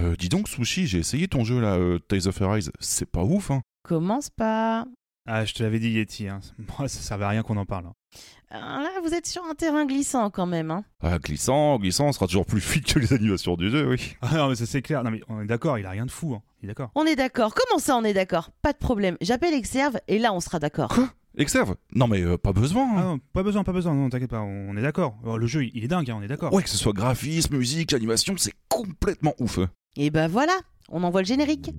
Euh, dis donc, Sushi, j'ai essayé ton jeu là, euh, Tales of Arise. C'est pas ouf, hein Commence pas. Ah, je te l'avais dit, Yeti. Hein. Moi, ça servait à rien qu'on en parle. hein. Ah, Là, vous êtes sur un terrain glissant quand même. Hein. Ah, glissant, glissant, on sera toujours plus fluide que les animations du jeu, oui. Ah non, mais ça c'est clair. Non, mais on est d'accord, il a rien de fou. Hein. Il est d'accord. On est d'accord. Comment ça, on est d'accord? Pas de problème. J'appelle Exerve et là, on sera d'accord. Quoi? Exerve? Non mais euh, pas besoin. Ah hein. non, pas besoin, pas besoin. Non, t'inquiète pas, on est d'accord. Oh, Le jeu, il est dingue, hein, on est d'accord. Ouais, que ce soit graphisme, musique, animation, c'est complètement ouf. Et ben voilà, on envoie le générique.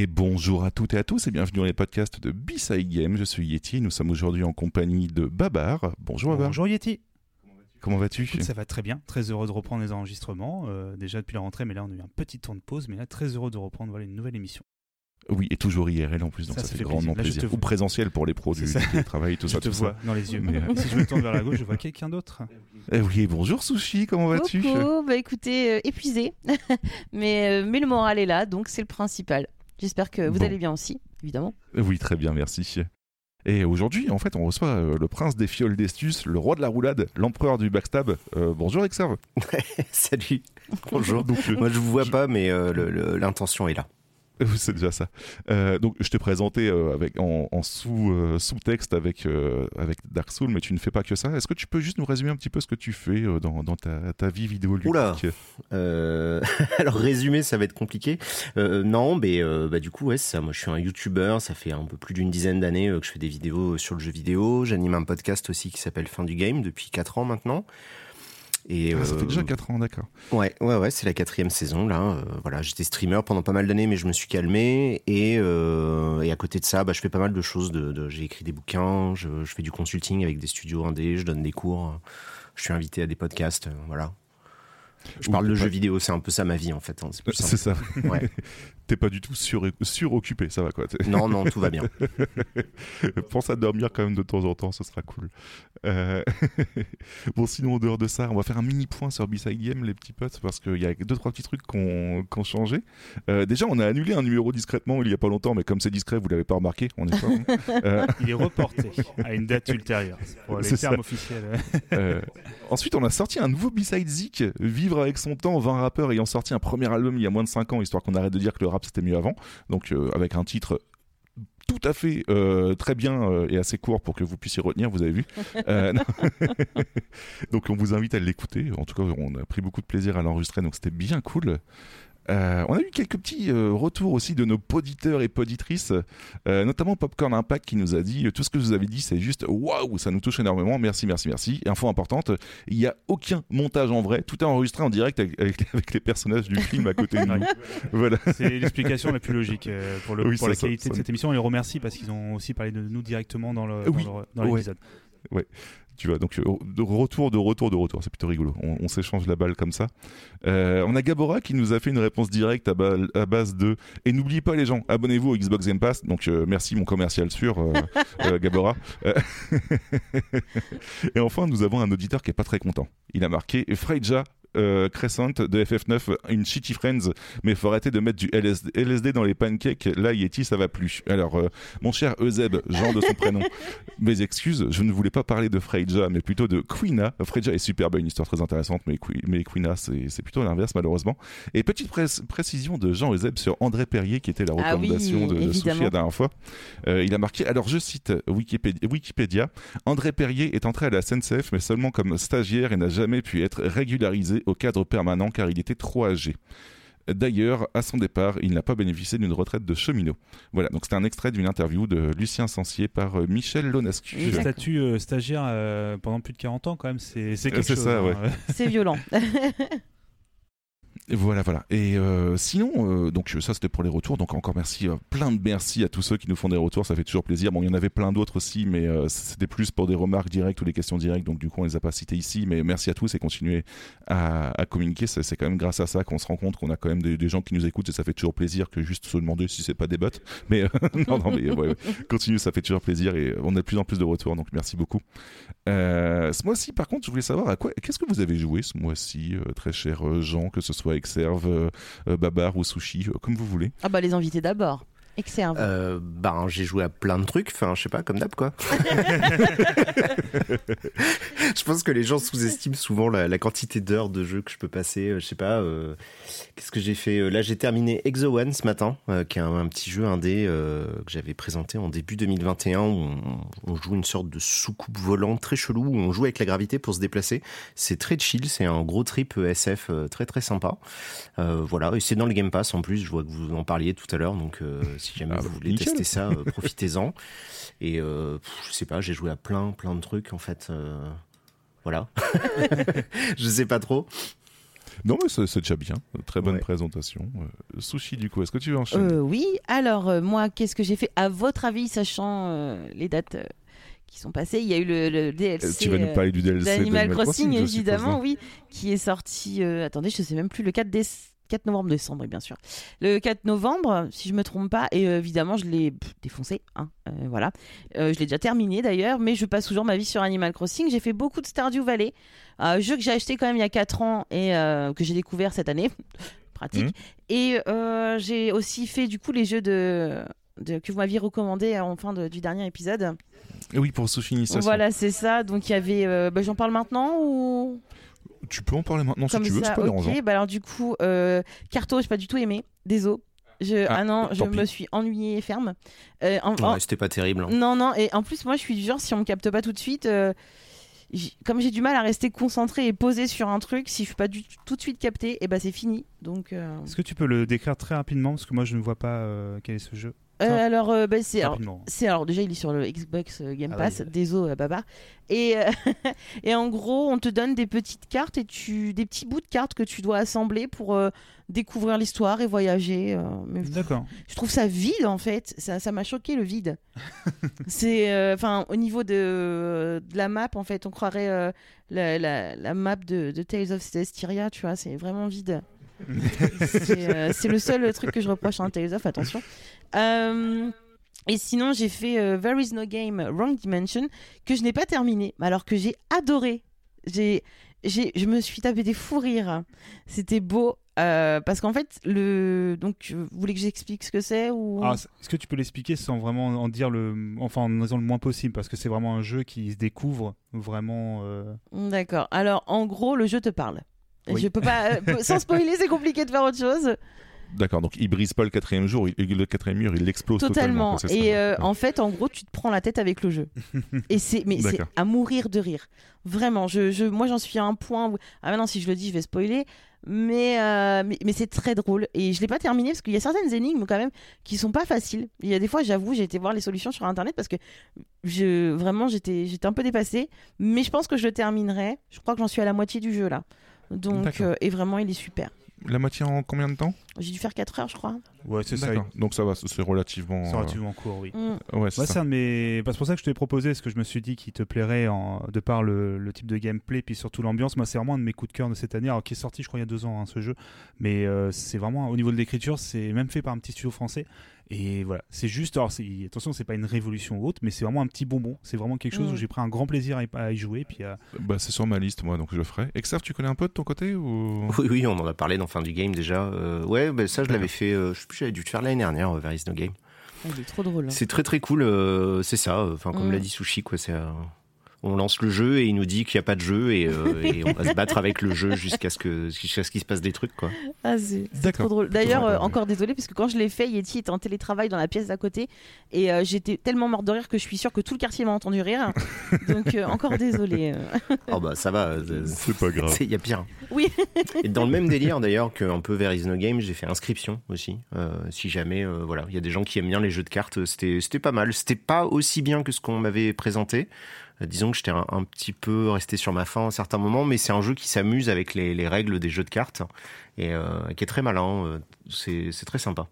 Et bonjour à toutes et à tous et bienvenue dans les podcasts de B-Side Game. Je suis Yeti et nous sommes aujourd'hui en compagnie de Babar. Bonjour Babar. Bonjour Yeti. Comment vas-tu? Écoute, ça va très bien. Très heureux de reprendre les enregistrements. euh, déjà depuis la rentrée, mais là on a eu un petit temps de pause. Mais là, très heureux de reprendre voilà, une nouvelle émission. Oui, et toujours IRL en plus, donc Ça, ça, ça fait, fait grandement plaisir. Là, je plaisir. Ou présentiel pour les pros du, du travail, tout je ça, te tout vois ça. dans les yeux. Mais, euh, si je me tourne vers la gauche, je vois quelqu'un d'autre. Eh oui, bonjour Sushi, comment vas-tu? Bah écoutez, euh, épuisé, mais, euh, mais le moral est là, donc c'est le principal. J'espère que vous Bon. allez bien aussi, évidemment. Oui, très bien, merci. Et aujourd'hui, en fait, on reçoit euh, le prince des fioles d'Estus, le roi de la roulade, l'empereur du backstab. Euh, bonjour Exerve. Salut. Bonjour. Donc, euh, Moi, je vous vois pas, mais euh, l'intention est là. C'est déjà ça. Euh, donc, je t'ai présenté euh, avec, en, euh, sous-texte avec, avec Dark Soul, mais tu ne fais pas que ça. Est-ce que tu peux juste nous résumer un petit peu ce que tu fais dans, dans ta, ta vie vidéoludique Oula. Alors, résumé, ça va être compliqué. Non, mais bah, du coup, ouais, ça. Moi, je suis un YouTuber. Ça fait un peu plus d'une dizaine d'années que je fais des vidéos sur le jeu vidéo. J'anime un podcast aussi qui s'appelle Fin du Game depuis 4 ans maintenant. Et, Ah, Ça fait euh, déjà 4 ans, d'accord. Ouais, ouais, ouais, c'est la quatrième saison là. Euh, voilà, j'étais streamer pendant pas mal d'années, mais je me suis calmé. Et, euh, et à côté de ça, bah, je fais pas mal de choses. De, de- j'ai écrit des bouquins, je, je fais du consulting avec des studios indés, je donne des cours, je suis invité à des podcasts, euh, voilà. Je parle de jeux vidéo, c'est un peu ça ma vie en fait. hein, c'est plus C'est ça. Ouais. T'es pas du tout sur, suroccupé, ça va quoi. Non, non, tout va bien. Pense à dormir quand même de temps en temps, ce sera cool. Euh, bon, sinon, en dehors de ça, on va faire un mini point sur B-Side Game, les petits potes, parce qu'il y a deux, trois petits trucs qu'on qu'on changé. Euh, déjà, on a annulé un numéro discrètement il y a pas longtemps, mais comme c'est discret, vous l'avez pas remarqué, on est fort. hein. Euh, Il est reporté à une date ultérieure. Pour les C'est ça. termes officiels. Euh, ensuite, on a sorti un nouveau B-Side Zik, Avec son temps, 20 rappeurs ayant sorti un premier album il y a moins de 5 ans, histoire qu'on arrête de dire que le rap c'était mieux avant. Donc, euh, avec un titre tout à fait euh, très bien euh, et assez court pour que vous puissiez retenir, vous avez vu. Euh, donc, on vous invite à l'écouter. En tout cas, on a pris beaucoup de plaisir à l'enregistrer, donc c'était bien cool. Euh, on a eu quelques petits euh, retours aussi de nos poditeurs et poditrices, euh, notamment Popcorn Impact qui nous a dit tout ce que vous avez dit, c'est juste waouh, ça nous touche énormément. Merci, merci, merci. Et info importante, il n'y a aucun montage en vrai, tout est enregistré en direct avec, les personnages du film à côté de nous. Voilà. C'est l'explication la plus logique pour, le, Oui, pour ça, la ça, qualité ça- de cette émission. On les remercie parce qu'ils ont aussi parlé de nous directement dans le- dans Oui. le- dans Ouais. l'épisode. Tu vois, donc euh, de retour, de retour, de retour, c'est plutôt rigolo. On, on s'échange la balle comme ça. Euh, on a Gabora qui nous a fait une réponse directe à, ba- à base de et n'oubliez pas les gens, abonnez-vous au Xbox Game Pass. Donc euh, merci mon commercial sûr, euh, Gabora. Et enfin, nous avons un auditeur qui est pas très content. Il a marqué Freja. Euh, Crescent de FF9 une shitty friends mais faut arrêter de mettre du LSD, LSD dans les pancakes là Yeti ça va plus alors euh, mon cher Euseb Jean de son prénom mes excuses, je ne voulais pas parler de Freja, mais plutôt de Quina. Freja est superbe, une histoire très intéressante, mais, mais Quina, c'est plutôt l'inverse, malheureusement. Et petite pré- précision de Jean Euseb sur André Perrier, qui était la Ah oui, recommandation de, de la dernière fois. Euh, il a marqué, alors je cite Wikipédia, Wikipédia, André Perrier est entré à la SNCF, mais seulement comme stagiaire et n'a jamais pu être régularisé au cadre permanent car il était trop âgé. D'ailleurs, à son départ, il n'a pas bénéficié d'une retraite de cheminot. Voilà, donc c'était un extrait d'une interview de Lucien Sancier par euh, Michel Lonascu. Oui, statut euh, stagiaire euh, pendant plus de 40 ans, quand même, c'est c'est quelque c'est chose. ça, hein. ouais. C'est violent. Voilà, voilà. Et euh, sinon, euh, donc ça c'était pour les retours. Donc encore merci, euh, plein de merci à tous ceux qui nous font des retours. Ça fait toujours plaisir. Bon, il y en avait plein d'autres aussi, mais euh, c'était plus pour des remarques directes ou des questions directes. Donc du coup, on les a pas cités ici. Mais merci à tous et continuez à, communiquer. C'est quand même grâce à ça qu'on se rend compte qu'on a quand même des, gens qui nous écoutent et ça fait toujours plaisir que juste se demander si c'est pas des bots. Mais euh, non, non, mais ouais, continue, ça fait toujours plaisir et on a de plus en plus de retours. Donc merci beaucoup. Euh, ce mois-ci, par contre, je voulais savoir à quoi, qu'est-ce que vous avez joué ce mois-ci, euh, très cher euh, Jean, que ce soit Exerve, euh, euh, Babar ou Sushi, euh, comme vous voulez. Ah bah les invités d'abord. Exerve. Euh, ben, j'ai joué à plein de trucs, enfin, je sais pas, comme d'hab, quoi. je pense que les gens sous-estiment souvent la, la quantité d'heures de jeu que je peux passer. euh, je sais pas, euh, qu'est-ce que j'ai fait Là, j'ai terminé Exo One ce matin, euh, qui est un, un petit jeu indé que j'avais présenté en début 2021, où on, on joue une sorte de soucoupe volante très chelou, où on joue avec la gravité pour se déplacer. C'est très chill, c'est un gros trip SF très très sympa. Voilà, et c'est dans le Game Pass en plus, je vois que vous en parliez tout à l'heure, donc si jamais Ah, vous bah, voulez nickel. tester ça, euh, profitez-en. Et euh, pff, je sais pas, j'ai joué à plein plein de trucs en fait. euh, voilà. je sais pas trop. Non, mais c'est déjà bien. Très bonne Ouais. présentation. Euh, sushi, du coup, est-ce que tu veux enchaîner? Euh, oui, alors euh, moi, qu'est-ce que j'ai fait À votre avis, sachant euh, les dates euh, qui sont passées, il y a eu le, le DLC. Tu vas nous parler du DLC d'Animal Crossing, évidement, hein. oui, qui est sorti. euh, attendez, je sais même plus le 4 décembre. 4 novembre, décembre, bien sûr. Le 4 novembre, si je me trompe pas, et euh, évidemment, je l'ai défoncé, hein, euh, voilà. Euh, je l'ai déjà terminé d'ailleurs, mais je passe toujours ma vie sur Animal Crossing. J'ai fait beaucoup de Stardew Valley, un jeu que j'ai acheté quand même il y a 4 ans et euh, que j'ai découvert cette année. Pratique. Mhm. Et j'ai aussi fait du coup les jeux de, de- que vous m'aviez recommandé en fin de- du dernier épisode. Et oui, pour Initiation. Voilà, c'est ça. Donc il y avait. euh, bah, J'en parle maintenant ou? Tu peux en parler maintenant si comme tu veux, c'est pas dérangeant. Ok. Bah alors du coup, euh, Carto, j'ai pas du tout aimé. Désolé. Je, Ah, ah, non, je me suis ennuyée ferme. Euh, en- en- Ouais, C'était pas terrible. hein. non, non, et en plus, moi, je suis du genre, si on me capte pas tout de suite, euh, comme j'ai du mal à rester concentré et posé sur un truc, si je suis pas du, tout de suite capté, et bah c'est fini. Donc, euh, Est-ce que tu peux le décrire très rapidement? Parce que moi, je ne vois pas euh, quel est ce jeu. Euh, alors, euh, bah, c'est alors, déjà il est sur le Xbox euh, Game Ah Pass, oui. désolé Baba. Et euh, et en gros, on te donne des petites cartes et tu des petits bouts de cartes que tu dois assembler pour découvrir l'histoire et voyager. D'accord. je trouve ça vide en fait. Ça ça m'a choqué le vide. c'est enfin au niveau de, de la map en fait, on croirait la, la, la map de, de Tales of Celestia, tu vois, c'est vraiment vide. C'est euh, c'est le seul truc que je reproche à un Tales of, attention. Euh, et sinon, j'ai fait euh, There is no game Wrong Dimension que je n'ai pas terminé, alors que j'ai adoré. J'ai, je me suis tapé des fous rires. C'était beau. euh, parce qu'en fait, le. Donc, vous voulez que j'explique ce que c'est ou... Ah, Est-ce que tu peux l'expliquer sans vraiment en dire le, enfin en en disant le moins possible parce que c'est vraiment un jeu qui se découvre vraiment. euh, D'accord. Alors, en gros, le jeu te parle. Oui. Je peux pas. euh, sans spoiler, c'est compliqué de faire autre chose. D'accord, donc il brise pas le quatrième jour, il- le quatrième mur, il l'explose totalement. Et euh, Ouais. en fait, en gros, tu te prends la tête avec le jeu. Et c'est, mais c'est à mourir de rire. Vraiment. Je, je, moi, j'en suis à un point où. Ah, maintenant, si je le dis, je vais spoiler. Mais, euh, mais, mais c'est très drôle. Et je l'ai pas terminé parce qu'il y a certaines énigmes quand même qui sont pas faciles. Il y a des fois, j'avoue, j'ai été voir les solutions sur internet parce que je, vraiment, j'étais, j'étais un peu dépassée. Mais je pense que je le terminerai. Je crois que j'en suis à la moitié du jeu là. Donc, euh, et vraiment, il est super. La moitié en combien de temps? J'ai dû faire 4 heures, je crois. Ouais, c'est ça. Donc ça va, c'est relativement. C'est relativement court, oui. Mm. euh, Ouais, c'est mes. bah, pour ça que je te l'ai proposé, parce que je me suis dit qu'il te plairait en... de par le, le type de gameplay, puis surtout l'ambiance. Moi, c'est vraiment un de mes coups de cœur de cette année, alors qui est sorti, je crois, il y a deux ans, hein, ce jeu. Mais euh, c'est vraiment, au niveau de l'écriture, c'est même fait par un petit studio français. Et voilà, c'est juste. Alors, c'est- attention, c'est pas une révolution ou autre, mais c'est vraiment un petit bonbon. C'est vraiment quelque chose Mm. où j'ai pris un grand plaisir à y, à y jouer. Puis, euh, Bah, c'est sur ma liste, moi, donc je le ferai. Exerve, tu connais un peu de ton côté ou... Oui, oui, on en a parlé dans fin du game déjà. Euh, ouais, bah, ça je l'avais fait. euh, je sais plus, j'avais dû le faire l'année dernière, euh, There is no game. Ah, il est trop drôle. C'est très très cool. euh, c'est ça. euh, Enfin, comme Mm. l'a dit Sushi, quoi. C'est. On lance le jeu et il nous dit qu'il n'y a pas de jeu et, euh, et on va se battre avec le jeu jusqu'à ce que jusqu'à ce qu'il se passe des trucs quoi. Ah, c'est trop drôle. D'ailleurs, euh, encore désolé parce que quand je l'ai fait, Yeti était en télétravail dans la pièce d'à côté et euh, j'étais tellement morte de rire que je suis sûre que tout le quartier m'a entendu rire. Donc, euh, encore désolé. Oh bah ça va. C'est pas grave. Il y a pire. Oui. Et dans le même délire d'ailleurs qu'un peu vers Is No Game, j'ai fait inscription aussi. Euh, si jamais, euh, voilà, il y a des gens qui aiment bien les jeux de cartes, c'était c'était pas mal. C'était pas aussi bien que ce qu'on m'avait présenté. Euh, disons que j'étais un, un petit peu resté sur ma faim à un certain moment, mais c'est un jeu qui s'amuse avec les, les règles des jeux de cartes et euh, qui est très malin. euh, C'est très sympa.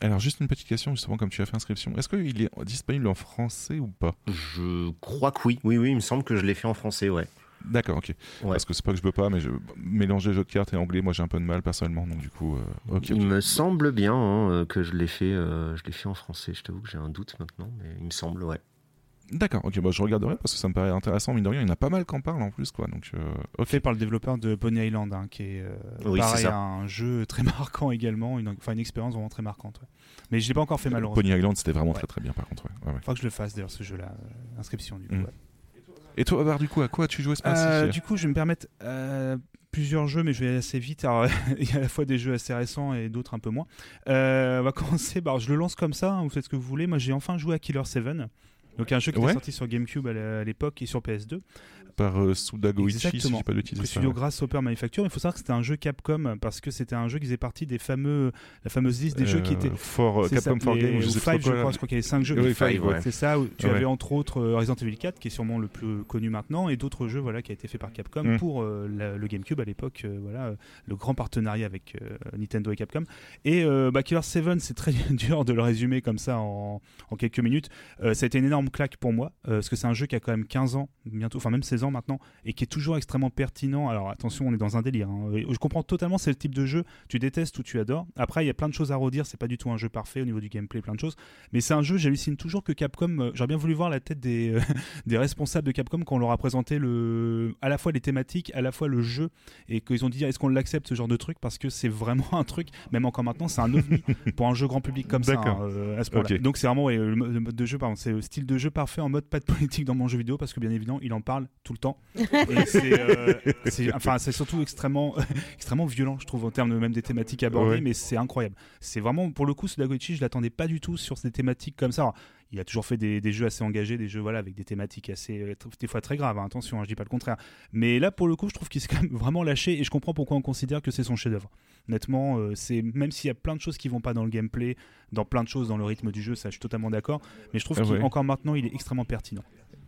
Alors, juste une petite question, justement, comme tu as fait inscription. Est-ce qu'il est disponible en français ou pas? Je crois que oui. Oui, oui, il me semble que je l'ai fait en français, ouais. D'accord, ok. Ouais. Parce que c'est pas que je peux pas, mais je... mélanger jeux de cartes et anglais, moi j'ai un peu de mal personnellement, donc du coup, euh. Il me semble bien hein, que je l'ai fait, euh, je l'ai fait en français. Je t'avoue que j'ai un doute maintenant, mais il me semble, ouais. D'accord, ok, bah, je regarderai parce que ça me paraît intéressant, mine de rien, il y en a pas mal qui en parlent en plus, quoi. Donc, euh. Fait par le développeur de Pony Island, hein, qui est euh, Oui, pareil, un jeu très marquant également, une, enfin une expérience vraiment très marquante. ouais. Mais je l'ai pas encore fait malheureusement. Pony Island, c'était vraiment Ouais. très très bien par contre. Ouais. Faudra que je le fasse d'ailleurs ce jeu-là, euh, inscription du coup. Mm. Et toi, Avar, du coup, à quoi as-tu joué ce Euh, du coup, je vais me permettre euh, plusieurs jeux, mais je vais aller assez vite. Alors, il y a à la fois des jeux assez récents et d'autres un peu moins. Euh, on va commencer. Bah, alors, je le lance comme ça. hein, vous faites ce que vous voulez. Moi, j'ai enfin joué à Killer 7. Donc un jeu qui Ouais. était sorti sur GameCube à l'é- à l'époque et sur PS2. Par euh, Suda Goichi, si j'ai pas Le studio Grasshopper Manufacture. Il faut savoir que c'était un jeu Capcom parce que c'était un jeu qui faisait partie des fameux, la fameuse liste des jeux qui étaient For, euh, c'est Capcom ça, for les- Games, je sais Five, quoi, je crois, je crois qu'il y avait 5 jeux. Oui, ouais. ouais. C'est ça, où tu Ouais. avais entre autres euh, Resident Evil 4, qui est sûrement le plus connu maintenant, et d'autres jeux voilà, qui a été fait par Capcom Mm. pour euh, la- le GameCube à l'époque, euh, voilà, euh, le grand partenariat avec euh, Nintendo et Capcom. Et euh, bah, Killer 7, c'est très dur de le résumer comme ça en, en quelques minutes. Euh, ça a été une énorme claque pour moi, euh, parce que c'est un jeu qui a quand même 15 ans, bientôt, enfin même 16 maintenant, et qui est toujours extrêmement pertinent. Alors attention, on est dans un délire. hein. Je comprends totalement, c'est le type de jeu, tu détestes ou tu adores. Après, il y a plein de choses à redire, c'est pas du tout un jeu parfait au niveau du gameplay, plein de choses. Mais c'est un jeu, j'hallucine toujours que Capcom. euh, J'aurais bien voulu voir la tête des, euh, des responsables de Capcom quand on leur a présenté le, à la fois les thématiques, à la fois le jeu, et qu'ils ont dit est-ce qu'on l'accepte ce genre de truc? Parce que c'est vraiment un truc, même encore maintenant, c'est un ovni pour un jeu grand public comme ça, hein, euh, à ce. Donc c'est vraiment ouais, le, mo- le mode de jeu, c'est le style de jeu parfait en mode pas de politique dans mon jeu vidéo parce que bien évidemment, il en parle tout le temps. C'est, euh, enfin, c'est surtout extrêmement, extrêmement violent, je trouve, en termes de, même des thématiques abordées, Ouais. mais c'est incroyable. C'est vraiment, pour le coup, Sudagoichi, je l'attendais pas du tout sur ces thématiques comme ça. Alors, il a toujours fait des, des jeux assez engagés, des jeux voilà avec des thématiques assez euh, des fois très graves. hein, attention, hein, je dis pas le contraire. Mais là, pour le coup, je trouve qu'il s'est quand même vraiment lâché et je comprends pourquoi on considère que c'est son chef-d'œuvre. Honnêtement, euh, c'est même s'il y a plein de choses qui vont pas dans le gameplay, dans plein de choses dans le rythme du jeu, ça, je suis totalement d'accord. Mais je trouve Ah ouais. qu'encore maintenant, il est extrêmement pertinent.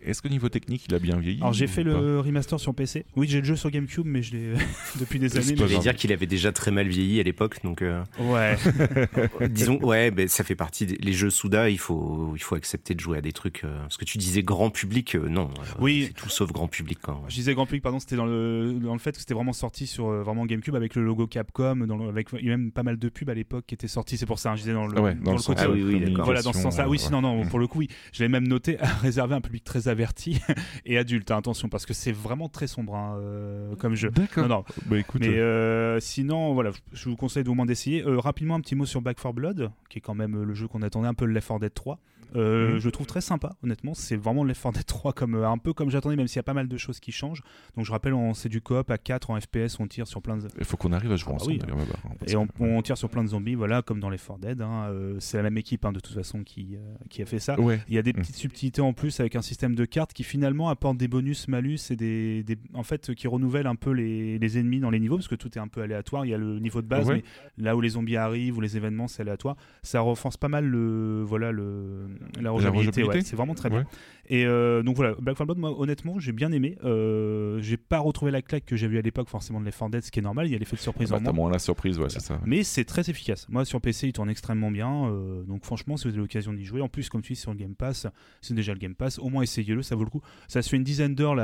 Est-ce que niveau technique, il a bien vieilli Alors j'ai fait le remaster sur PC. Oui, j'ai le jeu sur GameCube, mais je l'ai depuis des années. Je vais dire qu'il avait déjà très mal vieilli à l'époque, donc euh, Ouais. disons, ouais, ben, ça fait partie des les jeux Souda. Il faut, il faut accepter de jouer à des trucs. euh, parce que tu disais grand public, euh, non. euh, Oui. c'est tout sauf grand public. Quoi. Je disais grand public, pardon, c'était dans le, dans le fait que c'était vraiment sorti sur euh, vraiment GameCube avec le logo Capcom, dans le- avec il y a même pas mal de pubs à l'époque qui étaient sortis. C'est pour ça, hein, je disais dans le, ouais, dans, le, côté. sens Ah oui, oui. Voilà, dans ce sens-là. Oui, sinon, non, ouais. pour le coup, oui. Je l'ai même noté à réserver un public très averti et adulte, hein, attention, parce que c'est vraiment très sombre hein, euh, comme jeu. D'accord. Non, non. Bah écoute, Mais euh, euh, sinon, voilà, je vous conseille au moins d'essayer. Euh, rapidement, un petit mot sur Back 4 Blood, qui est quand même le jeu qu'on attendait, un peu le Left 4 Dead 3. Euh, Mhm. Je le trouve très sympa, honnêtement. C'est vraiment le Left 4 Dead 3, comme, euh, un peu comme j'attendais, même s'il y a pas mal de choses qui changent. Donc je rappelle, c'est du coop à 4 en FPS, on tire sur plein de. il faut qu'on arrive à jouer Ah ensemble. oui. hein, parce Et on, tire sur plein de zombies, voilà, comme dans les 4 Dead. hein. Euh, c'est la même équipe, hein, de toute façon, qui, euh, qui a fait ça. Ouais. Il y a des Mm. petites subtilités en plus avec un système de cartes qui finalement apporte des bonus, malus et des, des- en fait qui renouvelle un peu les, les ennemis dans les niveaux parce que tout est un peu aléatoire. Il y a le niveau de base, Ouais. mais là où les zombies arrivent ou les événements c'est aléatoire. Ça renforce pas mal le voilà le la rejouabilité. ouais. c'est vraiment très bien. Ouais. Et euh, donc voilà, Black 4 Blood, moi honnêtement j'ai bien aimé. Euh, j'ai pas retrouvé la claque que vue à l'époque forcément de Left 4 Dead, ce qui est normal. Il y a l'effet de surprise Bah, en moins. la surprise, ouais, c'est ça. Mais c'est très efficace. Moi, sur PC, il tourne extrêmement bien. euh, donc, franchement, si vous avez l'occasion d'y jouer, en plus, comme tu dis, sur le Game Pass, c'est déjà le Game Pass. Au moins, essayez-le, ça vaut le coup. Ça se fait une dizaine d'heures,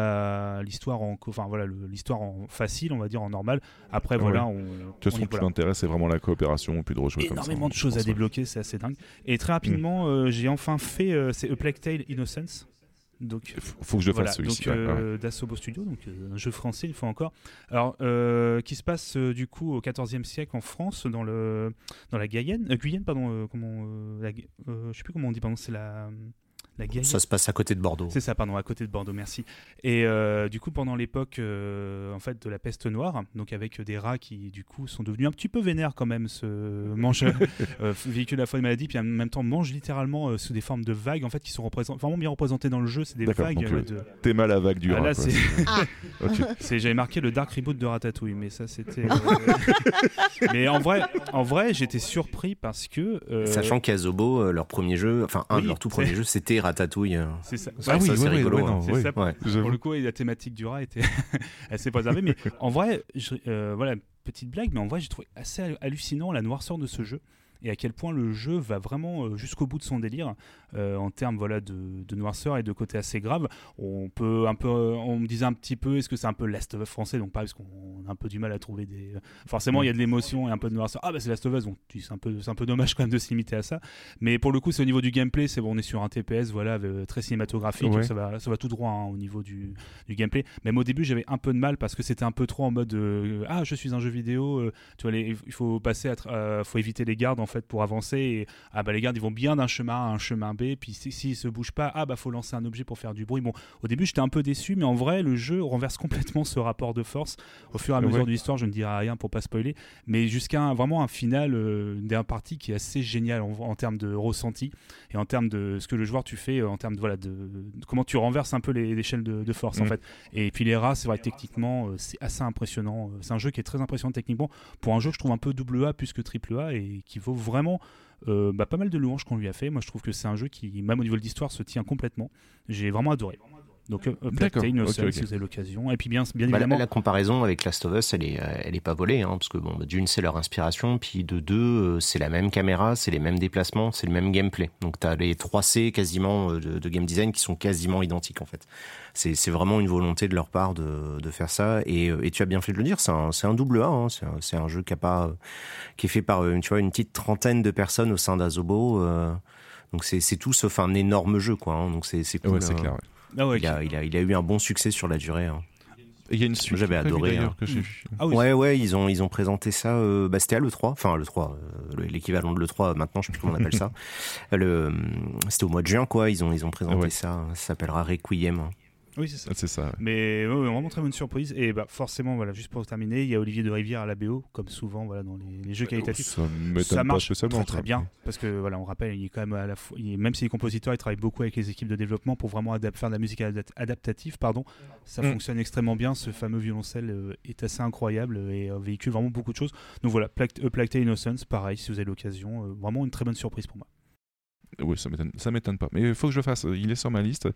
l'histoire en, enfin voilà, l'histoire en facile, on va dire en normal. Après, Ouais. voilà, on. De toute on façon, tout l'intérêt, c'est vraiment la coopération, puis de rejouer comme ça. Énormément de choses à débloquer, c'est assez dingue. Et très rapidement, euh, j'ai enfin fait, euh, c'est A Plague Tale Innocence. Donc, Faut- Faut que je voilà, fasse celui-ci. donc ouais. euh, d'Assobo Studio, donc euh, un jeu français une fois encore. Alors euh, qui se passe du coup au XIVe siècle en France, dans le dans la Guyenne, Guyenne pardon, comment, la je sais plus comment on dit, pardon, c'est la la. Ça se passe à côté de Bordeaux. C'est ça, pardon, à côté de Bordeaux, merci. Et euh, du coup, pendant l'époque euh, en fait de la peste noire, donc avec des rats qui du coup sont devenus un petit peu vénères quand même, se mangent, euh, véhiculent à la fois des maladies, puis en même temps mangent littéralement euh, sous des formes de vagues en fait qui sont représent- vraiment bien représentées dans le jeu. C'est des vagues. euh, de- T'es mal à vague du ah, rat, là, quoi. c'est- Ah. J'avais marqué le dark reboot de Ratatouille, mais ça c'était. euh, mais en vrai, en vrai, j'étais surpris parce que. euh, Sachant qu'Azobo, leur premier jeu, enfin un oui, de leurs tout premiers jeux, c'était ratatouille. C'est ça. Ah oui, ça, c'est ouais, ouais, rigolo, ouais, hein. non, C'est ça. Ouais. J'avoue. Pour le coup, la thématique du rat était assez préservée. Mais en vrai, je- euh, voilà, petite blague, mais en vrai, j'ai trouvé assez hallu- hallucinant la noirceur de ce jeu et à quel point le jeu va vraiment euh, jusqu'au bout de son délire euh, en termes voilà de, de noirceur et de côté assez grave. On peut un peu, on me disait un petit peu, est-ce que c'est un peu Last of Us français? Donc pas parce qu'on a un peu du mal à trouver des. Forcément, il y a de l'émotion et un peu de noirceur. Ah bah c'est Last of Us, donc c'est un peu, c'est un peu dommage quand même de se limiter à ça. Mais pour le coup, c'est au niveau du gameplay, c'est bon, on est sur un TPS, voilà, euh, très cinématographique, Ouais. ça va, ça va tout droit hein, au niveau du, du gameplay. Même au début, j'avais un peu de mal parce que c'était un peu trop en mode euh, ah, je suis un jeu vidéo, euh, tu vois, les- il faut passer, à euh, faut éviter les gardes en fait pour avancer. Et, ah bah les gardes, ils vont bien d'un chemin A à un chemin B, puis si- s'ils se bougent pas, ah bah faut lancer un objet pour faire du bruit. Bon, au début, j'étais un peu déçu, mais en vrai, le jeu renverse complètement ce rapport de force au fur et à Ouais. mesure de l'histoire. Je ne dirai rien pour pas spoiler, mais jusqu'à vraiment un final, euh, dernière partie qui est assez génial en, en termes de ressenti et en termes de ce que le joueur tu fais, euh, en termes de voilà de, de comment tu renverses un peu les l'échelle de, de force en Mm. fait. Et puis les rats, c'est vrai que techniquement, euh, c'est assez impressionnant. Euh, C'est un jeu qui est très impressionnant techniquement pour un jeu que je trouve un peu double A plus que triple A et qui vaut vraiment euh, bah, pas mal de louanges qu'on lui a fait. Moi, je trouve que c'est un jeu qui, même au niveau de l'histoire, se tient complètement. J'ai vraiment adoré. Donc, euh, Plague D'accord, Tale, ok, Innocence, ok. si vous avez l'occasion. Et puis, bien, bien Bah, la, évidemment, la comparaison avec Last of Us, elle est, euh, elle est pas volée, hein, parce que bon, bah, d'une c'est leur inspiration, puis de deux euh, c'est la même caméra, c'est les mêmes déplacements, c'est le même gameplay. Donc t'as les 3 C quasiment de, de game design qui sont quasiment identiques en fait. C'est c'est vraiment une volonté de leur part de, de faire ça, et, euh, et tu as bien fait de le dire, c'est un, c'est un double A, hein, c'est un, c'est un jeu qui a pas, euh, qui est fait par euh, tu vois une petite trentaine de personnes au sein d'Azobo. euh, donc c'est c'est tout sauf un énorme jeu quoi. hein, donc c'est c'est cool. Ouais, c'est clair. ouais. ah ouais, Il a, il, a, il a eu un bon succès sur la durée. hein. Il y a une suite. J'avais adoré, d'ailleurs, hein. que j'ai vu. ah oui, Ouais, ouais, ils ont, ils ont présenté ça. Euh, bah, c'était à l'E3, enfin l'E3, euh, le- l'équivalent de l'E3 maintenant, je sais plus comment on appelle ça. Le, c'était au mois de juin, quoi. Ils ont, ils ont présenté Ouais. ça. Ça s'appellera Requiem. Oui c'est ça. C'est ça. ouais. Mais ouais, vraiment très bonne surprise. Et bah, forcément, voilà, juste pour terminer, il y a Olivier de Rivière à la BO, comme souvent voilà, dans les, les jeux qualitatifs. Ça ça pas marche spécialement, très, bien parce que voilà on rappelle il est quand même à la fois même si les compositeurs ils travaillent beaucoup avec les équipes de développement pour vraiment faire de la musique adap- adaptative pardon ça Mm. fonctionne extrêmement bien ce fameux violoncelle euh, est assez incroyable et euh, véhicule vraiment beaucoup de choses donc voilà euh, Tale Innocence pareil si vous avez l'occasion euh, vraiment une très bonne surprise pour moi Oui, ça m'étonne, ça m'étonne pas. Mais il faut que je le fasse. Il est sur ma liste.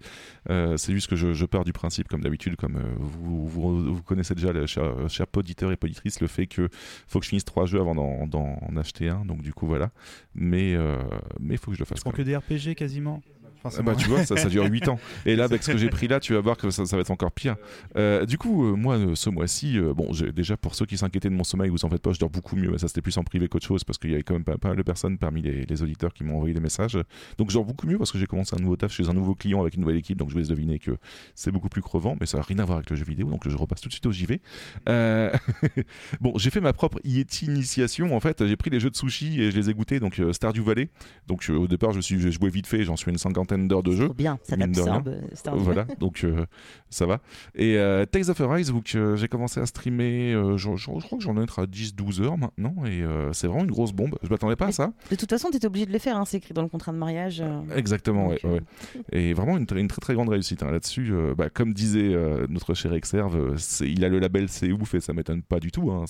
Euh, c'est juste que je, je pars du principe, comme d'habitude, comme euh, vous, vous, vous connaissez déjà, le cher, cher poditeur et poditrice, le fait que faut que je finisse trois jeux avant d'en, d'en acheter un. Donc du coup voilà. Mais euh, mais il faut que je le fasse. je prends que des RPG quasiment Ah bah tu vois, ça, ça dure 8 ans. Et là, avec ce que j'ai pris là, tu vas voir que ça, ça va être encore pire. Euh, du coup, euh, moi, euh, ce mois-ci, euh, bon, déjà pour ceux qui s'inquiétaient de mon sommeil, vous en faites pas, je dors beaucoup mieux. Ça, c'était plus en privé qu'autre chose parce qu'il y avait quand même pas, pas mal de personnes parmi les, les auditeurs qui m'ont envoyé des messages. Donc, je dors beaucoup mieux parce que j'ai commencé un nouveau taf chez un nouveau client avec une nouvelle équipe. Donc, je vous laisse deviner que c'est beaucoup plus crevant, mais ça n'a rien à voir avec le jeu vidéo. Donc, je repasse tout de suite au JV. Bon, j'ai fait ma propre Yeti initiation. En fait, j'ai pris les jeux de sushi et je les ai goûtés. Donc, Stardew Valley. Donc, au départ, je suis, j'ai joué vite fait. J'en suis une cinquantaine d'heures de jeu. Bien, ça t'absorbe. euh. Voilà, donc euh, ça va. Et euh, Tales of Arise, que j'ai commencé à streamer, euh, je, je- je crois que j'en ai être à 10-12 heures maintenant, et euh, c'est vraiment une grosse bombe. Je m'attendais pas à ça. De toute façon, t'étais obligé de le faire, hein, c'est écrit dans le contrat de mariage. euh. Exactement, ouais, Donc, euh, ouais. Et vraiment une, tr- une très très grande réussite hein, là-dessus. euh, bah, comme disait euh, notre cher Exerve, euh, il a le label C'est ouf et ça m'étonne pas du tout. hein,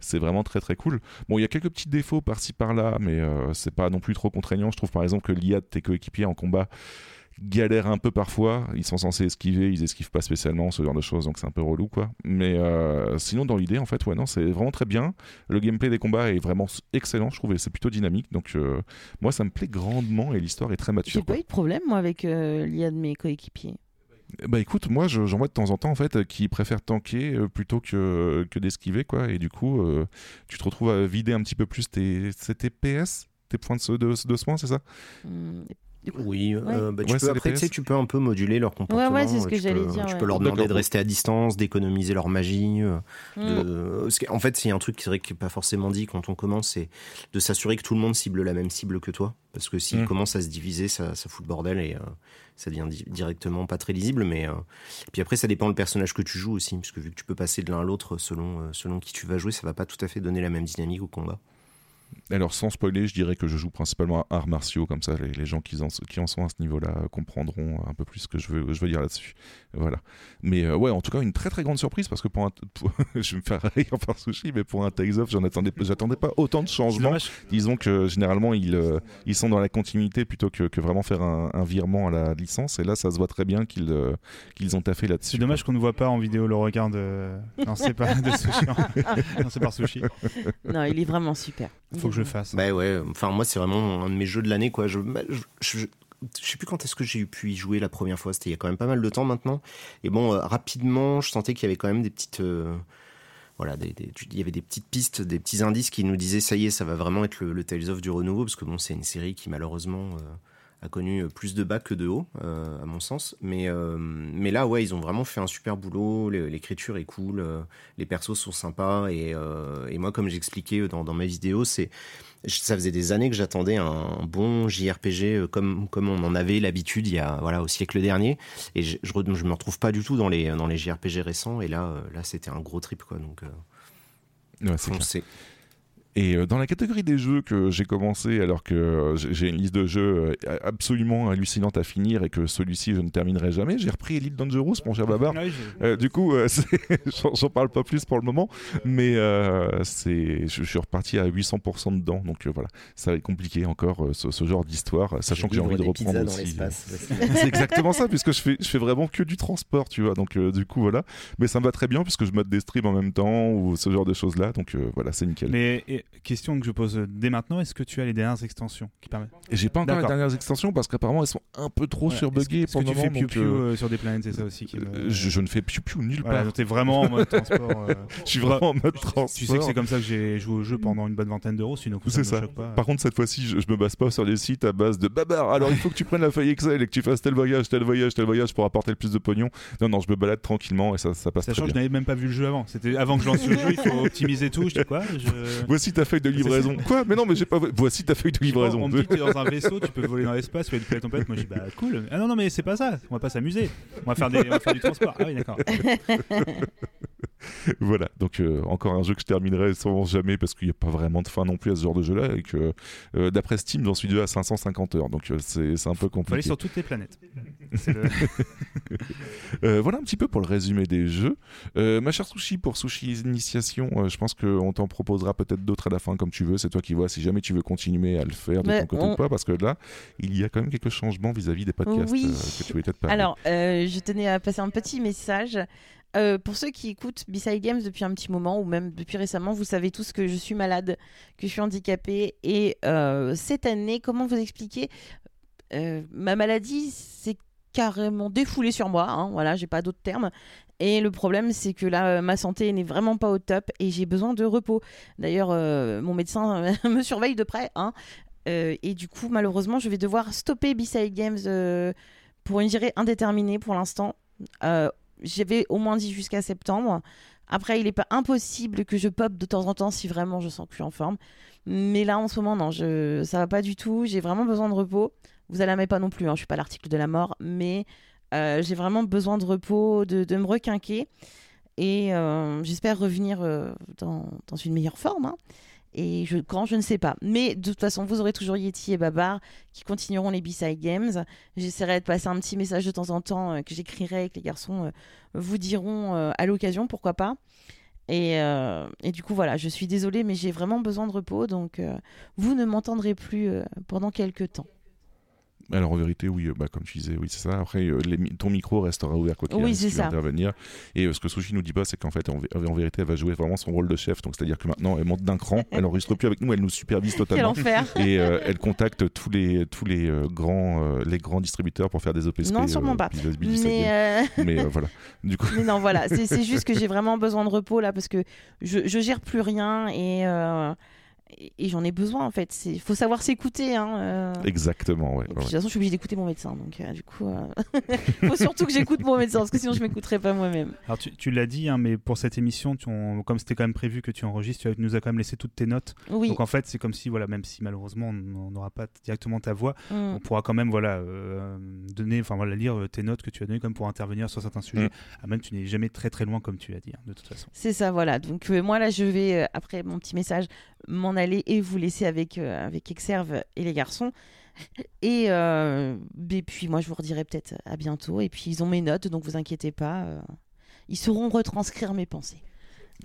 c'est vraiment très très cool. Bon, il y a quelques petits défauts par-ci par-là, mais euh, c'est pas non plus trop contraignant. Je trouve par exemple que l'IA de tes coéquipiers en combat galère un peu parfois. Ils sont censés esquiver, ils esquivent pas spécialement, ce genre de choses, donc c'est un peu relou quoi. Mais euh, sinon, dans l'idée, en fait, ouais, non, c'est vraiment très bien. Le gameplay des combats est vraiment excellent, je trouve, et c'est plutôt dynamique. Donc, euh, moi, ça me plaît grandement et l'histoire est très J'ai mature. pas quoi. eu de problème, moi, avec euh, l'IA de mes coéquipiers. Bah écoute, moi je- j'en vois de temps en temps en fait qui préfèrent tanker plutôt que, que d'esquiver quoi. Et du coup, tu te retrouves à vider un petit peu plus tes, tes PS, tes points de, de, de soins, c'est ça? Hum, Oui, euh, bah, tu Ouais, peux, après, tu sais, tu peux un peu moduler leur comportement. ouais, c'est ce que tu j'allais peux- dire, Tu ouais. peux leur demander de rester à distance, d'économiser leur magie. euh, hum. de- parce qu'en fait, c'est un truc qui n'est pas forcément dit quand on commence, c'est de s'assurer que tout le monde cible la même cible que toi. Parce que s'ils Mm. commencent à se diviser, ça, ça fout le bordel et euh, ça devient di- directement pas très lisible. Mais euh, puis après, ça dépend le personnage que tu joues aussi, parce que vu que tu peux passer de l'un à l'autre selon, euh, selon qui tu vas jouer, ça va pas tout à fait donner la même dynamique au combat. Alors sans spoiler, je dirais que je joue principalement à arts martiaux, comme ça les, les gens qui en, qui en sont à ce niveau-là comprendront un peu plus ce que je veux, je veux dire là-dessus. Voilà. Mais euh, ouais, en tout cas, une très très grande surprise parce que pour un. pour- je vais me faire rire par sushi, mais pour un Tales of, j'en attendais, j'attendais pas autant de changements. Disons que généralement ils, euh, ils sont dans la continuité plutôt que, que vraiment faire un, un virement à la licence. Et là, ça se voit très bien qu'ils euh, qu'ils ont taffé là-dessus. C'est dommage qu'on ne voit pas en vidéo le regard de. Non, c'est pas de sushi. non, c'est par sushi. Non, il est vraiment super. Faut que je le fasse. Bah ouais, enfin moi c'est vraiment un de mes jeux de l'année quoi. Je, bah, je, je- je sais plus quand est-ce que j'ai pu y jouer la première fois, c'était il y a quand même pas mal de temps maintenant. Et bon, euh, rapidement, je sentais qu'il y avait quand même des petites... euh, voilà, des- des- il y avait des petites pistes, des petits indices qui nous disaient ça y est, ça va vraiment être le, le Tales of du renouveau, parce que bon, c'est une série qui malheureusement euh, a connu plus de bas que de haut, euh, à mon sens. Mais, euh, mais là, ouais, ils ont vraiment fait un super boulot, l'écriture est cool, euh, les persos sont sympas, et, et moi, comme j'expliquais dans, dans ma vidéo, c'est ça faisait des années que j'attendais un bon JRPG comme, comme on en avait l'habitude il y a voilà au siècle dernier. Et je, je, je me retrouve pas du tout dans les dans les JRPG récents. Et là là c'était un gros trip quoi. Donc Ouais, c'est. Et euh, dans la catégorie des jeux que j'ai commencé, alors que euh, j'ai une liste de jeux euh, absolument hallucinante à finir et que celui-ci je ne terminerai jamais, j'ai repris Elite Dangerous, mon cher Babar. J'ai- Euh, du coup, euh, j'en parle pas plus pour le moment, mais euh, c'est, je, je suis reparti à 800% dedans, donc euh, voilà, ça va être compliqué encore ce, ce genre d'histoire, sachant que j'ai envie de reprendre aussi. c'est exactement ça, puisque je fais, je fais vraiment que du transport, tu vois, donc euh, du coup voilà, mais ça me va très bien puisque je mode des streams en même temps ou ce genre de choses là, donc euh, voilà, c'est nickel. Mais et, question que je pose dès maintenant, est-ce que tu as les dernières extensions qui permettent Et j'ai pas encore les dernières extensions parce qu'apparemment elles sont un peu trop Ouais, surbuggées pour que le tu moment. fais piou euh, euh, sur des planètes, c'est ça aussi qui me... euh, je, je ne fais piou piou nulle Voilà, part. t'es vraiment en mode transport. euh, Je suis vraiment en mode transport. Tu sais que c'est comme ça que j'ai joué au jeu pendant une bonne vingtaine d'euros, sinon C'est ça ça. me choque pas. Par contre, cette fois-ci, je, je me base pas sur des sites à base de babar. Alors, il faut que tu prennes la feuille Excel et que tu fasses tel voyage, tel voyage, tel voyage pour apporter le plus de pognon. Non, non, je me balade tranquillement et ça, ça passe Sachant que je n'avais même pas vu le jeu avant. C'était avant que je lance le jeu, il faut optimiser tout. Je dis quoi je... Voici ta feuille de livraison. Quoi? Mais non, mais j'ai pas. Voici ta feuille de livraison. On me dit que dans un vaisseau, tu peux voler dans l'espace, tu vas déplacer ton planète. Moi je dis bah cool. Ah non non mais c'est pas ça. On va pas s'amuser. On va faire des, on va faire du transport. Ah oui d'accord. voilà. Donc, euh, encore un jeu que je terminerai sûrement jamais parce qu'il n'y a pas vraiment de fin non plus à ce genre de jeu-là. Et que, euh, d'après Steam, j'en suis déjà à 550 heures. Donc, euh, c'est un peu Faut aller compliqué. sur toutes les planètes. Le- Euh, voilà un petit peu pour le résumé des jeux. Euh, ma chère Sushi, pour Sushi Initiation, euh, je pense qu'on t'en proposera peut-être d'autres à la fin comme tu veux. C'est toi qui vois si jamais tu veux continuer à le faire de Mais ton côté on- ou pas, parce que là, il y a quand même quelques changements vis-à-vis des podcasts Oui. euh, que tu voulais peut-être parler. Alors, euh, je tenais à passer un petit message. Euh, pour ceux qui écoutent B-Side Games depuis un petit moment ou même depuis récemment, vous savez tous que je suis malade, que je suis handicapée. Et euh, cette année, comment vous expliquer Euh, Ma maladie s'est carrément défoulée sur moi. Hein, voilà, j'ai pas d'autres termes. Et le problème, c'est que là, ma santé n'est vraiment pas au top et j'ai besoin de repos. D'ailleurs, mon médecin me surveille de près. Hein, et du coup, malheureusement, je vais devoir stopper B-Side Games pour une durée indéterminée pour l'instant. J'avais au moins dit jusqu'à septembre. Après, il n'est pas impossible que je pop de temps en temps si vraiment je sens que je suis en forme. Mais là, en ce moment, non, je... ça va pas du tout. J'ai vraiment besoin de repos. Vous allez pas non plus, hein, je suis pas l'article de la mort, mais euh, j'ai vraiment besoin de repos, de, me requinquer. Et euh, j'espère revenir euh, dans, dans une meilleure forme. hein. Et je, quand, je ne sais pas. Mais de toute façon, vous aurez toujours Yeti et Babar qui continueront les B-Side Games. J'essaierai de passer un petit message de temps en temps euh, que j'écrirai et que les garçons euh, vous diront euh, à l'occasion, pourquoi pas. Et, et du coup, voilà, je suis désolée, mais j'ai vraiment besoin de repos. Donc, vous ne m'entendrez plus pendant quelques temps. Alors en vérité, oui, euh, bah, comme tu disais, oui, c'est ça. Après, euh, les ton micro restera ouvert quoi qu'il Oui, si tu veux intervenir. Et euh, ce que Sushi nous dit pas, c'est qu'en fait, en, vé- en vérité, elle va jouer vraiment son rôle de chef. Donc c'est-à-dire que maintenant, elle monte d'un cran, elle enregistre plus avec nous, elle nous supervise Quel totalement. enfer et euh, elle contacte tous les tous les euh, grands les grands distributeurs pour faire des OPSP. Non, sûrement pas. Mais, Mais voilà. Du coup, mais non, voilà, c'est juste que j'ai vraiment besoin de repos là parce que je, je gère plus rien et, et, et j'en ai besoin en fait. Il faut savoir s'écouter. Hein, euh. exactement, ouais. Et puis, ouais. de toute façon, je suis obligée d'écouter mon médecin. Donc, euh, du coup, il faut surtout que j'écoute mon médecin parce que sinon, je m'écouterai pas moi-même. Alors tu, tu l'as dit, hein, mais pour cette émission, tu en- comme c'était quand même prévu que tu enregistres, tu nous as quand même laissé toutes tes notes. Oui. Donc en fait, c'est comme si, voilà, même si malheureusement on n'aura pas directement ta voix, Mm. on pourra quand même voilà, euh, donner, enfin voilà, lire euh, tes notes que tu as données comme pour intervenir sur certains sujets. Mm. Ah, même tu n'es jamais très très loin comme tu l'as dit, hein, de toute façon. C'est ça, voilà. Donc euh, moi là, je vais, euh, après mon petit message, m'en aller et vous laisser avec, euh, avec Exerve et les garçons. Et, euh, et puis moi, je vous redirai peut-être à bientôt. Et puis ils ont mes notes, donc vous inquiétez pas. euh, ils sauront retranscrire mes pensées.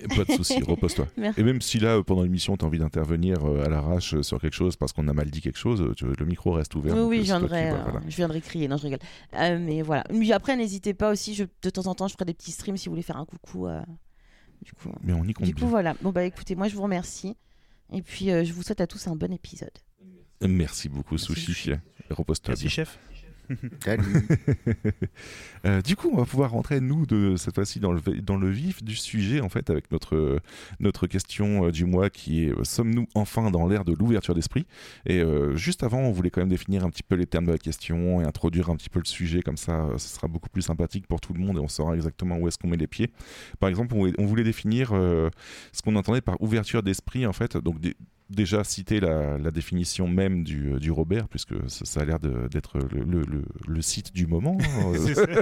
Pas de souci, repose-toi. Et même si là, pendant l'émission, tu as envie d'intervenir à l'arrache sur quelque chose parce qu'on a mal dit quelque chose, le micro reste ouvert. Oui, oui, je viendrai, vois, voilà. je viendrai crier. Non, je rigole. Euh, mais voilà. Mais après, n'hésitez pas aussi. Je, de temps en temps, je ferai des petits streams si vous voulez faire un coucou. euh, du coup, Mais on y compte du coup, bien. voilà. Bon bah écoutez, moi je vous remercie. Et puis euh, je vous souhaite à tous un bon épisode. Merci beaucoup, Merci, Sushi. Repose-toi Merci bien. chef. Euh, du coup, on va pouvoir rentrer, nous, de, cette fois-ci, dans le, vif du sujet, en fait, avec notre, question euh, du mois qui est euh, Sommes-nous enfin dans l'ère de l'ouverture d'esprit? Et juste avant, on voulait quand même définir un petit peu les termes de la question et introduire un petit peu le sujet, comme ça, ce sera beaucoup plus sympathique pour tout le monde et on saura exactement où est-ce qu'on met les pieds. Par exemple, on voulait, on voulait définir ce qu'on entendait par ouverture d'esprit, en fait, donc des- déjà citer la, la définition même du, euh, du Robert, puisque ça, ça a l'air d'être le, le- le- le site du moment. hein, euh,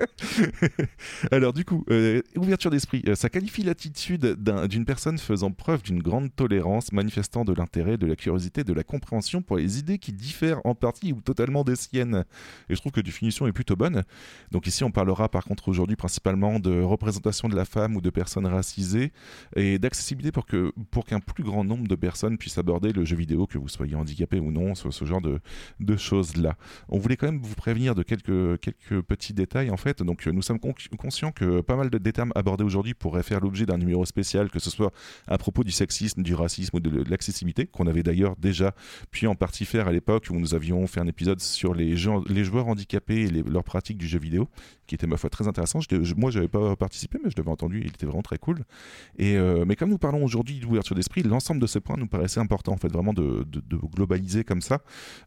alors du coup, euh, ouverture d'esprit, ça qualifie l'attitude d'un- d'une personne faisant preuve d'une grande tolérance, manifestant de l'intérêt, de la curiosité, de la compréhension pour les idées qui diffèrent en partie ou totalement des siennes. Et je trouve que la définition est plutôt bonne. Donc ici, on parlera par contre aujourd'hui principalement de représentation de la femme ou de personnes racisées et d'accessibilité pour que pour qu'un plus grand nombre de personnes puissent aborder le jeu vidéo, que vous soyez handicapé ou non, ce, genre de, choses-là. On voulait quand même vous prévenir de quelques, petits détails en fait. Donc nous sommes con- conscients que pas mal de, des termes abordés aujourd'hui pourraient faire l'objet d'un numéro spécial, que ce soit à propos du sexisme, du racisme ou de, l'accessibilité, qu'on avait d'ailleurs déjà pu en partie faire à l'époque où nous avions fait un épisode sur les joueurs handicapés et les- leurs pratiques du jeu vidéo, qui était ma foi très intéressant. Je, moi, j'avais pas participé, mais je l'avais entendu, il était vraiment très cool. Euh, mais comme nous parlons aujourd'hui d'ouverture d'esprit, l'ensemble de ces points nous paraissait important, en fait, vraiment de, globaliser comme ça.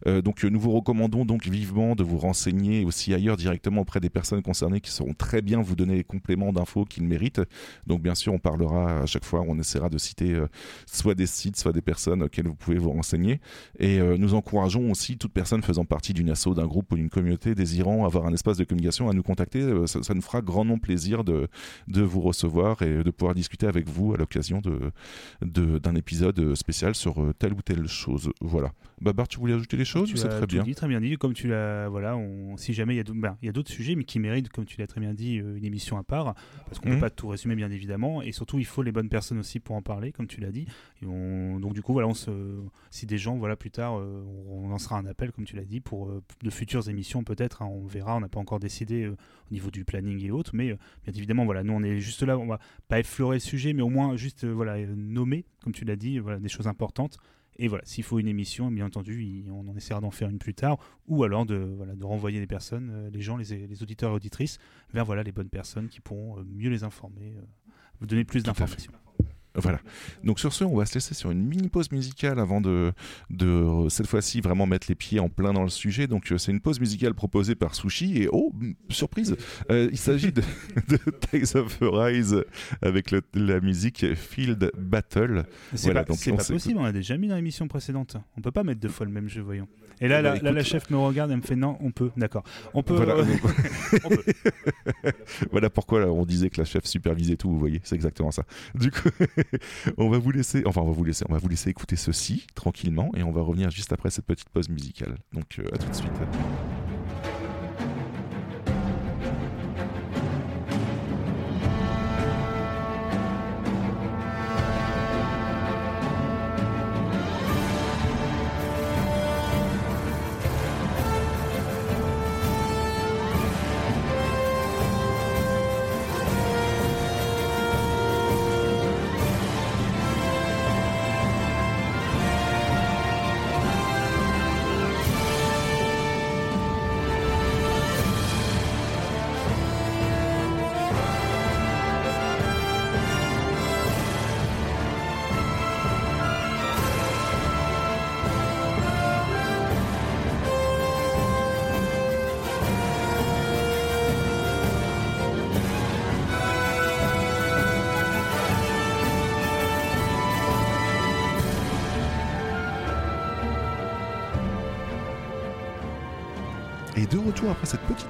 Euh, donc, nous vous recommandons donc vivement de vous renseigner aussi ailleurs directement auprès des personnes concernées qui sauront très bien vous donner les compléments d'infos qu'ils méritent. Donc, bien sûr, on parlera à chaque fois, on essaiera de citer euh, soit des sites, soit des personnes auxquelles vous pouvez vous renseigner. Et nous encourageons aussi toute personne faisant partie d'une asso, d'un groupe ou d'une communauté désirant avoir un espace de communication à nous contacter. Euh, ça, ça nous fera grandement plaisir de, de vous recevoir et de pouvoir discuter avec vous à l'occasion de- d'un épisode spécial sur euh, telle ou telle chose. Voilà. Babar, tu voulais ajouter des choses C'est très tout bien. dit, très bien dit. Comme tu l'as, voilà, on- si jamais il y a d'autres, ben, il y a d'autres sujets, mais qui méritent, comme tu l'as très bien dit, euh, une émission à part, parce qu'on ne Mhm. peut pas tout résumer, bien évidemment, et surtout il faut les bonnes personnes aussi pour en parler, comme tu l'as dit. Et on- donc du coup, voilà, on se, si des gens, voilà, plus tard, on lancera un appel, comme tu l'as dit, pour de futures émissions peut-être. hein, on verra, on n'a pas encore décidé au niveau du planning et autres, mais euh, bien évidemment, voilà, nous on est juste là, on va pas effleurer le sujet, mais au moins juste, euh, voilà, euh, nommer, comme tu l'as dit, voilà, des choses importantes. Et voilà, s'il faut une émission, bien entendu, on en essaiera d'en faire une plus tard, ou alors de, voilà, de renvoyer les personnes, les gens, les, les auditeurs et auditrices, vers voilà, les bonnes personnes qui pourront mieux les informer, vous donner plus d'informations. Voilà. Donc sur ce, on va se laisser sur une mini pause musicale avant de, de cette fois-ci vraiment mettre les pieds en plein dans le sujet. Donc euh, c'est une pause musicale proposée par Sushi et oh surprise, euh, il s'agit de, de Tales of Arise avec le- la musique Field Battle. C'est Voilà, pas, donc possible, on l'a déjà mis dans l'émission précédente. On peut pas mettre deux fois le même jeu, voyons. Et là, Bah, la, là, la chef me regarde, elle me fait non, on peut, d'accord. On peut. Voilà, euh, donc- on peut. voilà pourquoi là, on disait que la chef supervisait tout, vous voyez, c'est exactement ça. Du coup, on va vous laisser, écouter ceci tranquillement et on va revenir juste après cette petite pause musicale. Donc euh, à tout de suite.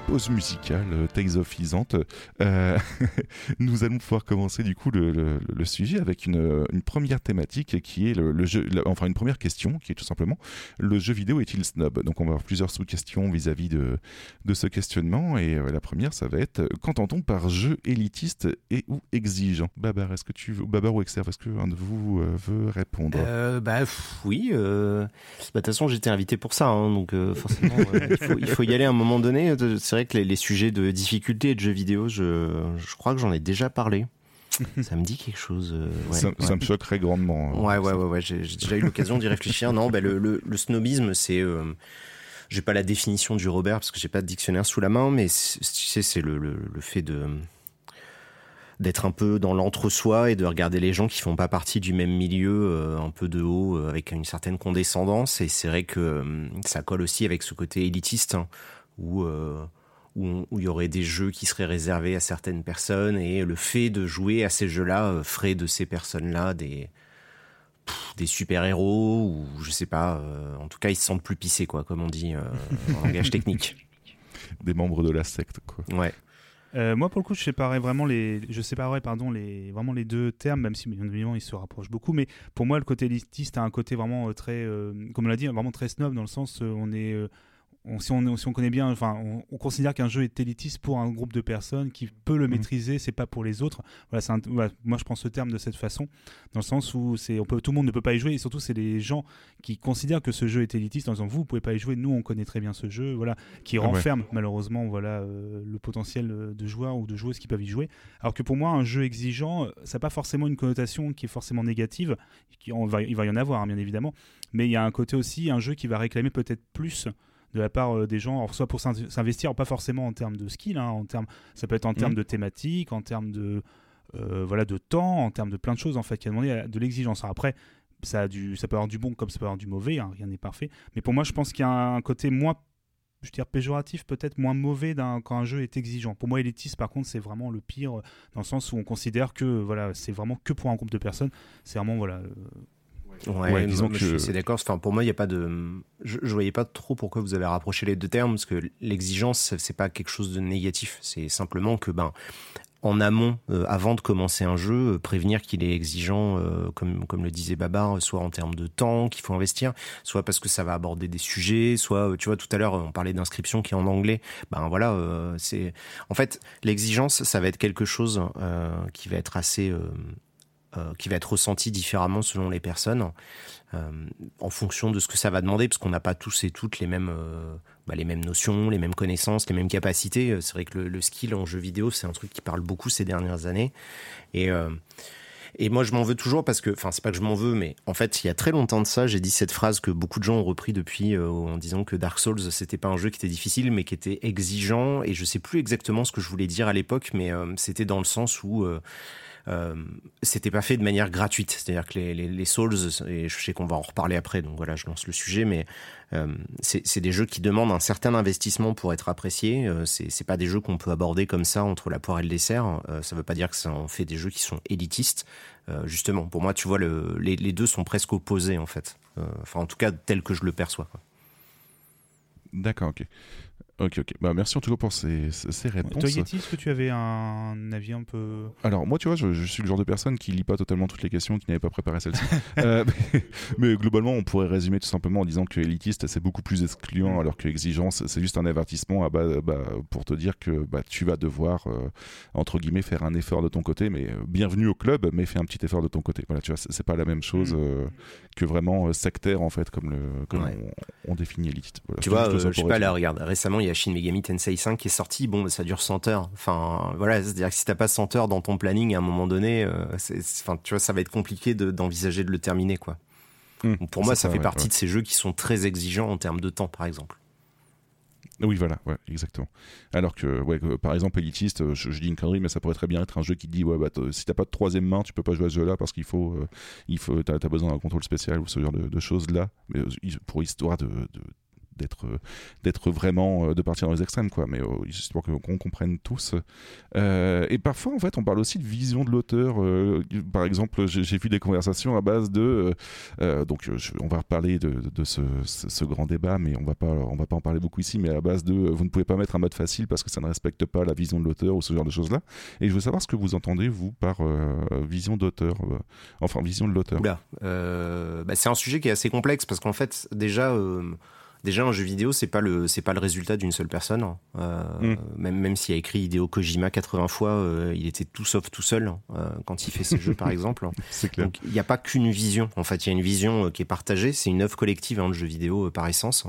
Pause musicale, euh, Tales of Isante, euh, nous allons pouvoir commencer du coup le, sujet avec une, première thématique qui est le, jeu, enfin une première question qui est tout simplement le jeu vidéo est-il snob? Donc on va avoir plusieurs sous-questions vis-à-vis de, ce questionnement et euh, la première ça va être euh, qu'entend-on par jeu élitiste et ou exigeant? Babar, est-ce que tu veux, Babar ou Exerve, est-ce que un de vous euh, veut répondre? Euh, bah pff, oui. euh, bah, De toute façon, j'étais invité pour ça, hein, donc euh, forcément, euh, il, faut, il faut y aller à un moment donné. C'est vrai que les, les sujets de difficulté et de jeux vidéo, je, je crois que j'en ai déjà parlé. Ça me dit quelque chose. euh, ouais, ça, ouais. ça me choquerait grandement. hein. Ouais, ouais, ouais, ouais. J'ai j'ai déjà eu l'occasion d'y réfléchir. Non, bah, le, le, le snobisme, c'est. euh, j'ai pas la définition du Robert parce que j'ai pas de dictionnaire sous la main, mais c'est- tu sais, c'est le, le, le fait de d'être un peu dans l'entre-soi et de regarder les gens qui font pas partie du même milieu euh, un peu de haut euh, avec une certaine condescendance et c'est vrai que euh, ça colle aussi avec ce côté élitiste hein, où euh, où il y aurait des jeux qui seraient réservés à certaines personnes et le fait de jouer à ces jeux-là euh, ferait de ces personnes-là des pff, des super-héros ou je sais pas euh, en tout cas ils se sentent plus pissés quoi comme on dit euh, en langage technique Des membres de la secte, quoi. ouais Euh, moi, pour le coup, je séparais vraiment les, je séparais pardon les, vraiment les deux termes, même si bien évidemment ils se rapprochent beaucoup. Mais pour moi, le côté élitiste a un côté vraiment très, euh, comme on l'a dit, vraiment très snob dans le sens, euh, on est, euh, on, si, on, si on connaît bien, enfin, on, on considère qu'un jeu est élitiste pour un groupe de personnes qui peut le maîtriser, c'est pas pour les autres. Voilà, c'est un- voilà, moi je prends ce terme de cette façon, dans le sens où c'est, on peut, tout le monde ne peut pas y jouer, et surtout c'est les gens qui considèrent que ce jeu est élitiste en disant vous, vous pouvez pas y jouer, nous on connaît très bien ce jeu, voilà, qui Ah ouais. renferme malheureusement voilà euh, le potentiel euh, de joueurs ou de joueuses qui peuvent y jouer. Alors que pour moi, un jeu exigeant, ça n'a pas forcément une connotation qui est forcément négative. Qui, on va, il va y en avoir, hein, bien évidemment. Mais il y a un côté aussi, un jeu qui va réclamer peut-être plus de la part euh, des gens, alors soit pour s'in- s'investir, pas forcément en termes de skill, hein, en termes, ça peut être en termes de thématique, en termes de, euh, voilà, de temps, en termes de plein de choses en fait, qui a demandé euh, de l'exigence. Après, ça, a du, ça peut avoir du bon comme ça peut avoir du mauvais, hein, rien n'est parfait. Mais pour moi, je pense qu'il y a un côté moins je veux dire péjoratif, peut-être moins mauvais quand un jeu est exigeant. Pour moi, élitiste, par contre, c'est vraiment le pire, euh, dans le sens où on considère que voilà, c'est vraiment que pour un groupe de personnes. C'est vraiment voilà. Ouais, Ouais, disons je que- suis assez d'accord. Enfin, pour moi, il n'y a pas de. Je, je voyais pas trop pourquoi vous avez rapproché les deux termes, parce que l'exigence, c'est- pas quelque chose de négatif. C'est simplement que, ben, en amont, euh, avant de commencer un jeu, euh, prévenir qu'il est exigeant, euh, comme, comme le disait Babar, soit en termes de temps qu'il faut investir, soit parce que ça va aborder des sujets, soit, tu vois, tout à l'heure, on parlait d'inscription qui est en anglais. Ben voilà, c'est. En fait, l'exigence, ça va être quelque chose qui va être assez. Euh, qui va être ressenti différemment selon les personnes, euh, en fonction de ce que ça va demander, parce qu'on n'a pas tous et toutes les mêmes, euh, bah, les mêmes notions, les mêmes connaissances, les mêmes capacités. C'est vrai que le, skill en jeu vidéo, c'est un truc qui parle beaucoup ces dernières années. Et, et moi, je m'en veux toujours parce que, enfin, c'est pas que je m'en veux, mais en fait, il y a très longtemps de ça, j'ai dit cette phrase que beaucoup de gens ont repris depuis en disant que Dark Souls, c'était pas un jeu qui était difficile, mais qui était exigeant. Et je sais plus exactement ce que je voulais dire à l'époque, mais c'était dans le sens où euh, c'était pas fait de manière gratuite. C'est-à-dire que les, les, Souls, et je sais qu'on va en reparler après, donc voilà, je lance le sujet, mais euh, c'est des jeux qui demandent un certain investissement pour être appréciés. Euh, c'est pas des jeux qu'on peut aborder comme ça entre la poire et le dessert. Euh, ça veut pas dire que ça en fait des jeux qui sont élitistes. Euh, justement, pour moi, tu vois, le, les, les deux sont presque opposés en fait. Enfin, en tout cas, tel que je le perçois. D'accord, ok. Ok, ok. Bah, merci en tout cas pour ces, ces réponses. Toi, Yeti, est-ce que tu avais un avis un peu Alors moi tu vois je, je suis le genre de personne qui lit pas totalement toutes les questions, qui n'avait pas préparé celle-ci. Euh, mais, mais globalement on pourrait résumer tout simplement en disant que élitiste c'est beaucoup plus excluant alors que exigence c'est juste un avertissement à bas- bah, pour te dire que bah, tu vas devoir euh, entre guillemets faire un effort de ton côté mais euh, bienvenue au club mais fais un petit effort de ton côté. Voilà tu vois c'est pas la même chose Mm. euh, que vraiment sectaire en fait comme, le, comme Ouais. on, on définit élitiste. Voilà, Tu vois, euh, je sais pas, là, regarde, récemment, il y a Shin Megami Tensei 5 qui est sorti. Bon, bah, ça dure 100 heures. Enfin, voilà, c'est-à-dire que si t'as pas 100 heures dans ton planning à un moment donné, euh, c'est, c'est- enfin, tu vois, ça va être compliqué de- d'envisager de le terminer, quoi. Mm. Donc, pour moi, ça, ça, fait ouais, partie ouais. de ces jeux qui sont très exigeants en termes de temps, par exemple. Oui, voilà, ouais, exactement. Alors que, ouais, que, par exemple, élitiste, euh, je, je dis une connerie, mais ça pourrait très bien être un jeu qui dit, ouais, bah, t- si t'as pas de troisième main, tu peux pas jouer à ce jeu-là parce qu'il faut, euh, il faut, t'as, t'as besoin d'un contrôle spécial ou ce genre de, de choses-là, mais euh, pour histoire de, de- d'être d'être vraiment de partir dans les extrêmes quoi. Mais histoire qu'on comprenne tous. Et parfois en fait on parle aussi de vision de l'auteur. Par exemple j'ai vu des conversations à base de donc on va reparler de, de ce, grand débat mais on va pas on va pas en parler beaucoup ici mais à base de vous ne pouvez pas mettre un mode facile parce que ça ne respecte pas la vision de l'auteur ou ce genre de choses là et je veux savoir ce que vous entendez vous par vision d'auteur enfin vision de l'auteur. Euh, bah, c'est un sujet qui est assez complexe parce qu'en fait, déjà, euh, déjà un jeu vidéo, c'est pas le, c'est pas le résultat d'une seule personne. Hein. Euh, mm. Même, même s'il a écrit Hideo Kojima 80 fois, il était tout sauf tout seul quand il fait ses jeux, par exemple. Donc il n'y a pas qu'une vision. En fait, il y a une vision qui est partagée. C'est une œuvre collective, hein, le jeu vidéo par essence.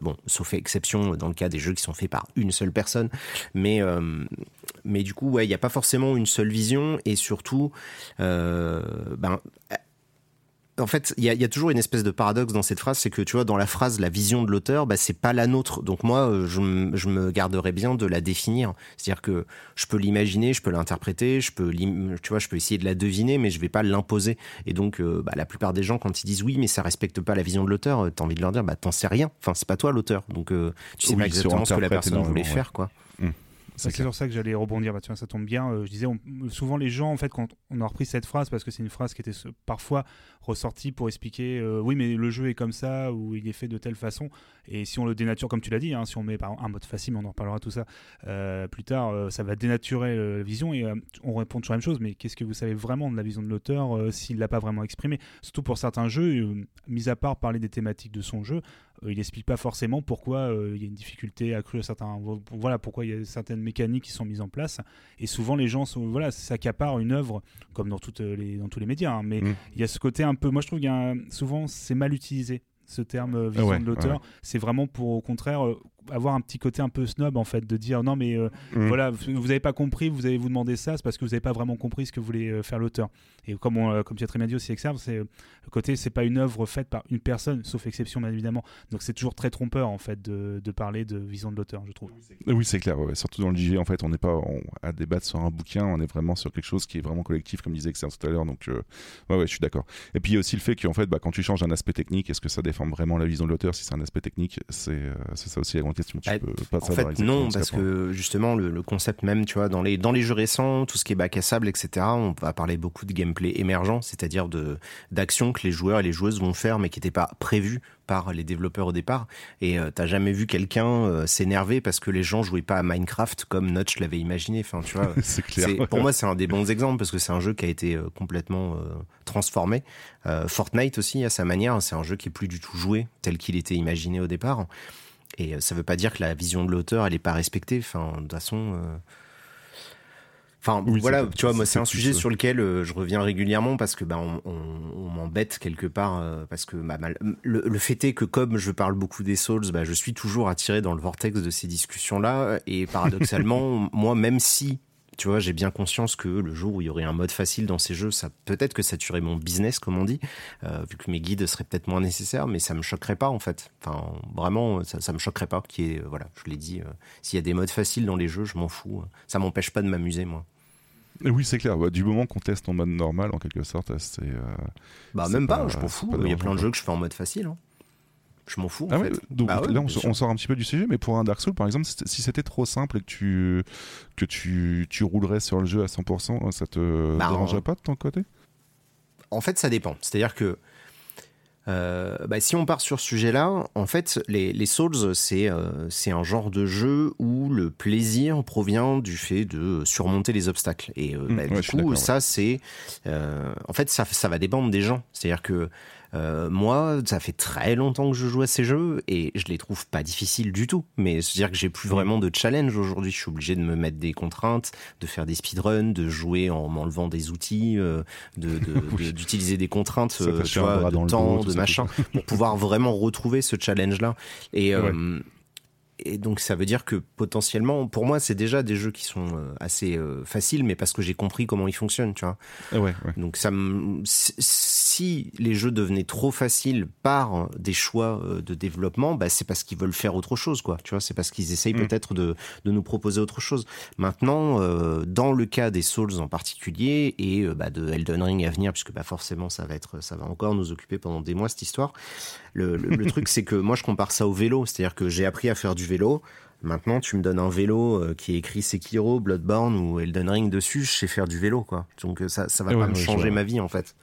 bon, sauf exception dans le cas des jeux qui sont faits par une seule personne, mais mais du coup, ouais, il n'y a pas forcément une seule vision et surtout, ben en fait, il y, y a, toujours une espèce de paradoxe dans cette phrase, c'est que tu vois, dans la phrase, la vision de l'auteur, bah, c'est pas la nôtre. Donc moi, euh, je, je me garderais bien de la définir. C'est-à-dire que je peux l'imaginer, je peux l'interpréter, je peux, tu vois, je peux essayer de la deviner, mais je vais pas l'imposer. Et donc, euh, bah, la plupart des gens, quand ils disent oui, mais ça respecte pas la vision de l'auteur, euh, t'as envie de leur dire, bah, t'en sais rien. Enfin, c'est pas toi l'auteur, donc tu sais pas exactement ce que la personne voulait faire, quoi. Mmh. C'est sur ça que j'allais rebondir. Bah, ça tombe bien. je disais, souvent les gens, en fait, quand on a repris cette phrase, parce que c'est une phrase qui était parfois ressorti pour expliquer euh, oui mais le jeu est comme ça ou il est fait de telle façon et si on le dénature comme tu l'as dit hein, si on met par un mode facile mais on en reparlera tout ça euh, plus tard euh, ça va dénaturer la vision et on répond toujours la même chose mais qu'est-ce que vous savez vraiment de la vision de l'auteur s'il l'a pas vraiment exprimé? Surtout pour certains jeux mis à part parler des thématiques de son jeu il n'explique pas forcément pourquoi il y a une difficulté accrue à certains voilà pourquoi il y a certaines mécaniques qui sont mises en place et souvent les gens sont voilà s'accaparent une œuvre comme dans toutes les dans tous les médias hein, mais mmh. il y a ce côté un peu. Moi, je trouve qu'il souvent c'est mal utilisé ce terme euh, vision de l'auteur. C'est vraiment pour au contraire euh, avoir un petit côté un peu snob en fait de dire non mais euh, mmh. voilà vous n'avez pas compris vous allez vous demander ça c'est parce que vous n'avez pas vraiment compris ce que voulait euh, faire l'auteur. Et comme on, euh, comme tu as très bien dit aussi Exerve c'est le côté c'est pas une œuvre faite par une personne sauf exception bien évidemment. Donc c'est toujours très trompeur en fait de, de parler de vision de l'auteur je trouve. Oui c'est clair. Surtout dans le JG en fait on n'est pas à débattre sur un bouquin on est vraiment sur quelque chose qui est vraiment collectif comme disait Exerve tout à l'heure. Donc ouais, ouais je suis d'accord. Et puis il y a aussi le fait qu'en fait bah, quand tu changes un aspect technique est-ce que ça défend vraiment la vision de l'auteur? Si c'est un aspect technique c'est ça aussi la grande question tu peux pas en fait, non, parce que justement, le, concept même, tu vois, dans les, dans les jeux récents, tout ce qui est bac à sable, etc., on va parler beaucoup de gameplay émergent, c'est-à-dire de d'actions que les joueurs et les joueuses vont faire, mais qui n'étaient pas prévues par les développeurs au départ. Et euh, t'as jamais vu quelqu'un euh, s'énerver parce que les gens jouaient pas à Minecraft comme Notch l'avait imaginé. Enfin, tu vois. c'est clair. Pour moi, c'est un des bons exemples parce que c'est un jeu qui a été euh, complètement transformé. Fortnite aussi, à sa manière, c'est un jeu qui est plus du tout joué tel qu'il était imaginé au départ. Et euh, ça veut pas dire que la vision de l'auteur, elle est pas respectée. Enfin, de toute façon. Euh, enfin, voilà, tu vois, moi, c'est un sujet sur lequel euh, je reviens régulièrement parce que bah, on, m'embête quelque part. parce que bah, le, fait est que, comme je parle beaucoup des Souls, bah, je suis toujours attiré dans le vortex de ces discussions-là. Et paradoxalement, moi, même si tu vois, j'ai bien conscience que le jour où il y aurait un mode facile dans ces jeux, ça peut-être que ça tuerait mon business, comme on dit, euh, vu que mes guides seraient peut-être moins nécessaires, mais ça me choquerait pas en fait. Enfin, vraiment, ça, ça me choquerait pas. Qui est, voilà, je l'ai dit, euh, s'il y a des modes faciles dans les jeux, je m'en fous. Ça m'empêche pas de m'amuser, moi. oui, c'est clair. Bah, du moment qu'on teste en mode normal, en quelque sorte, c'est. Euh, bah, même pas, je m'en fous. Il y a plein de jeux que je fais en mode facile. Hein. Je m'en fous. En ah fait. donc bah là, on, sort un petit peu du sujet, mais pour un Dark Souls, par exemple, si c'était trop simple et que tu que tu, tu roulerais sur le jeu à 100%, ça te bah, dérangerait pas de ton côté? En fait, ça dépend. C'est-à-dire que euh, bah, si on part sur ce sujet-là, en fait, les, les Souls, c'est euh, c'est un genre de jeu où le plaisir provient du fait de surmonter les obstacles. Et euh, mmh, du coup, ça, c'est. en fait, ça, ça va dépendre des gens. C'est-à-dire que euh, moi, ça fait très longtemps que je joue à ces jeux et je les trouve pas difficiles du tout. Mais c'est-à-dire que j'ai plus vraiment de challenge aujourd'hui. Je suis obligé de me mettre des contraintes, de faire des speedruns, de jouer en m'enlevant des outils, euh, d'utiliser des contraintes, euh, tu vois, de temps, de machin, pour pouvoir vraiment retrouver ce challenge-là. Et et donc ça veut dire que potentiellement, pour moi, c'est déjà des jeux qui sont euh, assez euh, faciles, mais parce que j'ai compris comment ils fonctionnent, tu vois. Ouais, ouais. Donc ça, me- si- les jeux devenaient trop faciles par des choix euh, de développement, bah, c'est parce qu'ils veulent faire autre chose, quoi. Tu vois, c'est parce qu'ils essayent Mm. peut-être de, de nous proposer autre chose. Maintenant, euh, dans le cas des Souls en particulier et euh, bah, de Elden Ring à venir, puisque bah, forcément ça va être, ça va encore nous occuper pendant des mois cette histoire. Le, le- le truc, c'est que moi je compare ça au vélo, c'est-à-dire que j'ai appris à faire du vélo. Maintenant, tu me donnes un vélo euh, qui est écrit Sekiro, Bloodborne ou Elden Ring dessus, je sais faire du vélo, quoi. Donc euh, ça, ça va Ouais, pas ouais, me changer ma vie, en fait.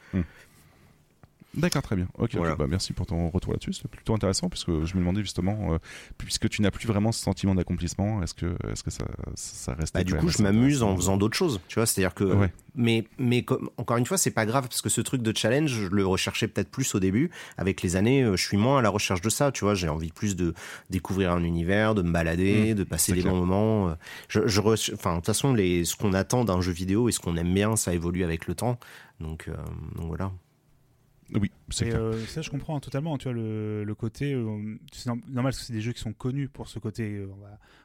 D'accord, très bien. Ok. Bah, merci pour ton retour là-dessus. C'est plutôt intéressant puisque je me demandais justement, euh, puisque tu n'as plus vraiment ce sentiment d'accomplissement, est-ce que, est-ce que ça, ça reste Bah, du coup, je m'amuse en faisant d'autres choses, tu vois. C'est-à-dire que, Ouais. mais, mais comme, encore une fois, c'est pas grave parce que ce truc de challenge, je le recherchais peut-être plus au début. Avec les années, euh, je suis moins à la recherche de ça, tu vois. J'ai envie plus de découvrir un univers, de me balader, Mmh, de passer des clair. bons moments. euh. Je, je enfin, de toute façon, les, ce qu'on attend d'un jeu vidéo et ce qu'on aime bien, ça évolue avec le temps. Donc, euh, donc voilà. Oui, c'est euh, ça, je comprends totalement. Tu vois, le, le côté. euh, c'est norm- normal parce que c'est des jeux qui sont connus pour ce côté euh,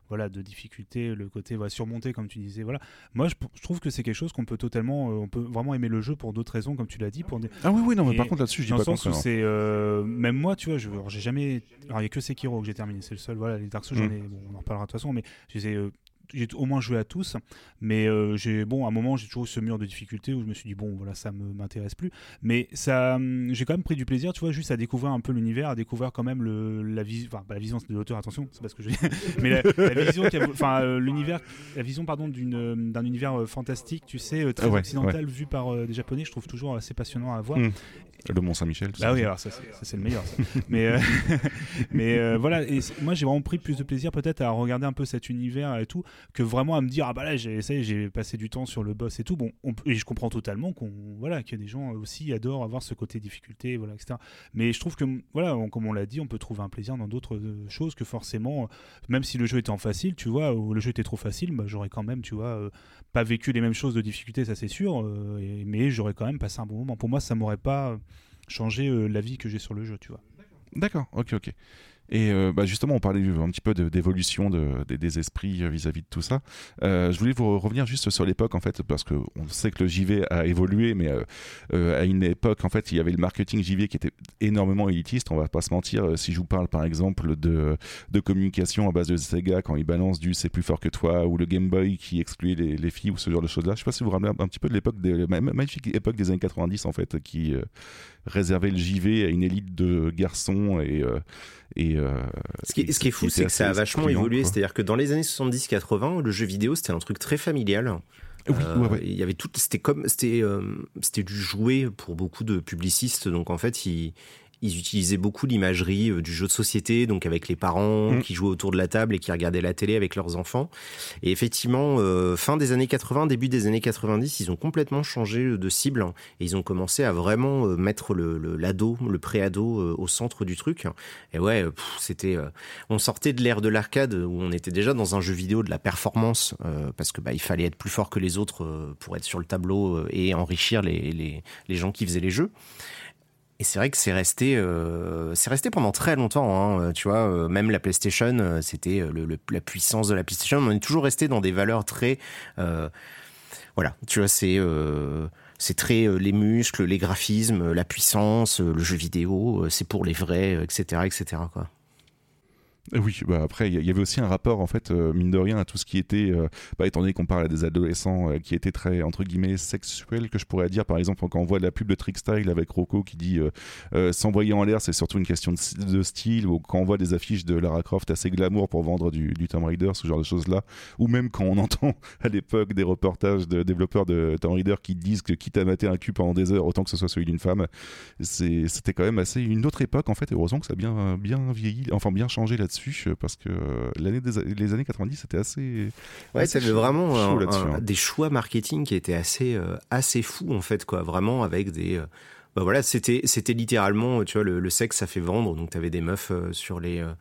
voilà, de difficulté, le côté va surmonter, comme tu disais. Voilà. Moi, je, je trouve que c'est quelque chose qu'on peut totalement. euh, on peut vraiment aimer le jeu pour d'autres raisons, comme tu l'as dit. Pour des, Ah oui, oui, non, mais et par contre là-dessus, je dis dans pas le sens où contraire. c'est. même moi, tu vois, j'ai jamais. Alors, il n'y a que Sekiro que j'ai terminé. C'est le seul. Voilà, les Dark Souls, j'en Mm. ai. Bon, on en reparlera de toute façon, mais je euh, j'ai au moins joué à tous, mais euh, j'ai bon à un moment j'ai toujours eu ce mur de difficulté où je me suis dit bon voilà ça me m'intéresse plus, mais ça hum, j'ai quand même pris du plaisir tu vois juste à découvrir un peu l'univers, à découvrir quand même le la vision, enfin pas la vision de l'auteur attention c'est pas ce que je dis, mais la, la vision, enfin euh, l'univers, la vision pardon d'une euh, d'un univers euh, fantastique tu sais très Ah ouais, occidental vu par euh, des japonais je trouve toujours assez passionnant à voir. Mm. Le Mont Saint-Michel. tout ça. oui, alors ça c'est ça, c'est le meilleur. ça. mais mais voilà, et moi j'ai vraiment pris plus de plaisir peut-être à regarder un peu cet univers et tout que vraiment à me dire ah bah là j'ai essayé, j'ai passé du temps sur le boss et tout. Bon, et je comprends totalement qu'on voilà qu'il y a des gens aussi adorent avoir ce côté difficulté, voilà etc. Mais je trouve que voilà, comme on l'a dit, on peut trouver un plaisir dans d'autres euh, choses que forcément, euh, même si le jeu était en facile, tu vois, ou le jeu était trop facile, bah, j'aurais quand même, tu vois, euh, pas vécu les mêmes choses de difficulté, ça c'est sûr, mais j'aurais quand même passé un bon moment. Pour moi, ça m'aurait pas changé euh, la vie que j'ai sur le jeu, tu vois. D'accord, ok, ok. Et euh, bah justement, on parlait un petit peu d'évolution de, des, esprits euh, vis-à-vis de tout ça. Euh, je voulais vous revenir juste sur l'époque, en fait, parce que on sait que le JV a évolué, mais à une époque, en fait, il y avait le marketing JV qui était énormément élitiste. On va pas se mentir. Si je vous parle, par exemple, de, communication à base de Sega quand ils balancent du c'est plus fort que toi, ou le Game Boy qui excluait les, les filles, ou ce genre de choses-là. Je sais pas si vous vous rappelez un, petit peu de l'époque, ma- magnifique époque des années 90, en fait, qui euh, réservait le JV à une élite de garçons et euh, et euh, Ce qui, ce qui est fou, c'est que ça a vachement évolué. C'est-à-dire que dans les années 70-80, le jeu vidéo, c'était un truc très familial. Oui, Euh, ouais, ouais. Il y avait tout, c'était comme, c'était, euh, c'était du jouet pour beaucoup de publicistes. Donc en fait, ils, ils utilisaient beaucoup l'imagerie euh, du jeu de société, donc avec les parents Mm. qui jouaient autour de la table et qui regardaient la télé avec leurs enfants. Et effectivement, euh, fin des années 80, début des années 90, ils ont complètement changé de cible et ils ont commencé à vraiment euh, mettre le, le- l'ado, le pré-ado euh, au centre du truc. Et ouais, euh, c'était, euh, on sortait de l'ère de l'arcade où on était déjà dans un jeu vidéo de la performance euh, parce que bah il fallait être plus fort que les autres euh, pour être sur le tableau euh, et enrichir les, les, les gens qui faisaient les jeux. Et c'est vrai que c'est resté, euh, c'est resté pendant très longtemps. Hein, euh, tu vois, euh, même la PlayStation, euh, c'était le, la puissance de la PlayStation. On est toujours resté dans des valeurs très, voilà. Tu vois, c'est c'est très les muscles, les graphismes, la puissance, le jeu vidéo. c'est pour les vrais, etc., etc. Quoi. Euh, Oui, bah après, il y- avait aussi un rapport, en fait, euh, mine de rien, à tout ce qui était, euh, bah, étant donné qu'on parle à des adolescents euh, qui étaient très, entre guillemets, sexuels, que je pourrais dire, par exemple, quand on voit la pub de Trickstyle avec Rocco qui dit s'envoyer en l'air, c'est surtout une question de, style, ou quand on voit des affiches de Lara Croft assez glamour pour vendre du, du Tomb Raider, ce genre de choses-là, ou même quand on entend à l'époque des reportages de développeurs de Tomb Raider qui disent que quitte à mater un cul pendant des heures, autant que ce soit celui d'une femme, c'était quand même assez une autre époque, en fait, et heureusement que ça a bien, bien vieilli, enfin bien changé là-dessus, parce que euh, l'année des, les années 90, c'était assez. Ouais, chaud- vraiment un- un- hein. des choix marketing qui étaient assez euh, assez fous en fait quoi, vraiment avec des euh, bah voilà, c'était c'était littéralement tu vois le, le sexe ça fait vendre donc t'avais des meufs euh, sur les euh,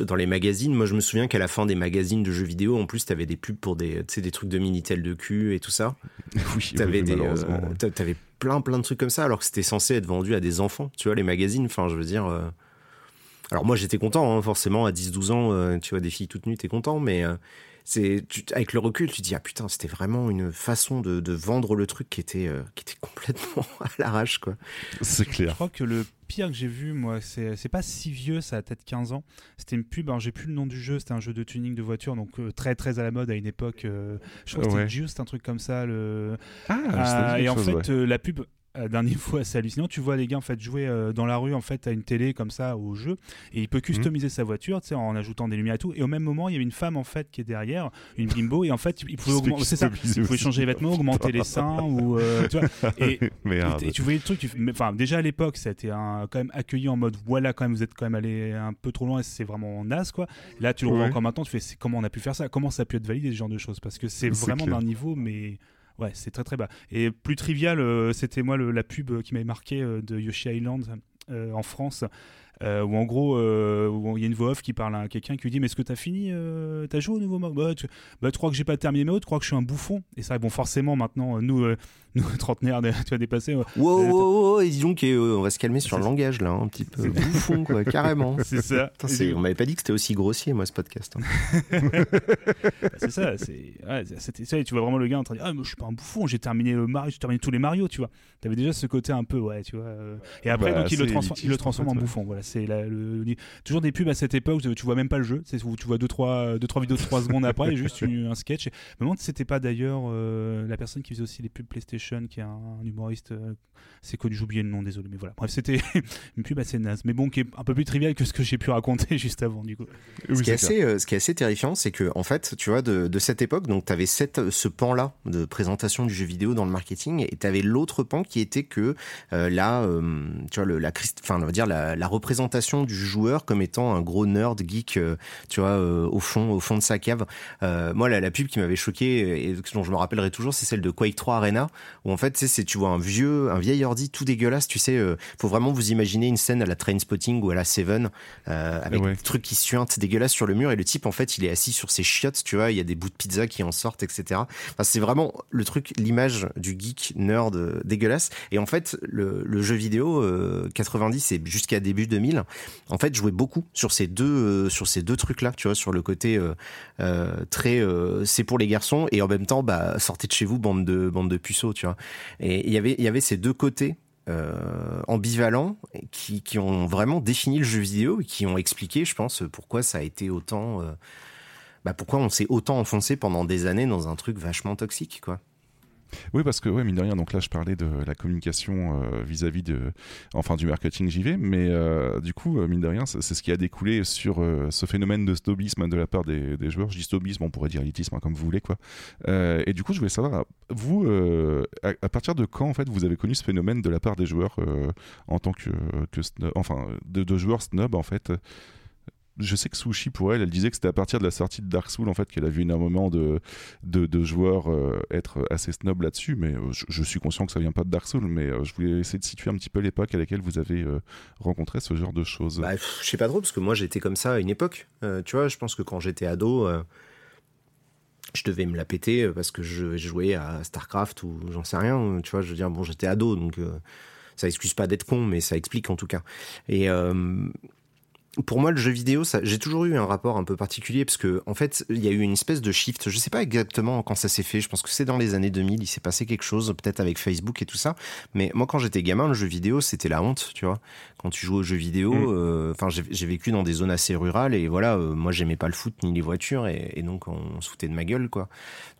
dans les magazines. Moi, je me souviens qu'à la fin des magazines de jeux vidéo, en plus, t'avais des pubs pour des, des trucs de Minitel de cul et tout ça. oui, T'avais oui, euh, plein, plein de trucs comme ça, alors que c'était censé être vendu à des enfants, tu vois, les magazines. Enfin, je veux dire, euh, Alors moi j'étais content, hein, forcément, à 10-12 ans, euh, tu vois des filles toutes nues, t'es content, mais euh, c'est tu- avec le recul, tu te dis ah putain, c'était vraiment une façon de, de vendre le truc qui était euh, qui était complètement à l'arrache quoi. C'est Je clair. crois que le pire que j'ai vu, moi, c'est c'est pas si vieux, ça a peut-être 15 ans. C'était une pub, alors j'ai plus le nom du jeu, c'était un jeu de tuning de voiture, donc euh, très très à la mode à une époque. euh, je crois que Ouais. c'était juste un truc comme ça. Le... Ah, dit et en chose, fait, ouais. euh, la pub euh, d'un niveau assez hallucinant. Tu vois les gars en fait jouer euh, dans la rue en fait à une télé comme ça au jeu et il peut customiser sa voiture, tu sais, en ajoutant des lumières et tout. Et au même moment, il y avait une femme en fait qui est derrière, une bimbo, et en fait, il pouvait augmenter, c'est ça, il pouvait changer les vêtements, augmenter les seins ou euh, tu vois. Et, Merde. et, et tu voyais le truc, tu enfin déjà à l'époque, ça a été un- quand même accueilli en mode voilà quand même vous êtes quand même allé un peu trop loin, et c'est vraiment naze quoi. Là tu le Ouais. encore maintenant, tu fais comment on a pu faire ça, comment ça a pu être validé ce genre de choses? Parce que c'est vraiment d'un niveau mais ouais c'est très très bas. Et plus trivial, euh, c'était moi la pub qui m'avait marqué euh, de Yoshi Island euh, en France. où en gros, il y a une voix off qui parle à quelqu'un qui lui dit Mais est-ce que t'as fini euh, T'as joué au nouveau mode? Bah, tu, bah, crois que j'ai pas terminé mes autres, tu crois que je suis un bouffon? Et ça, bon, forcément, maintenant, nous, nous trentenaires, tu vas dépasser. euh, Wow, wow, wow, et dis donc, euh, on va se calmer sur le langage là, hein, un petit peu bouffon quoi, carrément. c'est ça. Putain, on m'avait pas dit que c'était aussi grossier moi ce podcast. hein. Bah, c'est ça, c'est ouais, c'était ça. Et tu vois vraiment le gars en train de dire Ah, mais je suis pas un bouffon, j'ai terminé le Mario, j'ai terminé tous les Mario, tu vois. T'avais déjà ce côté un peu, ouais, tu vois. euh, Et après, Bah, donc, il le, transforme, il le transforme en en, fait, ouais. bouffon. Voilà, c'est le, toujours des pubs à cette époque où tu vois même pas le jeu, c'est où tu vois 2-3 deux, trois, deux, trois vidéos de 3 secondes après, et juste une- un sketch. Je me demande si c'était pas d'ailleurs euh, la personne qui faisait aussi les pubs PlayStation, qui est un, un humoriste. euh, c'est connu, j'ai oublié le nom, désolé. Mais voilà, bref, c'était une pub assez naze. Mais bon, qui est un peu plus trivial que ce que j'ai pu raconter juste avant, du coup. Oui, ce, qui est assez, euh, ce qui est assez terrifiant, c'est que en fait, tu vois, de, de cette époque, donc tu avais ce pan-là de présentation du jeu vidéo dans le marketing, et tu avais l'autre pan qui était que euh, la, euh, tu vois, le, la, christ- enfin, on va dire la, la représentation du joueur comme étant un gros nerd geek, euh, tu vois, euh, au fond, au fond de sa cave. Euh, moi, la, la pub qui m'avait choqué et dont je me rappellerai toujours, c'est celle de Quake 3 Arena, où en fait, tu sais, tu vois un vieux, un vieil ordi tout dégueulasse, tu sais, euh, faut vraiment vous imaginer une scène à la Trainspotting ou à la Seven, euh, avec Ouais. des trucs qui suintent dégueulasses sur le mur et le type en fait il est assis sur ses chiottes tu vois il y a des bouts de pizza qui en sortent etc enfin, c'est vraiment le truc l'image du geek nerd euh, dégueulasse et en fait le, le jeu vidéo euh, 90 et jusqu'à début 2000 en fait jouait beaucoup sur ces deux euh, sur ces deux trucs là tu vois sur le côté euh, euh, très euh, c'est pour les garçons et en même temps bah sortez de chez vous bande de bande de puceaux et il y avait ces deux côtés euh, ambivalents qui, qui ont vraiment défini le jeu vidéo et qui ont expliqué, je pense, pourquoi ça a été autant. euh, bah pourquoi on s'est autant enfoncé pendant des années dans un truc vachement toxique, quoi. Oui, parce que, ouais, mine de rien, donc là, je parlais de la communication euh, vis-à-vis de, enfin, du marketing JV, mais euh, du coup, euh, mine de rien, c'est ce qui a découlé sur ce phénomène de snobisme de la part des, joueurs. Je dis snobisme, on pourrait dire élitisme, hein, comme vous voulez, quoi. Et du coup, je voulais savoir, vous, à, partir de quand, en fait, vous avez connu ce phénomène de la part des joueurs en tant que, que snob- enfin, de, de joueurs snob, en fait? Je sais que Sushi pour elle, elle disait que c'était à partir de la sortie de Dark Souls en fait qu'elle a vu énormément de, de, de joueurs euh, être assez snob là-dessus, mais euh, je, suis conscient que ça vient pas de Dark Souls, mais euh, je voulais essayer de situer un petit peu l'époque à laquelle vous avez rencontré ce genre de choses. Bah, je sais pas trop, parce que moi j'étais comme ça à une époque. Tu vois, je pense que quand j'étais ado, je devais me la péter parce que je jouais à StarCraft ou j'en sais rien. Tu vois, je veux dire, bon, j'étais ado, donc ça excuse pas d'être con, mais ça explique en tout cas. Et. Pour moi, le jeu vidéo, j'ai toujours eu un rapport un peu particulier parce que, en fait, il y a eu une espèce de shift. Je sais pas exactement quand ça s'est fait. Je pense que c'est dans les années 2000. Il s'est passé quelque chose, peut-être avec Facebook et tout ça. Mais moi, quand j'étais gamin, le jeu vidéo, c'était la honte, tu vois. Quand tu joues aux jeux vidéo, Mm. euh, enfin, j'ai, j'ai vécu dans des zones assez rurales et voilà, euh, moi, j'aimais pas le foot ni les voitures et, et donc on se foutait de ma gueule, quoi.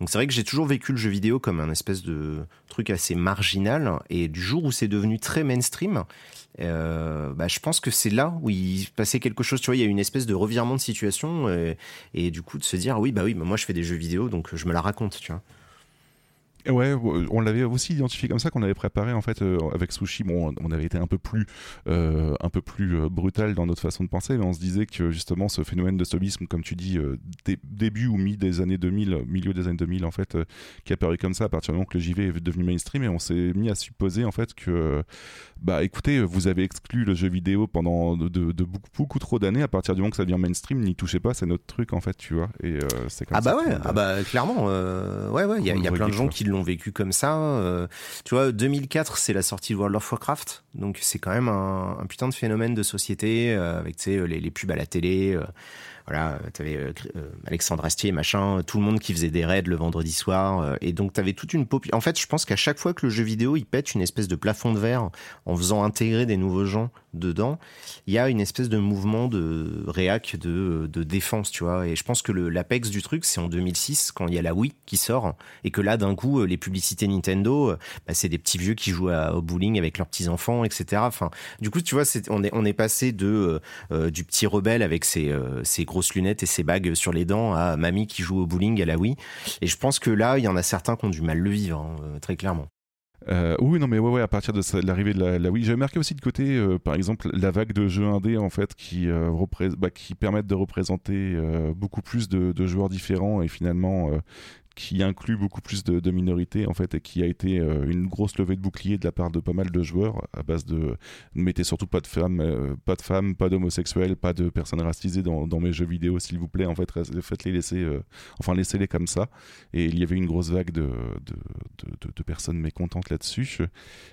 Donc c'est vrai que j'ai toujours vécu le jeu vidéo comme un espèce de truc assez marginal et du jour où c'est devenu très mainstream, euh, bah, je pense que c'est là où il passait quelque chose. Tu vois, il y a eu une espèce de revirement de situation et, et du coup de se dire oui, bah oui, bah moi je fais des jeux vidéo donc je me la raconte, tu vois. Ouais, on l'avait aussi identifié comme ça qu'on avait préparé en fait euh, avec Sushi. Bon, on avait été un peu plus, euh, un peu plus euh, brutal dans notre façon de penser, mais on se disait que justement ce phénomène de snobisme, comme tu dis, euh, dé- début ou mi des années 2000, euh, milieu des années 2000 en fait, euh, qui est apparu comme ça à partir du moment que le JV est devenu mainstream, et on s'est mis à supposer en fait que, bah écoutez, vous avez exclu le jeu vidéo pendant de, de- de beaucoup, beaucoup trop d'années. À partir du moment que ça devient mainstream, n'y touchez pas, c'est notre truc en fait, tu vois. Et euh, c'est comme Ah ça bah ouais, qu'on a- ah bah clairement, euh, ouais ouais, il y a, y plein de gens qui l'ont vécu comme ça. Euh, tu vois, 2004, c'est la sortie de World of Warcraft, donc c'est quand même un, putain de phénomène de société euh, avec les, les, pubs à la télé. Euh, voilà, tu avais euh, euh, Alexandre Astier, machin, tout le monde qui faisait des raids le vendredi soir. Euh, et donc, tu avais toute une population. En fait, je pense qu'à chaque fois que le jeu vidéo, il pète une espèce de plafond de verre en faisant intégrer des nouveaux gens dedans, il y a une espèce de mouvement de réac, de, de défense, tu vois. Et je pense que l'apex du truc, c'est en 2006, quand il y a la Wii qui sort, et que là, d'un coup, les publicités Nintendo, bah, c'est des petits vieux qui jouent au bowling avec leurs petits-enfants, etc. Enfin, du coup, tu vois, on, est, on est passé de, du petit rebelle avec ses, ses gros lunettes et ses bagues sur les dents à mamie qui joue au bowling à la Wii. Et je pense que là, il y en a certains qui ont du mal le vivre, hein, euh, très clairement. Euh, oui, non, mais ouais, ouais, à partir de l'arrivée de la, Wii, j'avais marqué aussi de côté, euh, par exemple, la vague de jeux indés en fait qui, bah, qui permettent de représenter beaucoup plus de, joueurs différents et finalement qui inclut beaucoup plus de, minorités en fait et qui a été euh, une grosse levée de bouclier de la part de pas mal de joueurs à base de ne mettez surtout pas de femmes, euh, pas de femmes, pas d'homosexuels, pas de personnes racisées dans, mes jeux vidéo s'il vous plaît. En fait faites-les laisser, euh, enfin laissez-les comme ça. Et il y avait une grosse vague de, de, de, personnes mécontentes là-dessus.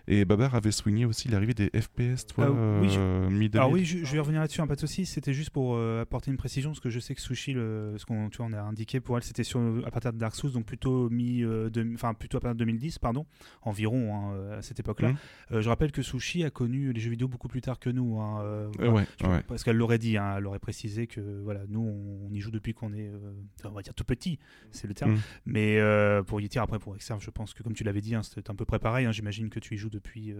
Et Babar avait souligné aussi l'arrivée des FPS toi ah oui, je... Alors oui je, vais revenir là-dessus un peu aussi c'était juste pour apporter une précision parce que je sais que Sushi le, ce qu'on tu vois, on a indiqué pour elle c'était sur à partir de Dark Souls donc plutôt mi, euh, enfin plutôt à partir de 2010, pardon, environ hein, euh, à cette époque-là. Mmh. Euh, je rappelle que Sushi a connu les jeux vidéo beaucoup plus tard que nous, hein, parce qu'elle l'aurait dit, hein, elle aurait précisé que voilà, nous on, y joue depuis qu'on est, on va dire tout petit, c'est le terme. Mmh. Mais pour y après pour Exerve, je pense que comme tu l'avais dit, c'était un peu près pareil. J'imagine que tu y joues depuis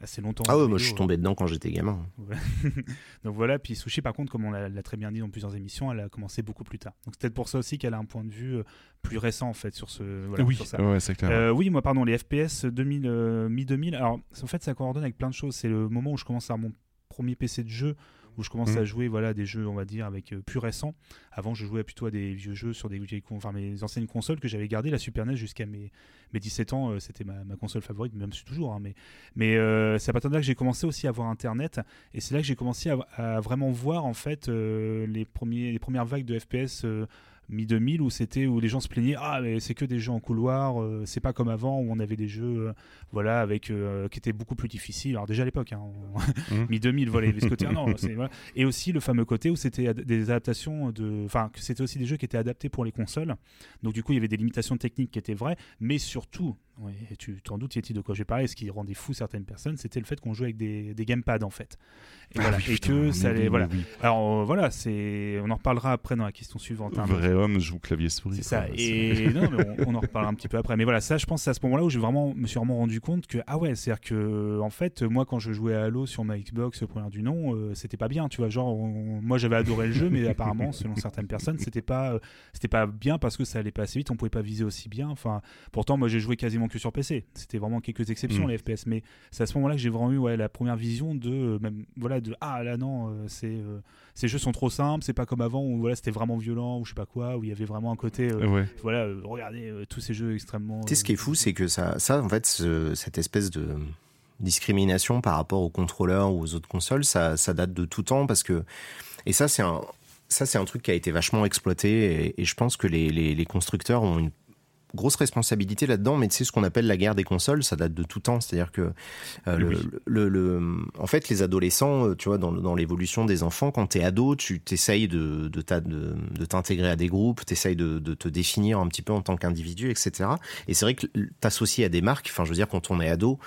assez longtemps. Ah ouais, moi je suis tombé dedans quand j'étais gamin. Donc voilà, puis Sushi par contre, comme on l'a très bien dit dans plusieurs émissions, elle a commencé beaucoup plus tard. Donc c'est peut-être pour ça aussi qu'elle a un point de vue euh, plus récent en fait sur ce. Voilà, oui, sur ça. clair. Euh, oui, moi pardon, les FPS 2000, euh, mi 2000. Alors en fait, ça coordonne avec plein de choses. C'est le moment où je commence à mon premier PC de jeu où je commence à mm. jouer voilà des jeux on va dire avec euh, plus récents avant je jouais plutôt à des vieux jeux sur des enfin mes anciennes consoles que j'avais gardé la Super NES jusqu'à mes, mes 17 ans euh, c'était ma, console favorite même si toujours hein, mais mais euh, c'est à partir de là que j'ai commencé aussi à voir internet et c'est là que j'ai commencé à, vraiment voir en fait les premiers les premières vagues de FPS mi-2000 où c'était où les gens se plaignaient ah mais c'est que des jeux en couloir euh, c'est pas comme avant où on avait des jeux euh, voilà avec euh, qui étaient beaucoup plus difficiles alors déjà à l'époque hein, mmh. mi-2000 voilà ce côté non voilà. et aussi le fameux côté où c'était des adaptations de enfin que c'était aussi des jeux qui étaient adaptés pour les consoles donc du coup il y avait des limitations techniques qui étaient vraies mais surtout tu t'en doutes Yeti de quoi j'ai parlé ce qui rendait fou certaines personnes c'était le fait qu'on jouait avec des, des gamepads en fait. Et, voilà, et que ça allait voilà. alors voilà c'est on en reparlera après dans la question suivante hein, vrai homme joue clavier souris c'est ça. Et non, mais on, en reparlera un petit peu après. Mais voilà ça je pense c'est à ce moment là où je vraiment me suis vraiment rendu compte que ah ouais c'est à dire que en fait moi quand je jouais à Halo sur ma Xbox première du nom euh, c'était pas bien tu vois. Genre moi j'avais adoré le jeu mais apparemment selon certaines personnes c'était pas euh, c'était pas bien parce que ça allait pas assez vite on pouvait pas viser aussi bien. Enfin pourtant moi j'ai joué quasiment que sur PC c'était vraiment quelques exceptions mm. les FPS mais c'est à ce moment là que j'ai vraiment eu ouais, la première vision de euh, même voilà de ah là non c'est ces jeux sont trop simples c'est pas comme avant où voilà c'était vraiment violent ou je sais pas quoi où il y avait vraiment un côté voilà regardez tous ces jeux extrêmement tu sais ce qui est fou c'est que ça ça en fait cette espèce de discrimination par rapport aux contrôleurs ou aux autres consoles, ça, ça date de tout temps parce que et ça c'est un ça c'est un truc qui a été vachement exploité et, je pense que les, les, les, constructeurs ont une grosse responsabilité là-dedans, mais c'est ce qu'on appelle la guerre des consoles, ça date de tout temps. C'est-à-dire que euh, le, le, en fait, les adolescents, euh, tu vois, dans, dans l'évolution des enfants, quand t'es ado, tu t'essayes de, de, de, t'intégrer à des groupes, t'essayes de, de te définir un petit peu en tant qu'individu, etc. Et c'est vrai que t'associer à des marques, enfin, je veux dire, quand on est ado,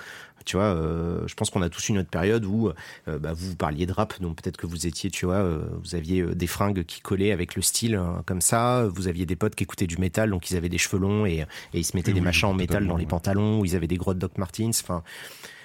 tu vois, euh, je pense qu'on a tous une autre période où euh, bah, vous parliez de rap, donc peut-être que vous étiez, tu vois, euh, vous aviez des fringues qui collaient avec le style hein, comme ça. Vous aviez des potes qui écoutaient du métal, donc ils avaient des cheveux longs et, et ils se mettaient des machins en métal dans les pantalons, ou ils avaient des grottes Doc Martens, enfin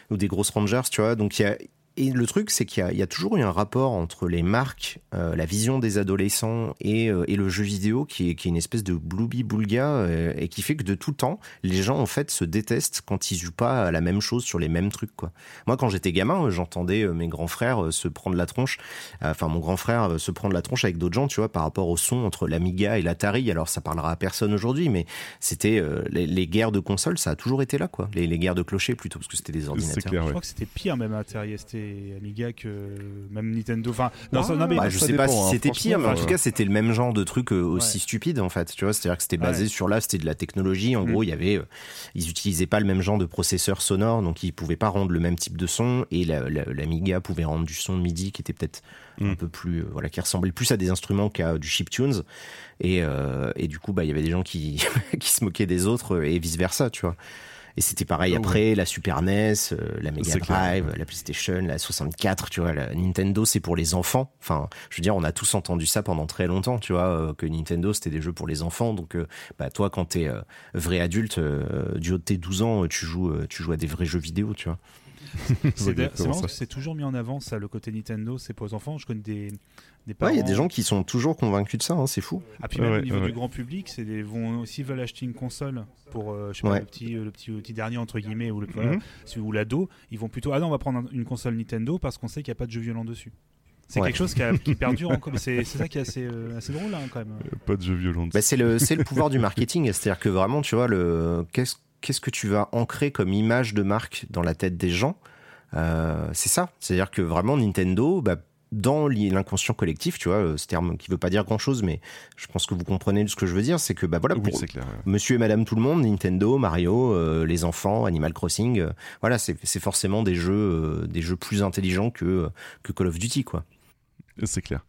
ou des grosses Rangers, tu vois. Donc il y a, et le truc, c'est qu'il y, a toujours eu un rapport entre les marques, euh, la vision des adolescents et, euh, et, le jeu vidéo qui est, qui est une espèce de blooby boulga euh, et qui fait que de tout temps, les gens en fait se détestent quand ils jouent pas à la même chose sur les mêmes trucs. Quoi. Moi, quand j'étais gamin, j'entendais mes grands frères se prendre la tronche, enfin mon grand frère se prendre la tronche avec d'autres gens, tu vois, par rapport au son entre l'Amiga et l'Atari. Alors ça parlera à personne aujourd'hui, mais c'était les, guerres de consoles, ça a toujours été là, quoi. Les, les guerres de clochers plutôt, parce que c'était des ordinateurs. Je crois que c'était pire même Atari. C'était et Amiga que même Nintendo. Enfin, non, ça- non, mais Bah, je ça sais pas si hein, c'était pire, mais en tout cas, c'était le même genre de truc euh, aussi Ouais. stupide en fait. Tu vois, c'est-à-dire que c'était basé sur là, c'était de la technologie. En Mm. gros, il y avait, euh, ils utilisaient pas le même genre de processeur sonore, donc ils pouvaient pas rendre le même type de son. Et la- la- l'Amiga pouvait rendre du son MIDI qui était peut-être un Mm. peu plus, euh, voilà, qui ressemblait plus à des instruments qu'à du chiptunes. Et, euh, et du coup, bah, il y avait des gens qui qui se moquaient des autres et vice versa, tu vois. Et c'était pareil ouais. après, la Super NES, euh, la Mega clair, Drive, la PlayStation, la 64, tu vois, la Nintendo, c'est pour les enfants. Enfin, je veux dire, on a tous entendu ça pendant très longtemps, tu vois, euh, que Nintendo, c'était des jeux pour les enfants. Donc, euh, bah, toi, quand t'es euh, vrai adulte, euh, du haut de tes 12 ans, tu joues, euh, tu joues à des vrais jeux vidéo, tu vois. c'est c'est marrant toujours mis en avant, ça, le côté Nintendo, c'est pour les enfants. Je connais des, des parents. Ouais, il y a des gens qui sont toujours convaincus de ça, hein, c'est fou. Ah, puis même Ouais, au niveau ouais. du grand public, c'est des, vont, s'ils veulent acheter une console pour euh, je sais pas, Ouais. le, petit, le, petit, le petit dernier, entre guillemets, ou, le, voilà, Mhm. ou l'ado, ils vont plutôt. Ah non, on va prendre un- une console Nintendo parce qu'on sait qu'il n'y a pas de jeux violents dessus. C'est Ouais. quelque chose qui, a- qui perdure encore. C'est c'est ça qui est assez, euh, assez drôle, hein, quand même. Pas de jeux violents. Bah, c'est le, c'est le pouvoir du marketing. C'est-à-dire que vraiment, tu vois, le, qu'est-ce, qu'est-ce que tu vas ancrer comme image de marque dans la tête des gens? Euh, C'est ça. C'est-à-dire que vraiment, Nintendo, bah, dans l'i- l'inconscient collectif, tu vois, euh, ce terme qui veut pas dire grand-chose, mais je pense que vous comprenez ce que je veux dire, c'est que bah voilà, pour c'est clair. ouais. Monsieur et Madame tout le monde, Nintendo, Mario, euh, les enfants, Animal Crossing, euh, voilà, c'est, c'est forcément des jeux, euh, des jeux plus intelligents que que Call of Duty, quoi. C'est clair.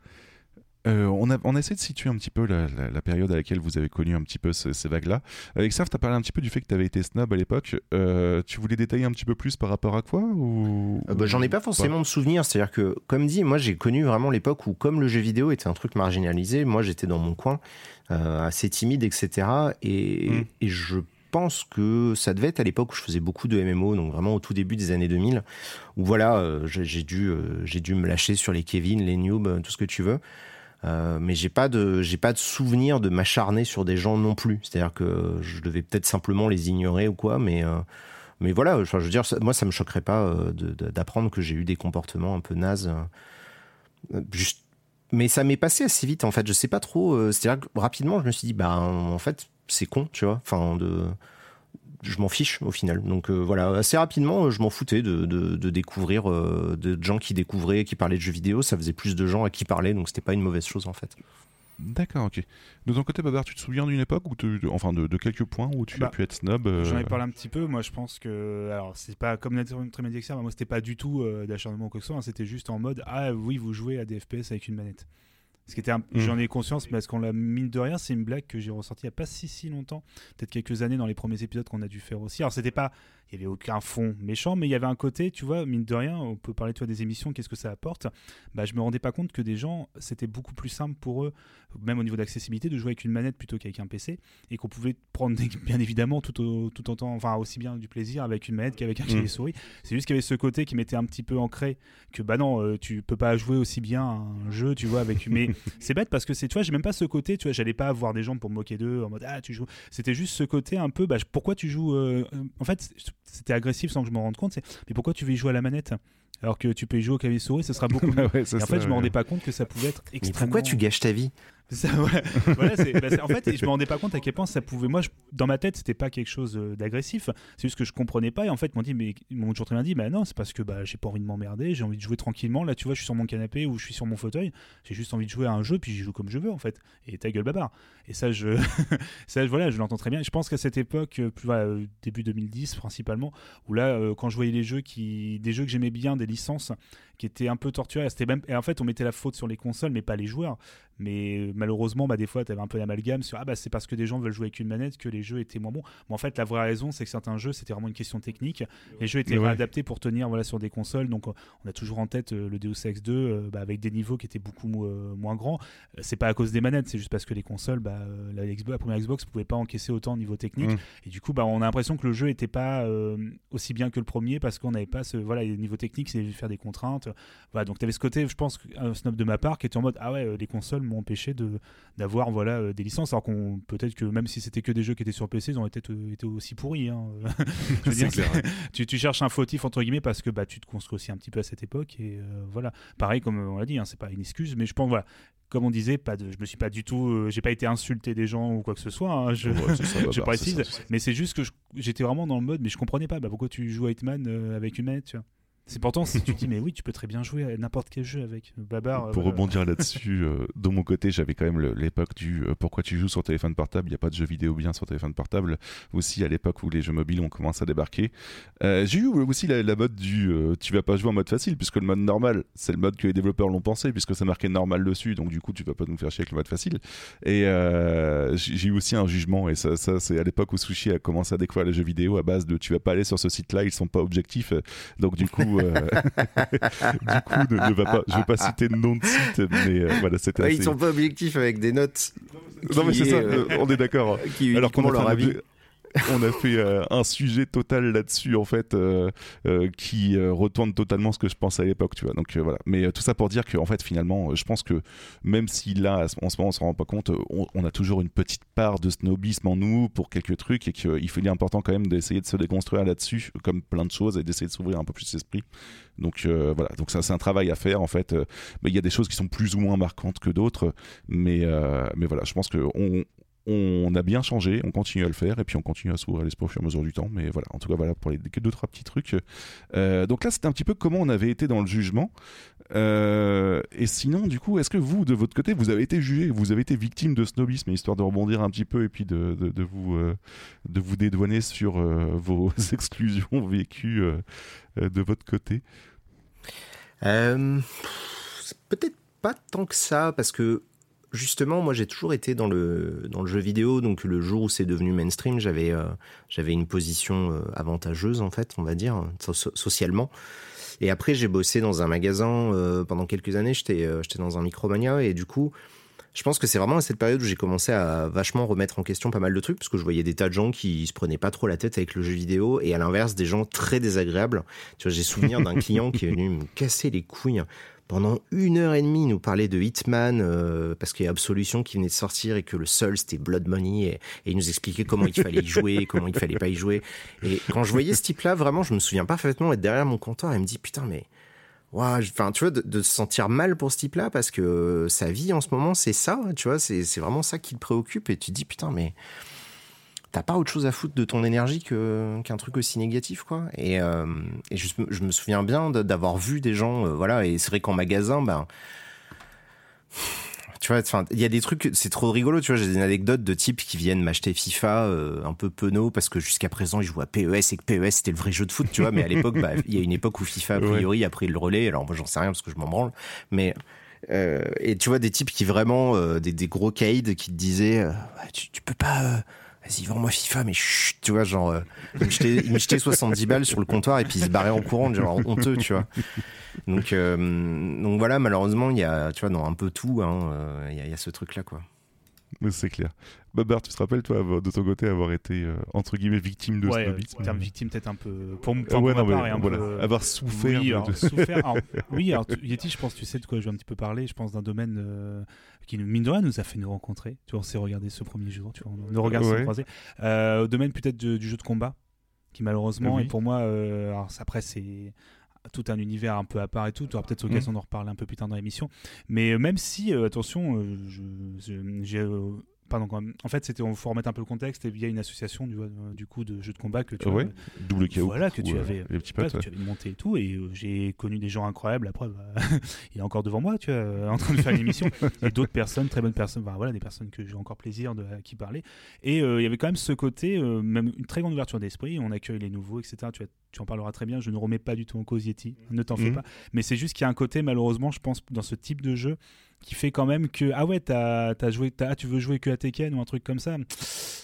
Euh, on, a, on a essayé de situer un petit peu la, la- la période à laquelle vous avez connu un petit peu ce- ces vagues-là. Euh, Xav, tu as parlé un petit peu du fait que tu avais été snob à l'époque. Euh, tu voulais détailler un petit peu plus par rapport à quoi ou... Euh, bah, J'en ai pas forcément de souvenirs. C'est-à-dire que, comme dit, moi j'ai connu vraiment l'époque où, comme le jeu vidéo était un truc marginalisé, moi j'étais dans mon coin, assez timide, etc. Et, Mm. et je pense que ça devait être à l'époque où je faisais beaucoup de MMO, donc vraiment au tout début des années 2000, où voilà, j'ai dû, j'ai dû me lâcher sur les Kevin, les Noob, tout ce que tu veux. Euh, mais j'ai pas de j'ai pas de souvenir de m'acharner sur des gens non plus. C'est-à-dire que je devais peut-être simplement les ignorer ou quoi, mais euh, mais voilà. Je veux dire, moi, ça me choquerait pas euh, d'apprendre que j'ai eu des comportements un peu nazes. juste. Mais ça m'est passé assez vite en fait. Je sais pas trop. C'est-à-dire que rapidement, je me suis dit bah en fait c'est con, tu vois. Enfin de je m'en fiche au final. Donc euh, voilà, assez rapidement, euh, je m'en foutais de, de, de découvrir euh, de gens qui découvraient, qui parlaient de jeux vidéo. Ça faisait plus de gens à qui parler, donc c'était pas une mauvaise chose en fait. D'accord, ok. De ton côté, Babar, tu te souviens d'une époque, de- enfin de, de quelques points où tu Bah, as pu être snob euh, J'en ai parlé un petit peu. Moi, je pense que. Alors, c'est pas comme la très médiaxer, moi, c'était pas du tout euh, d'acharnement ou quoi que ce soit. hein, C'était juste en mode Ah oui, vous jouez à des FPS avec une manette. Ce qui était un- Mm. J'en ai conscience parce qu'on l'a mine de rien, c'est une blague que j'ai ressortie il n'y a pas si si longtemps, peut-être quelques années dans les premiers épisodes qu'on a dû faire aussi. Alors c'était pas, il y avait aucun fond méchant, mais il y avait un côté, tu vois, mine de rien, on peut parler toi des émissions, qu'est-ce que ça apporte? Bah je me rendais pas compte que des gens, c'était beaucoup plus simple pour eux, même au niveau d'accessibilité, de jouer avec une manette plutôt qu'avec un PC, et qu'on pouvait prendre bien évidemment tout au, tout en temps, enfin aussi bien du plaisir avec une manette qu'avec un clavier Mm. souris. C'est juste qu'il y avait ce côté qui m'était un petit peu ancré que bah non, euh, tu peux pas jouer aussi bien un jeu, tu vois, avec une. Mais c'est bête parce que c'est, tu vois, j'ai même pas ce côté, tu vois, j'allais pas avoir des gens pour me moquer d'eux en mode ah tu joues. C'était juste ce côté un peu, bah pourquoi tu joues. euh, euh, En fait, c'était agressif sans que je m'en rende compte. C'est mais pourquoi tu veux y jouer à la manette alors que tu peux y jouer au clavier souris, ce sera beaucoup mieux. Ouais, Et en ça, fait, je me rendais pas compte que ça pouvait être Mais extrêmement. pourquoi tu gâches ta vie? Bah, en fait, je me rendais pas compte à quel point ça pouvait. Moi, dans ma tête, c'était pas quelque chose euh, d'agressif. C'est juste que je comprenais pas. Et en fait, m'ont dit, mais toujours très bien dit, non, c'est parce que bah, j'ai pas envie de m'emmerder, j'ai envie de jouer tranquillement. Là, tu vois, je suis sur mon canapé ou je suis sur mon fauteuil. J'ai juste envie de jouer à un jeu, puis j'y joue comme je veux, en fait. Et ta gueule, babar. Et ça, je, ça, voilà, je l'entends très bien. Je pense qu'à cette époque, euh, plus, euh, début 2010 principalement, où là, quand je voyais les jeux qui, des jeux que j'aimais bien, des licences qui étaient un peu torturées, c'était même, et en fait, on mettait la faute sur les consoles, mais pas les joueurs. Mais euh, malheureusement, bah, des fois, tu avais un peu l'amalgame sur ah bah c'est parce que des gens veulent jouer avec une manette que les jeux étaient moins bons. Mais en fait, la vraie raison, c'est que certains jeux, c'était vraiment une question technique. Les jeux étaient adaptés pour tenir voilà sur des consoles. Donc, on a toujours en tête euh, le Deus Ex 2 euh, bah, avec des niveaux qui étaient beaucoup euh, moins grands. C'est pas à cause des manettes, c'est juste parce que les consoles, bah, la, Xbox- la première Xbox pouvait pas encaisser autant au niveau technique. Mm. Et du coup, bah, on a l'impression que le jeu était pas aussi bien que le premier parce qu'on n'avait pas ce voilà les niveaux techniques, c'est faire des contraintes. Voilà, donc tu avais ce côté, je pense, un snob de ma part qui était en mode ah ouais, euh, les consoles m'ont empêché de d'avoir voilà euh, des licences alors qu'on peut-être que même si c'était que des jeux qui étaient sur PC, ils auraient peut-être euh, été aussi pourris. hein. Je veux C'est dire, clair, ouais. tu, tu cherches un fautif entre guillemets parce que bah tu te construis aussi un petit peu à cette époque et euh, voilà. Pareil comme on l'a dit, hein, c'est pas une excuse, mais je pense voilà. Comme on disait, pas de, je me suis pas du tout, euh, j'ai pas été insulté des gens ou quoi que ce soit. hein, je, Ouais, c'est ça, je Babar, précise, ça, mais c'est juste que j'étais vraiment dans le mode, mais je comprenais pas. Bah, pourquoi tu joues à Hitman euh, avec une manette tu vois C'est pourtant si tu dis mais oui tu peux très bien jouer à n'importe quel jeu avec Babar. euh, Pour voilà. rebondir là-dessus, euh, de mon côté, j'avais quand même l'époque du euh, pourquoi tu joues sur téléphone portable, il n'y a pas de jeux vidéo bien sur téléphone portable. Aussi à l'époque où les jeux mobiles ont commencé à débarquer. Euh, J'ai eu aussi la, la mode du euh, tu vas pas jouer en mode facile, puisque le mode normal, c'est le mode que les développeurs l'ont pensé, puisque c'est marqué normal dessus, donc du coup tu vas pas nous faire chier avec le mode facile. Et euh, j'ai j'ai eu aussi un jugement, et ça, ça c'est à l'époque où Sushi a commencé à découvrir les jeux vidéo à base de tu vas pas aller sur ce site-là, ils sont pas objectifs. Donc du coup, euh, du coup ne, ne va pas, je vais pas citer de nom de site, mais euh, voilà, c'était Ouais, assez... Ils sont pas objectifs avec des notes. Non mais c'est est, ça, euh, on est d'accord. Alors qu'on leur avis. on a fait euh, un sujet total là-dessus en fait euh, euh, qui retourne totalement ce que je pensais à l'époque tu vois. Donc voilà. Mais tout ça pour dire que en fait finalement je pense que même si là en ce moment on se rend pas compte on, a toujours une petite part de snobisme en nous pour quelques trucs et qu'il il est important quand même d'essayer de se déconstruire là-dessus comme plein de choses et d'essayer de s'ouvrir un peu plus l'esprit. Donc voilà. Donc ça c'est un travail à faire en fait mais il y a des choses qui sont plus ou moins marquantes que d'autres. Mais mais voilà je pense que on on a bien changé, on continue à le faire et puis on continue à s'ouvrir l'esprit au fur et à mesure du temps. Mais voilà, en tout cas, voilà pour les deux trois petits trucs. Euh, donc là, c'était un petit peu comment on avait été dans le jugement. Euh, et sinon, du coup, est-ce que vous, de votre côté, vous avez été jugé, vous avez été victime de snobisme, histoire de rebondir un petit peu et puis de, vous euh, de vous dédouaner sur vos exclusions vécues de votre côté? Peut-être pas tant que ça, parce que justement, moi j'ai toujours été dans le, dans le jeu vidéo, donc le jour où c'est devenu mainstream, j'avais euh, j'avais une position euh, avantageuse, en fait, on va dire, so- so- socialement. Et après, j'ai bossé dans un magasin euh, pendant quelques années, j'étais j'étais dans un Micromania, et du coup, je pense que c'est vraiment à cette période où j'ai commencé à vachement remettre en question pas mal de trucs, parce que je voyais des tas de gens qui se prenaient pas trop la tête avec le jeu vidéo, et à l'inverse, des gens très désagréables. Tu vois, j'ai souvenir d'un client qui est venu me casser les couilles pendant une heure et demie, il nous parlait de Hitman, euh, parce qu'il y a Absolution qui venait de sortir et que le seul c'était Blood Money, et, et il nous expliquait comment il fallait y jouer, comment il fallait pas y jouer. Et quand je voyais ce type-là, vraiment, je me souviens parfaitement être derrière mon comptoir et me dit putain, mais. Je- enfin, tu vois, de, de se sentir mal pour ce type-là parce que sa vie en ce moment, c'est ça, tu vois, c'est c'est vraiment ça qui le préoccupe et tu te dis putain, mais t'as pas autre chose à foutre de ton énergie que- qu'un truc aussi négatif, quoi. Et, euh, et je, je me souviens bien d'avoir vu des gens, euh, voilà, et c'est vrai qu'en magasin, ben. Tu vois, enfin, il y a des trucs, c'est trop rigolo, tu vois, j'ai des anecdotes de types qui viennent m'acheter FIFA euh, un peu penaud parce que jusqu'à présent ils jouent à PES et que PES c'était le vrai jeu de foot, tu vois, mais à l'époque, bah, il y a une époque où FIFA a priori a pris le relais, alors moi j'en sais rien parce que je m'en branle, mais et tu vois des types qui vraiment des, des gros caïds qui te disaient tu, tu peux pas vas-y vends-moi FIFA mais chut tu vois genre euh, ils me jetaient 70 balles sur le comptoir et puis ils se barraient en courant genre honteux tu vois. Donc euh, donc voilà malheureusement il y a tu vois dans un peu tout hein, euh, il y, a- il ce truc là quoi c'est clair. Babar, tu te rappelles, toi, de ton côté, avoir été, euh, entre guillemets, victime de ouais, snobisme en termes victime peut-être un peu pour, m- Euh, enfin, ouais, non, mais un voilà, peu- avoir souffert Oui, alors, de- souffert. alors, oui, alors tu- Yeti, je pense, tu sais de quoi je vais un petit peu parler. Je pense d'un domaine euh, qui, mine de rien, nous a fait nous rencontrer. Tu vois, on s'est regardé ce premier jour. Tu vois, on- nos regards se Ouais. croisés. Euh, au domaine peut-être du jeu de combat, qui malheureusement, Oui. et pour moi, euh, alors, après, c'est tout un univers un peu à part et tout. Tu auras peut-être l'occasion d'en reparler un peu plus tard dans l'émission. Mais euh, même si, euh, attention, euh, j'ai. Pardon, quand même. en fait, c'était, il faut remettre un peu le contexte. Et il y a une association du, euh, du coup de jeux de combat que tu Ouais. vois, Double KO. Voilà, que tu avais- Les petits voilà, potes. que tu avais monté et tout, et euh, j'ai connu des gens incroyables. La preuve, euh, il est encore devant moi, tu vois, en train de faire une émission. et d'autres personnes, très bonnes personnes, enfin, voilà, des personnes que j'ai encore plaisir de à qui parler. Et euh, il y avait quand même ce côté, euh, même une très grande ouverture d'esprit. On accueille les nouveaux, etc. Tu, en parleras très bien. Je ne remets pas du tout en cause Yeti, ne t'en fais Mhm. pas. Mais c'est juste qu'il y a un côté, malheureusement, je pense, dans ce type de jeu qui fait quand même que ah ouais t'as as joué t'as- ah, tu veux jouer que à Tekken ou un truc comme ça.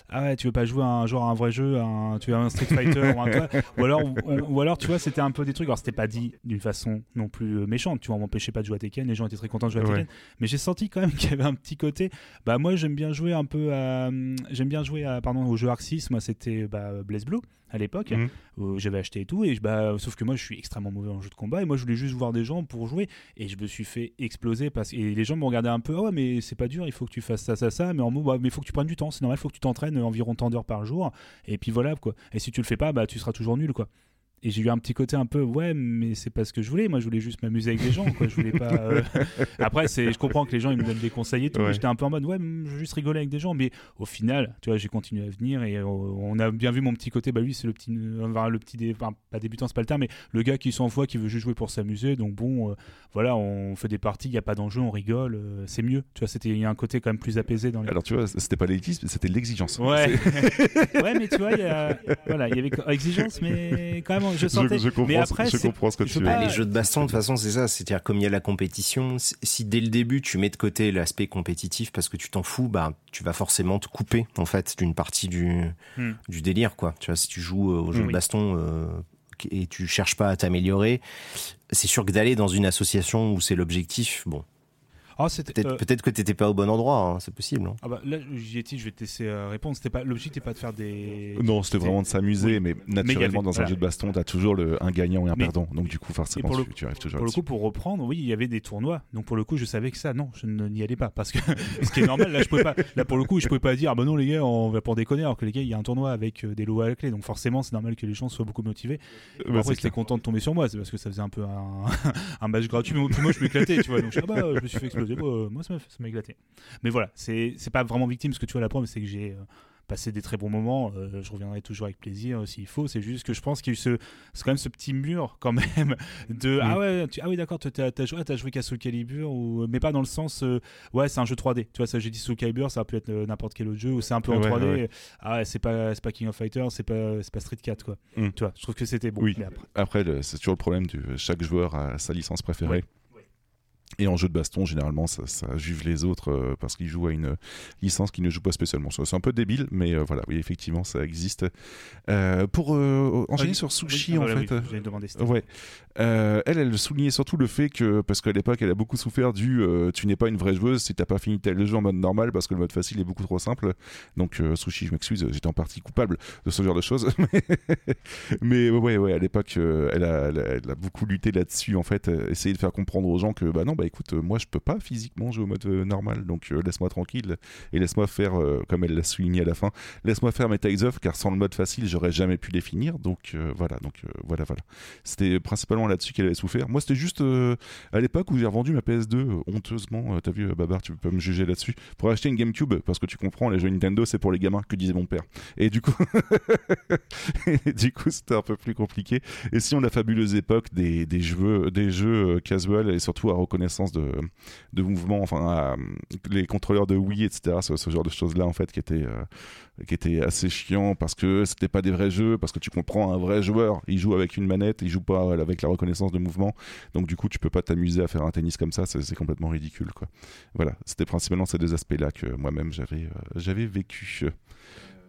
Ah ouais tu veux pas jouer à un genre à un vrai jeu un, tu veux un Street Fighter ou un ou alors ou alors tu vois c'était un peu des trucs. Alors c'était pas dit d'une façon non plus euh, méchante tu vois on m'empêchait pas de jouer à Tekken les gens étaient très contents de jouer à Ouais. Tekken. Mais j'ai senti quand même qu'il y avait un petit côté bah moi j'aime bien jouer un peu à j'aime bien jouer à pardon au jeu Arc 6 moi c'était bah, Blaze Blue à l'époque où j'avais acheté et tout et bah sauf que moi je suis extrêmement mauvais en jeu de combat et moi je voulais juste voir des gens pour jouer et je me suis fait exploser parce et les gens me regardaient un peu ah ouais mais c'est pas dur il faut que tu fasses ça ça ça mais en mot bah, mais il faut que tu prennes du temps c'est normal il faut que tu t'entraînes environ tant d'heures par jour et puis voilà quoi. Et si tu le fais pas bah tu seras toujours nul quoi et j'ai eu un petit côté un peu ouais mais c'est pas ce que je voulais moi je voulais juste m'amuser avec les gens quoi je voulais pas euh, après c'est je comprends que les gens ils me donnent des conseils et tout Ouais. j'étais un peu en mode ouais je veux juste rigoler avec des gens mais au final tu vois j'ai continué à venir et on a bien vu mon petit côté bah lui c'est le petit le petit dé- enfin, pas débutant c'est pas le terme mais le gars qui s'en fout qui veut juste jouer pour s'amuser donc bon euh, voilà on fait des parties il y a pas d'enjeu on rigole euh, c'est mieux tu vois c'était il y a un côté quand même plus apaisé dans les Alors tu vois, c'était pas l'élitisme, c'était l'exigence. Ouais. ouais, mais tu vois, il y a, voilà, il y avait exigence, mais quand même, je Je, sentais. je comprends, mais après, je c'est- comprends ce que je tu veux pas- Bah, les jeux de baston, de toute façon, c'est ça. C'est-à-dire, comme il y a la compétition, si- si dès le début tu mets de côté l'aspect compétitif parce que tu t'en fous, bah, tu vas forcément te couper, en fait, d'une partie du, Hmm. du délire, quoi. Tu vois, si tu joues euh, aux jeux Oui. de baston euh, et tu cherches pas à t'améliorer, c'est sûr que d'aller dans une association où c'est l'objectif, bon, Ah, c'était. peut-être euh, peut-être que t'étais pas au bon endroit, hein, c'est possible. hein. ah bah, là, j'y étais, je vais te laisser euh, répondre. C'était pas l'objectif, n'était pas de faire des. Non, c'était vraiment de s'amuser, mais naturellement, avait- dans un voilà. jeu de baston, t'as toujours le, un gagnant et un Mais- perdant. Donc, du coup, forcément, pour le- tu, tu arrives toujours Pour le coup, pour reprendre, oui, il y avait des tournois. Donc pour le coup, je savais que ça, non, je n'y allais pas parce que ce qui est normal. Là, je pouvais pas. Là, pour le coup, je pouvais pas dire, ah bah non les gars, on va pour déconner, alors que les gars, il y a un tournoi avec euh, des lots à la clé. Donc forcément, c'est normal que les gens soient beaucoup motivés. Bah, Après, clair. content de tomber sur moi, c'est parce que ça faisait un peu un, un match gratuit. Mais moi, je m'éclatais, tu vois. Donc je, ah bah, je me suis fait exploser. Euh, moi, ça m'a éclaté. Mais voilà, c'est pas vraiment victime ce que tu vois la preuve, c'est que j'ai euh, passé des très bons moments. Euh, je reviendrai toujours avec plaisir euh, s'il faut. C'est juste que je pense qu'il y a eu ce, quand même ce petit mur quand même de ah ouais, tu- ah oui d'accord, t'as as joué, ah, joué qu'à Soul Calibur ou mais pas dans le sens ouais c'est un jeu 3D. Tu vois ça, j'ai dit Soul Calibur, ça peut être n'importe quel autre jeu ou c'est un peu en Ouais, 3D. ouais. Ah ouais, c'est pas King of Fighters, c'est pas Street 4 quoi. Mm. Tu vois, je trouve que c'était bon. Oui. Mais après, c'est toujours le problème de chaque joueur a sa licence préférée. Et en jeu de baston, généralement, ça, ça juge les autres euh, parce qu'ils jouent à une licence qui ne joue pas spécialement. C'est un peu débile, mais euh, voilà, oui, effectivement, ça existe. Euh, pour euh, enchaîner Oui, sur oui, Sushi, ah, en voilà, fait. oui, demander ça. Ouais. Elle, elle soulignait surtout le fait que, parce qu'à l'époque, elle a beaucoup souffert du tu n'es pas une vraie joueuse si t'as pas fini tel jeu en mode normal parce que le mode facile est beaucoup trop simple. Donc, Sushi, je m'excuse, j'étais en partie coupable de ce genre de choses. Mais ouais, ouais, à l'époque, elle, a, elle, a, elle a beaucoup lutté là-dessus, en fait, essayer de faire comprendre aux gens que, bah non, bah écoute, euh, moi je peux pas physiquement jouer au mode euh, normal, donc euh, laisse-moi tranquille et laisse-moi faire, comme elle l'a souligné à la fin, laisse-moi faire mes tiles off car sans le mode facile, j'aurais jamais pu les finir. Donc voilà, donc voilà, voilà. C'était principalement là-dessus qu'elle avait souffert. Moi, c'était juste à l'époque où j'ai revendu ma PS2 euh, honteusement. T'as vu, Babar, tu peux pas me juger là-dessus. Pour acheter une GameCube, parce que tu comprends, les jeux Nintendo, c'est pour les gamins, que disait mon père. Et du coup, du coup, c'était un peu plus compliqué. Et si on la fabuleuse époque des, des jeux, des jeux casual et surtout à reconnaissance de, de mouvement, enfin, les contrôleurs de Wii, etc. Ce, ce genre de choses-là, en fait, qui étaient, euh, qui étaient assez chiants parce que c'était pas des vrais jeux, parce que tu comprends, un vrai joueur, il joue avec une manette, il joue pas euh, avec la reconnaissance de mouvement. Donc, du coup, tu peux pas t'amuser à faire un tennis comme ça, c'est complètement ridicule, quoi. Voilà, c'était principalement ces deux aspects-là que moi-même j'avais euh, j'avais vécu.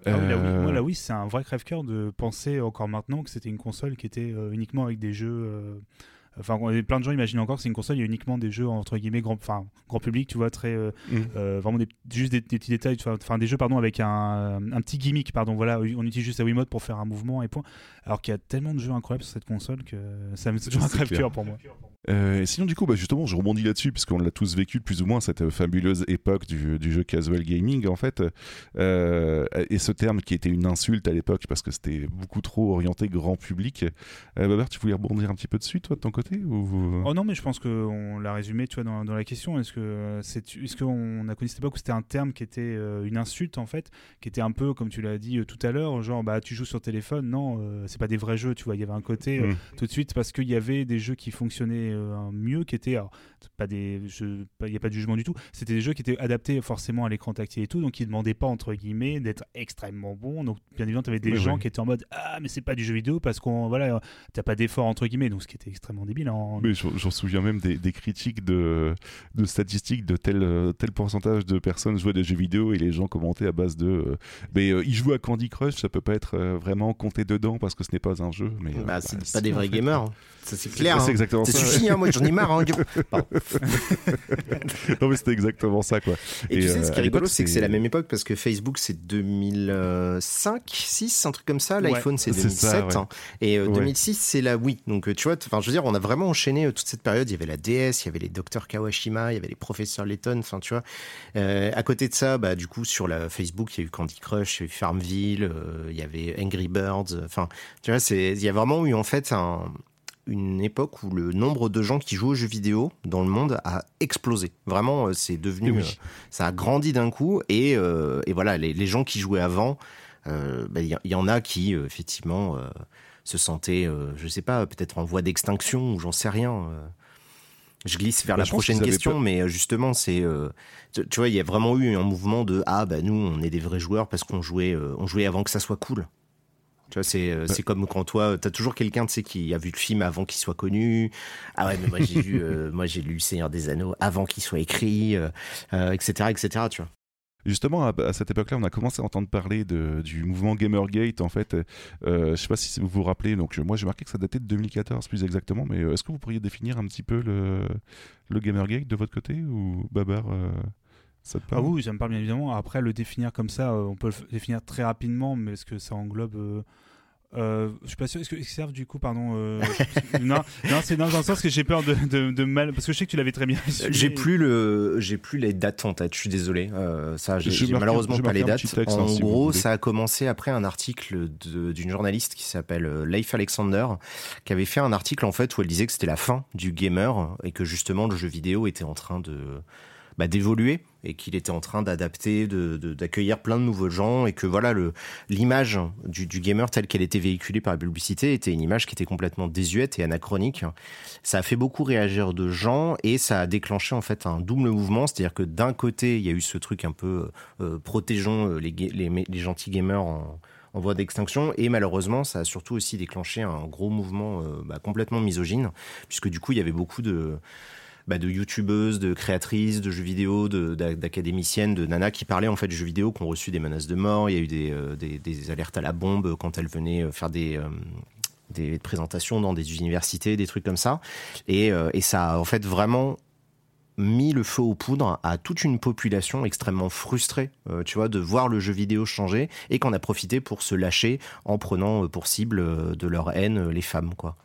Ah oui. Euh, Moi, Wii, c'est un vrai crève-cœur de penser encore maintenant que c'était une console qui était euh, uniquement avec des jeux. euh, Enfin, plein de gens imaginent encore que c'est une console, il y a uniquement des jeux entre guillemets grand, enfin, grand public, tu vois, très euh, Mm. euh, vraiment des, juste des, des petits détails, enfin des jeux pardon avec un, un petit gimmick, pardon, voilà, on utilise juste la Wiimote pour faire un mouvement et point. Alors qu'il y a tellement de jeux incroyables sur cette console que ça me c'est toujours un C'est crève-cœur pour moi. Euh, et sinon, du coup, bah, justement, je rebondis là-dessus, puisqu'on l'a tous vécu plus ou moins, cette euh, fabuleuse époque du, du jeu casual gaming, en fait. Euh, et ce terme qui était une insulte à l'époque, parce que c'était beaucoup trop orienté grand public. Euh, Babar, tu voulais rebondir un petit peu dessus, toi, de ton côté ou... Oh non, mais je pense qu'on l'a résumé, tu vois, dans, dans la question. Est-ce que c'est, est-ce qu'on a connu cette époque où c'était un terme qui était une insulte en fait, qui était un peu comme tu l'as dit tout à l'heure, genre bah tu joues sur téléphone, non, euh, c'est pas des vrais jeux, tu vois. Il y avait un côté euh, Mm. tout de suite parce qu'il y avait des jeux qui fonctionnaient euh, mieux, qui étaient alors, pas des, jeux- il y a pas de jugement du tout. C'était des jeux qui étaient adaptés forcément à l'écran tactile et tout, donc qui demandaient pas entre guillemets d'être extrêmement bons. Donc bien évidemment, tu avais des Oui, gens oui. qui étaient en mode ah mais c'est pas du jeu vidéo parce qu'on voilà, t'as pas d'effort entre guillemets, donc ce qui était extrêmement débile. En... Mais j'en j'en souviens même des, des critiques de, de statistiques de tel, tel pourcentage de personnes jouaient à des jeux vidéo et les gens commentaient à base de euh, mais euh, ils jouent à Candy Crush, ça peut pas être euh, vraiment compté dedans parce que ce n'est pas un jeu. Mais, euh, Bah, c'est si, pas des vrais gamers. Ça, c'est clair. C'est hein. exactement Ça ça. suffit, hein, moi j'en ai marre. Hein. Non, mais c'était exactement ça, quoi. Et, Et, tu sais, euh, ce qui est rigolo, c'est que c'est- c'est la même époque parce que Facebook c'est 2005, 6, un truc comme ça. L'iPhone c'est c'est 2007. ça, ouais. hein. Et euh, Ouais. 2006 c'est la Wii. Donc euh, tu vois, enfin je veux dire, on a vraiment enchaîné euh, toute cette période. Il y avait la DS, il y avait les docteurs Kawashima, il y avait les professeurs Layton. Enfin tu vois. Euh, à côté de ça, bah du coup sur la Facebook il y a eu Candy Crush, il y a eu Farmville, euh, il y avait Angry Birds. euh, Enfin tu vois, c'est il y a vraiment eu en fait un une époque où le nombre de gens qui jouent aux jeux vidéo dans le monde a explosé. Vraiment, euh, c'est devenu, oui. euh, ça a grandi d'un coup. Et, euh, et voilà, les, les gens qui jouaient avant, euh, ben, il y, y en a qui effectivement se sentaient, je sais pas, peut-être en voie d'extinction ou j'en sais rien. Je glisse vers Bah, la prochaine question, mais justement, c'est, euh, tu, tu vois, il y a vraiment eu un mouvement de ah bah nous, on est des vrais joueurs parce qu'on jouait, euh, on jouait avant que ça soit cool. Tu vois, c'est euh, Ouais. comme quand toi, t'as toujours quelqu'un, tu sais, qui a vu le film avant qu'il soit connu. Ah ouais, mais moi j'ai lu, euh, moi j'ai lu Le Seigneur des Anneaux avant qu'il soit écrit, euh, euh, etc., etc. Tu vois. Justement, à, à cette époque-là, on a commencé à entendre parler de, du mouvement Gamergate. En fait, je sais pas si vous vous rappelez. Donc, moi, j'ai marqué que ça datait de 2014, plus exactement. Mais est-ce que vous pourriez définir un petit peu le, le Gamergate de votre côté ou Babar ça te Ah oui, ça me parle bien évidemment. Après, le définir comme ça, euh, on peut le définir très rapidement, mais est-ce que ça englobe. euh, euh, je suis pas sûr. Est-ce que serve du coup, pardon. euh, non, non c'est dans le sens que j'ai peur de, de, de mal. Parce que je sais que tu l'avais très bien. J'ai plus le, j'ai plus les dates en tête. Je suis désolé. Euh, ça, j'ai malheureusement pas les dates. texte, en hein, si vous gros, ça a commencé après un article de- d'une journaliste qui s'appelle Leif Alexander, qui avait fait un article en fait où elle disait que c'était la fin du gamer et que justement le jeu vidéo était en train de bah, d'évoluer et qu'il était en train d'adapter, de- de- d'accueillir plein de nouveaux gens et que voilà l'image du, du gamer telle qu'elle était véhiculée par la publicité était une image qui était complètement désuète et anachronique. Ça a fait beaucoup réagir de gens et ça a déclenché en fait un double mouvement, c'est-à-dire que d'un côté il y a eu ce truc un peu euh, protégeons euh, les, les, les gentils gamers en, en voie d'extinction et malheureusement ça a surtout aussi déclenché un gros mouvement euh, bah, complètement misogyne puisque du coup il y avait beaucoup de bah, de youtubeuses, de créatrices de jeux vidéo, d'académiciennes, de nanas qui parlaient en fait de jeux vidéo, qui ont reçu des menaces de mort. Il y a eu des, euh, alertes à la bombe quand elles venaient euh, faire des, euh, des présentations dans des universités, des trucs comme ça. Et, ça a en fait vraiment mis le feu aux poudres à toute une population extrêmement frustrée, tu vois, de voir le jeu vidéo changer et qu'on a profité pour se lâcher en prenant pour cible de leur haine les femmes, quoi.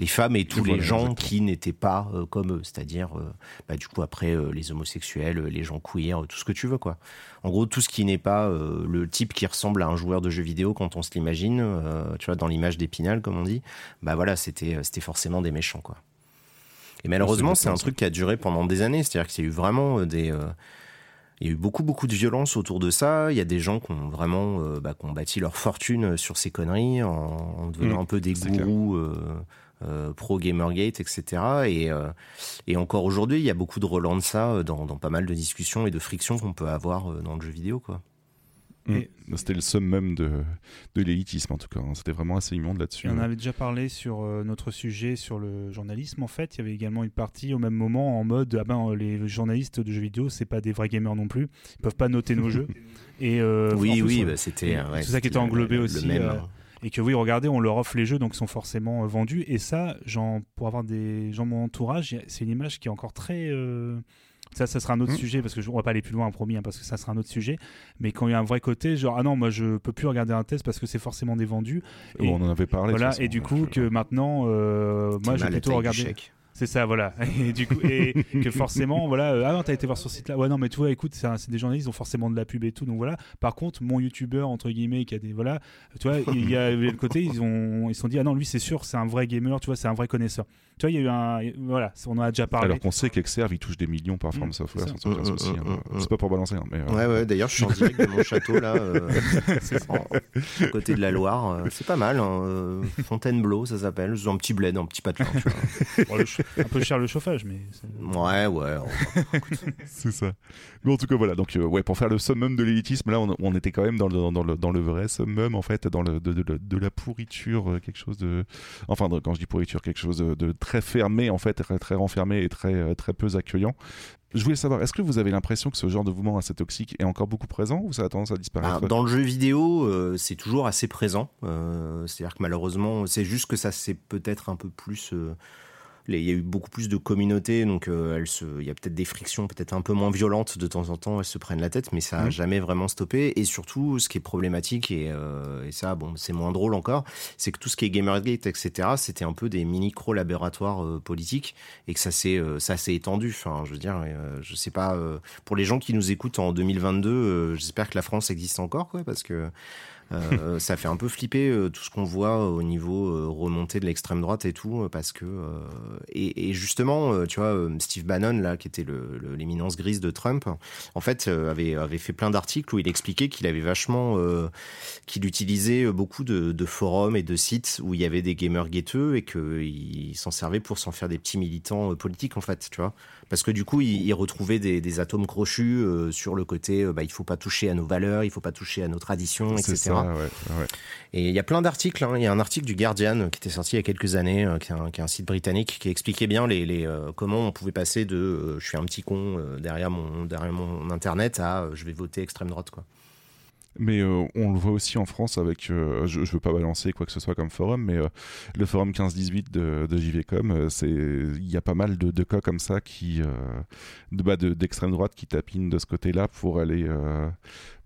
Les femmes et tous Voilà, les gens exactement. qui n'étaient pas euh, comme eux, c'est-à-dire, euh, bah, du coup, après, euh, les homosexuels, les gens queer, tout ce que tu veux, quoi. En gros, tout ce qui n'est pas le type qui ressemble à un joueur de jeux vidéo quand on se l'imagine, tu vois, dans l'image d'Épinal, comme on dit, bah voilà, c'était c'était forcément des méchants, quoi. Et malheureusement, c'est un truc qui a duré pendant des années, c'est-à-dire qu'il y a eu vraiment des... il y a eu beaucoup, beaucoup de violence autour de ça. Il y a des gens qui ont vraiment euh, bah, qui ont bâti leur fortune sur ces conneries en, en devenant Mmh, un peu des gourous euh, euh, pro Gamergate, etc. Et, euh, et encore aujourd'hui, il y a beaucoup de relents de ça euh, dans, dans pas mal de discussions et de frictions qu'on peut avoir dans le jeu vidéo. Quoi. Mm. C'était le summum de, de l'élitisme en tout cas. hein. C'était vraiment assez immonde là-dessus. On avait déjà parlé sur euh, notre sujet sur le journalisme. En fait, il y avait également une partie au même moment en mode ah ben les journalistes de jeux vidéo, c'est pas des vrais gamers non plus. Ils peuvent pas noter nos jeux. Et euh, oui, oui, on- bah, c'était. ouais, tout ça qui était englobé le- le aussi, même, euh, hein. Et que oui, regardez, on leur offre les jeux, donc ils sont forcément euh, vendus. Et ça, genre, pour avoir des gens de mon entourage, c'est une image qui est encore très. euh, Ça, ça sera un autre Mm. sujet parce que je, on va pas aller plus loin, promis, hein, parce que ça sera un autre sujet. Mais quand il y a un vrai côté, genre ah non, moi je peux plus regarder un test parce que c'est forcément des vendus. Bon, on en avait parlé. Voilà, et du coup je- que maintenant, euh, moi je vais plutôt regarder. C'est ça, voilà. Et du coup, et que forcément, voilà, euh, ah non, t'as été voir sur ce site-là. Ouais, non, mais tu vois, écoute, c'est des journalistes, ils ont forcément de la pub et tout, donc voilà. Par contre, mon youtubeur entre guillemets, qui a des, voilà, tu vois, il y a le côté, ils ont, ils se sont dit, ah non, lui, c'est sûr, c'est un vrai gamer, tu vois, c'est un vrai connaisseur. Tu vois, il y a eu un, voilà, on en a déjà parlé. Alors qu'on sait qu'Exerve il touche des millions par From Mm, Software c'est mm, C'est pas pour balancer, hein, mais. euh, Ouais, ouais, d'ailleurs, je suis en direct de mon château, là, euh, à côté de la Loire. euh, C'est pas mal, hein, euh, Fontainebleau, ça s'appelle. C'est un petit bled, un petit patelin. tu vois. Un peu cher le chauffage, mais. Ouais, ouais. C'est ça. Mais en tout cas, voilà. Donc, euh, ouais, pour faire le summum de l'élitisme, là, on, on était quand même dans le, dans le, dans le vrai summum, en fait, dans le, de, de, de la pourriture, euh, quelque chose de. Enfin, de- quand je dis pourriture, quelque chose de, de très fermé, en fait, très, renfermé et très, euh, très peu accueillant. Je voulais savoir, est-ce que vous avez l'impression que ce genre de mouvement assez toxique est encore beaucoup présent ou ça a tendance à disparaître? Ah, dans le jeu vidéo, euh, c'est toujours assez présent. Euh, C'est-à-dire que malheureusement, c'est juste que ça s'est peut-être un peu plus. Il y a eu beaucoup plus de communautés, donc euh, il y a peut-être des frictions peut-être un peu moins violentes de temps en temps, elles se prennent la tête, mais ça a Mhm. jamais vraiment stoppé. Et surtout, ce qui est problématique, et, euh, et ça, bon, c'est moins drôle encore, c'est que tout ce qui est Gamergate, etc., c'était un peu des micro-laboratoires euh, politiques, et que ça s'est, euh, ça s'est étendu. Enfin, je veux dire, je sais pas, pour les gens qui nous écoutent en 2022, euh, j'espère que la France existe encore, quoi, parce que euh, ça fait un peu flipper euh, tout ce qu'on voit au niveau euh, remontée de l'extrême droite et tout, euh, parce que euh, et, justement, euh, tu vois, euh, Steve Bannon là, qui était l'éminence grise de Trump, en fait, euh, avait avait fait plein d'articles où il expliquait qu'il avait vachement, euh, qu'il utilisait beaucoup de, de forums et de sites où il y avait des gamers guetteux et qu'il s'en servait pour s'en faire des petits militants euh, politiques en fait, tu vois, parce que du coup, il, il retrouvait des, des atomes crochus euh, sur le côté, euh, bah, il faut pas toucher à nos valeurs, il faut pas toucher à nos traditions, etc. ça, ouais, ouais. Et il y a plein d'articles. hein. Il y a un article du Guardian qui était sorti il y a quelques années, euh, qui est un, qui est un site britannique, qui expliquait bien les, les, euh, comment on pouvait passer de euh, je suis un petit con euh, derrière, mon, derrière mon internet à euh, je vais voter extrême droite. Quoi. Mais euh, on le voit aussi en France avec, euh, je, je veux pas balancer quoi que ce soit comme forum, mais euh, le forum 15-18 de, de JVcom, il y a pas mal de, cas comme ça qui, de, bah, de- d'extrême droite qui tapinent de ce côté-là pour aller,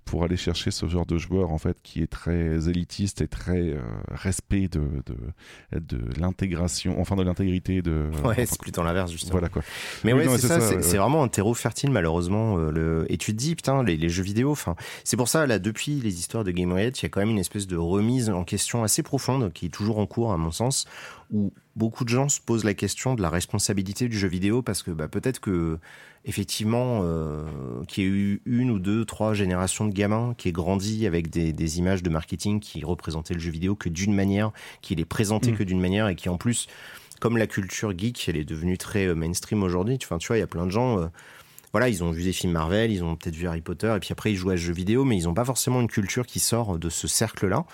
pour aller chercher ce genre de joueur en fait qui est très élitiste et très euh, respect de, de, de l'intégration, enfin de l'intégrité de. Ouais, enfin, c'est plutôt l'inverse, justement. voilà quoi. Mais Oui, ouais, c'est ça, ça, c'est vraiment un terreau fertile malheureusement. euh, le... Et tu te dis, putain, les, les jeux vidéo, enfin, c'est pour ça, là, depuis les histoires de Game Riot, il y a quand même une espèce de remise en question assez profonde qui est toujours en cours, à mon sens, où beaucoup de gens se posent la question de la responsabilité du jeu vidéo parce que bah, peut-être que, effectivement, euh, qu'il y ait eu une ou deux, trois générations de gamins qui aient grandi avec des, des images de marketing qui représentaient le jeu vidéo que d'une manière, qui les présentaient Mm. que d'une manière et qui en plus comme la culture geek, elle est devenue très euh, mainstream aujourd'hui. Tu, enfin, tu vois, il y a plein de gens. euh, voilà, ils ont vu des films Marvel, ils ont peut-être vu Harry Potter, et puis après ils jouent à ce jeu vidéo, mais ils n'ont pas forcément une culture qui sort de ce cercle-là.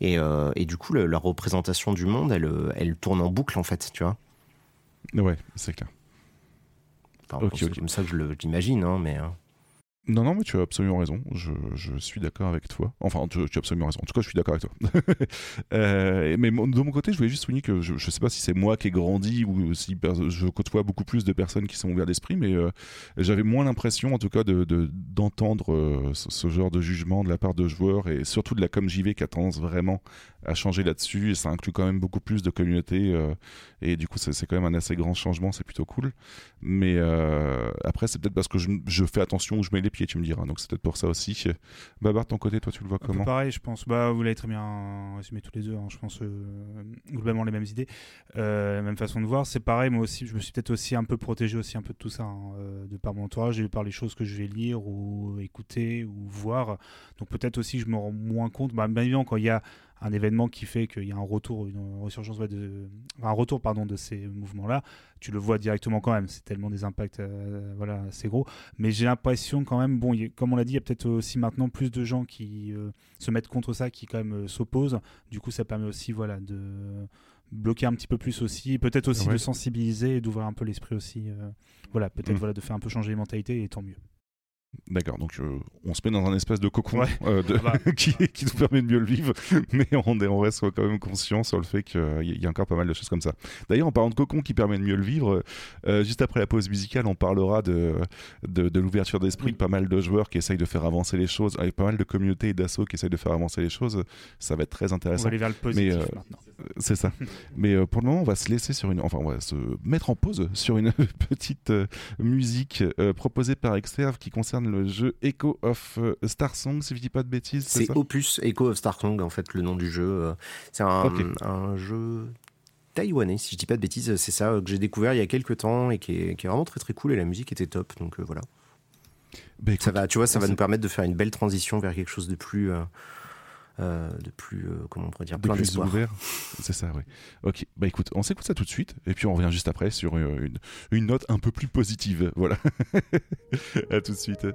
Et, euh, et du coup, le- leur représentation du monde, elle, elle tourne en boucle en fait, tu vois. Ouais, c'est clair. Enfin, c'est comme ça que je l'imagine, hein, mais. euh, Non, non, mais tu as absolument raison. Je, je suis d'accord avec toi. Enfin, tu, as absolument raison. En tout cas, je suis d'accord avec toi. Euh, mais de mon côté, je voulais juste souligner que je ne sais pas si c'est moi qui ai grandi ou si je côtoie beaucoup plus de personnes qui sont ouvertes d'esprit, mais euh, j'avais moins l'impression, en tout cas, de- de- d'entendre euh, ce, genre de jugement de la part de joueurs et surtout de la com JV qui a tendance vraiment à changer là-dessus. Et ça inclut quand même beaucoup plus de communautés. et du coup, c'est quand même un assez grand changement. C'est plutôt cool. Mais après, c'est peut-être parce que je, je fais attention où je mets les pieds, tu me diras. Donc c'est peut-être pour ça aussi. Babar, ton côté, toi, tu le vois Un comment pareil, je pense. Bah, vous l'avez très bien résumé tous les deux. hein. Je pense euh, globalement les mêmes idées, euh, la même façon de voir. C'est pareil, moi aussi. Je me suis peut-être aussi un peu protégé aussi un peu de tout ça, hein, euh, de par mon entourage et par les choses que je vais lire ou écouter ou voir. Donc peut-être aussi je me rends moins compte. Bah, bien évidemment, quand il y a un événement qui fait qu'il y a un retour, une ressurgence, ouais, de, un retour pardon de ces mouvements-là, tu le vois directement quand même. C'est tellement des impacts, euh, voilà, assez gros. Mais j'ai l'impression quand même, bon, a- comme on l'a dit, il y a peut-être aussi maintenant plus de gens qui euh, se mettent contre ça, qui quand même euh, s'opposent. Du coup, ça permet aussi, voilà, de bloquer un petit peu plus aussi, peut-être aussi Ouais. de sensibiliser et d'ouvrir un peu l'esprit aussi. euh, voilà, peut-être Mm. voilà, de faire un peu changer les mentalités et tant mieux. D'accord, donc euh, on se met dans un espèce de cocon Ouais. euh, de- Ah bah. qui, qui nous permet de mieux le vivre, mais on, est, on reste quand même conscient sur le fait qu'il y, y a encore pas mal de choses comme ça. D'ailleurs, en parlant de cocon qui permet de mieux le vivre, euh, juste après la pause musicale, on parlera de, de, de l'ouverture d'esprit de pas mal de joueurs qui essayent de faire avancer les choses, avec pas mal de communautés et d'assauts qui essayent de faire avancer les choses. Ça va être très On intéressant. va aller vers le positif euh, maintenant. C'est ça. Mais euh, pour le moment, on va se laisser sur une, enfin, on va se mettre en pause sur une petite euh, musique euh, proposée par Exerve qui concerne le jeu Echo of Star Song, si je dis pas de bêtises. C'est Opus Echo of Starkong, en fait, le nom du jeu. C'est un, jeu taïwanais, si je dis pas de bêtises. C'est ça que j'ai découvert il y a quelques temps et qui est, qui est vraiment très très cool et la musique était top. Donc voilà. Bah, écoute, Ça va, tu vois, ça va nous permettre de faire une belle transition vers quelque chose de plus, euh, de plus, euh, comment on pourrait dire, plein d'espoir. C'est ça, oui. Ok, bah écoute, on s'écoute ça tout de suite, et puis on revient juste après sur euh, une, une note un peu plus positive. Voilà. à tout de suite.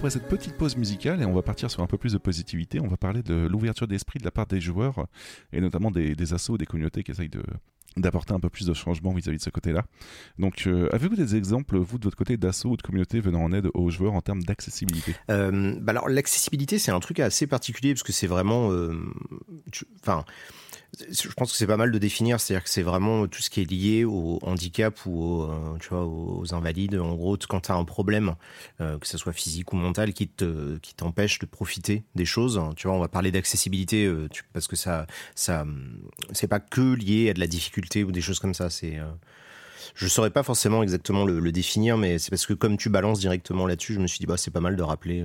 Après cette petite pause musicale et on va partir sur un peu plus de positivité. On va parler de l'ouverture d'esprit de la part des joueurs et notamment des, des assos, des communautés qui essayent de, d'apporter un peu plus de changement vis-à-vis de ce côté-là. Donc, euh, avez-vous des exemples, vous, de votre côté, d'assauts ou de communautés venant en aide aux joueurs en termes d'accessibilité? Euh, bah Alors, l'accessibilité, c'est un truc assez particulier parce que c'est vraiment... euh, Enfin... je pense que c'est pas mal de définir, c'est-à-dire que c'est vraiment tout ce qui est lié au handicap ou euh, tu vois, aux invalides. En gros, quand tu as un problème, euh, que ce soit physique ou mental, qui te qui t'empêche de profiter des choses. Tu vois, on va parler d'accessibilité euh, parce que ça ça hum, c'est pas que lié à de la difficulté ou des choses comme ça. C'est euh, je saurais pas forcément exactement le, le définir, mais c'est parce que comme tu balances directement là-dessus, je me suis dit bah c'est pas mal de rappeler.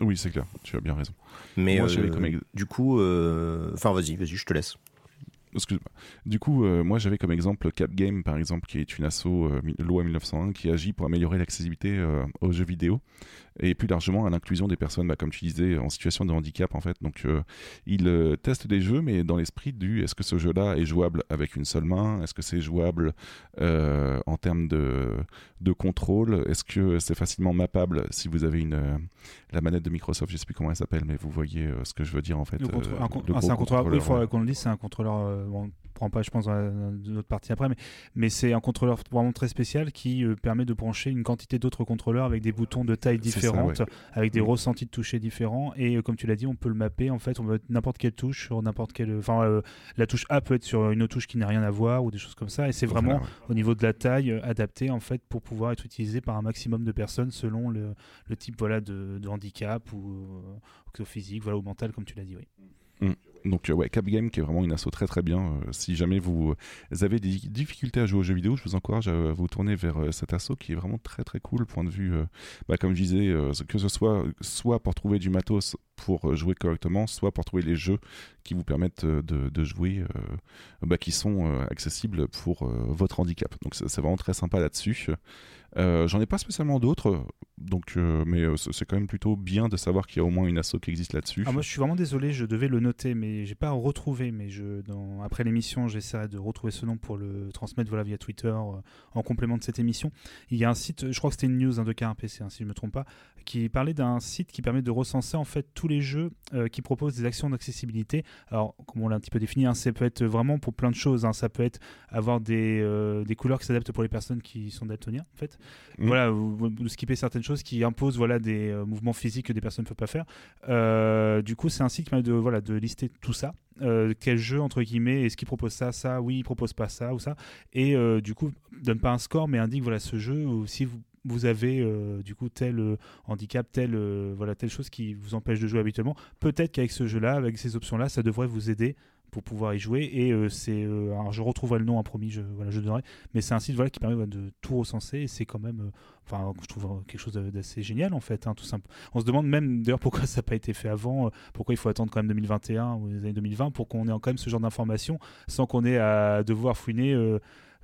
Oui, c'est clair, tu as bien raison. Mais Moi, j'avais euh, comme du coup, euh, enfin vas-y, vas-y, je te laisse. Excuse-moi. Du coup, euh, moi j'avais comme exemple Cap Game, par exemple, qui est une asso euh, loi 1901 qui agit pour améliorer l'accessibilité aux jeux vidéo et plus largement à l'inclusion des personnes, bah, comme tu disais, en situation de handicap en fait. Donc, euh, ils euh, testent des jeux, mais dans l'esprit du est-ce que ce jeu-là est jouable avec une seule main? Est-ce que c'est jouable euh, en termes de, de contrôle? Est-ce que c'est facilement mappable? Si vous avez une euh, la manette de Microsoft, je sais plus comment elle s'appelle, mais vous voyez ce que je veux dire en fait. Ah, c'est un contrôleur. Il faudrait qu'on le dise, c'est un contrôleur. bon, on prend pas, je pense, dans la- dans notre partie après, mais, mais c'est un contrôleur vraiment très spécial qui euh, permet de brancher une quantité d'autres contrôleurs avec des boutons de taille ça, ouais. avec des Mm. ressentis de toucher différents. Et euh, comme tu l'as dit, on peut le mapper. En fait, on peut mettre n'importe quelle touche sur n'importe quelle. Enfin, euh, la touche A peut être sur une autre touche qui n'a rien à voir ou des choses comme ça. Et c'est vraiment Voilà, ouais. au niveau de la taille euh, adapté en fait pour pouvoir être utilisé par un maximum de personnes selon le, le type voilà de, de handicap ou, euh, physique voilà ou mental comme tu l'as dit oui. Donc euh, ouais, Cap Game qui est vraiment une asso très très bien. Euh, si jamais vous avez des difficultés à jouer aux jeux vidéo, je vous encourage à vous tourner vers euh, cet asso qui est vraiment très très cool. Point de vue, euh, bah, comme je disais, euh, que ce soit soit pour trouver du matos pour euh, jouer correctement, soit pour trouver les jeux qui vous permettent euh, de, jouer, euh, bah, qui sont euh, accessibles pour euh, votre handicap. Donc c'est vraiment très sympa là-dessus. Euh, J'en ai pas spécialement d'autres, donc euh, mais euh, c'est quand même plutôt bien de savoir qu'il y a au moins une asso qui existe là-dessus. Ah, moi je suis vraiment désolé, je devais le noter mais j'ai pas retrouvé mais je dans après l'émission, j'essaierai de retrouver ce nom pour le transmettre voilà via Twitter en complément de cette émission. Il y a un site, je crois que c'était une news hein, de KRPC hein, si je me trompe pas, qui parlait d'un site qui permet de recenser en fait tous les jeux euh, qui proposent des actions d'accessibilité. Alors comme on l'a un petit peu défini, hein, ça peut être vraiment pour plein de choses, hein. ça peut être avoir des, euh, des couleurs qui s'adaptent pour les personnes qui sont daltoniens en fait. Mhm. Voilà, ou, ou skipper certaines choses qui imposent voilà des euh, mouvements physiques que des personnes ne peuvent pas faire. Du coup, c'est un site qui permet de voilà de lister tout ça. Euh, quel jeu entre guillemets est-ce qu'il propose ça ça oui il propose pas ça ou ça et euh, du coup donne pas un score mais indique voilà ce jeu ou si vous vous avez euh, du coup tel euh, handicap, telle euh, voilà telle chose qui vous empêche de jouer habituellement. Peut-être qu'avec ce jeu-là, avec ces options-là, ça devrait vous aider pour pouvoir y jouer. Et c'est, je retrouverai le nom, hein, promis, je voilà, je donnerai. Mais c'est un site voilà qui permet de tout recenser c'est quand même, enfin, je trouve quelque chose d'assez génial en fait, hein, tout simple. On se demande même d'ailleurs pourquoi ça n'a pas été fait avant, pourquoi il faut attendre quand même 2021 ou les années 2020 pour qu'on ait quand même ce genre d'informations sans qu'on ait à devoir fouiner.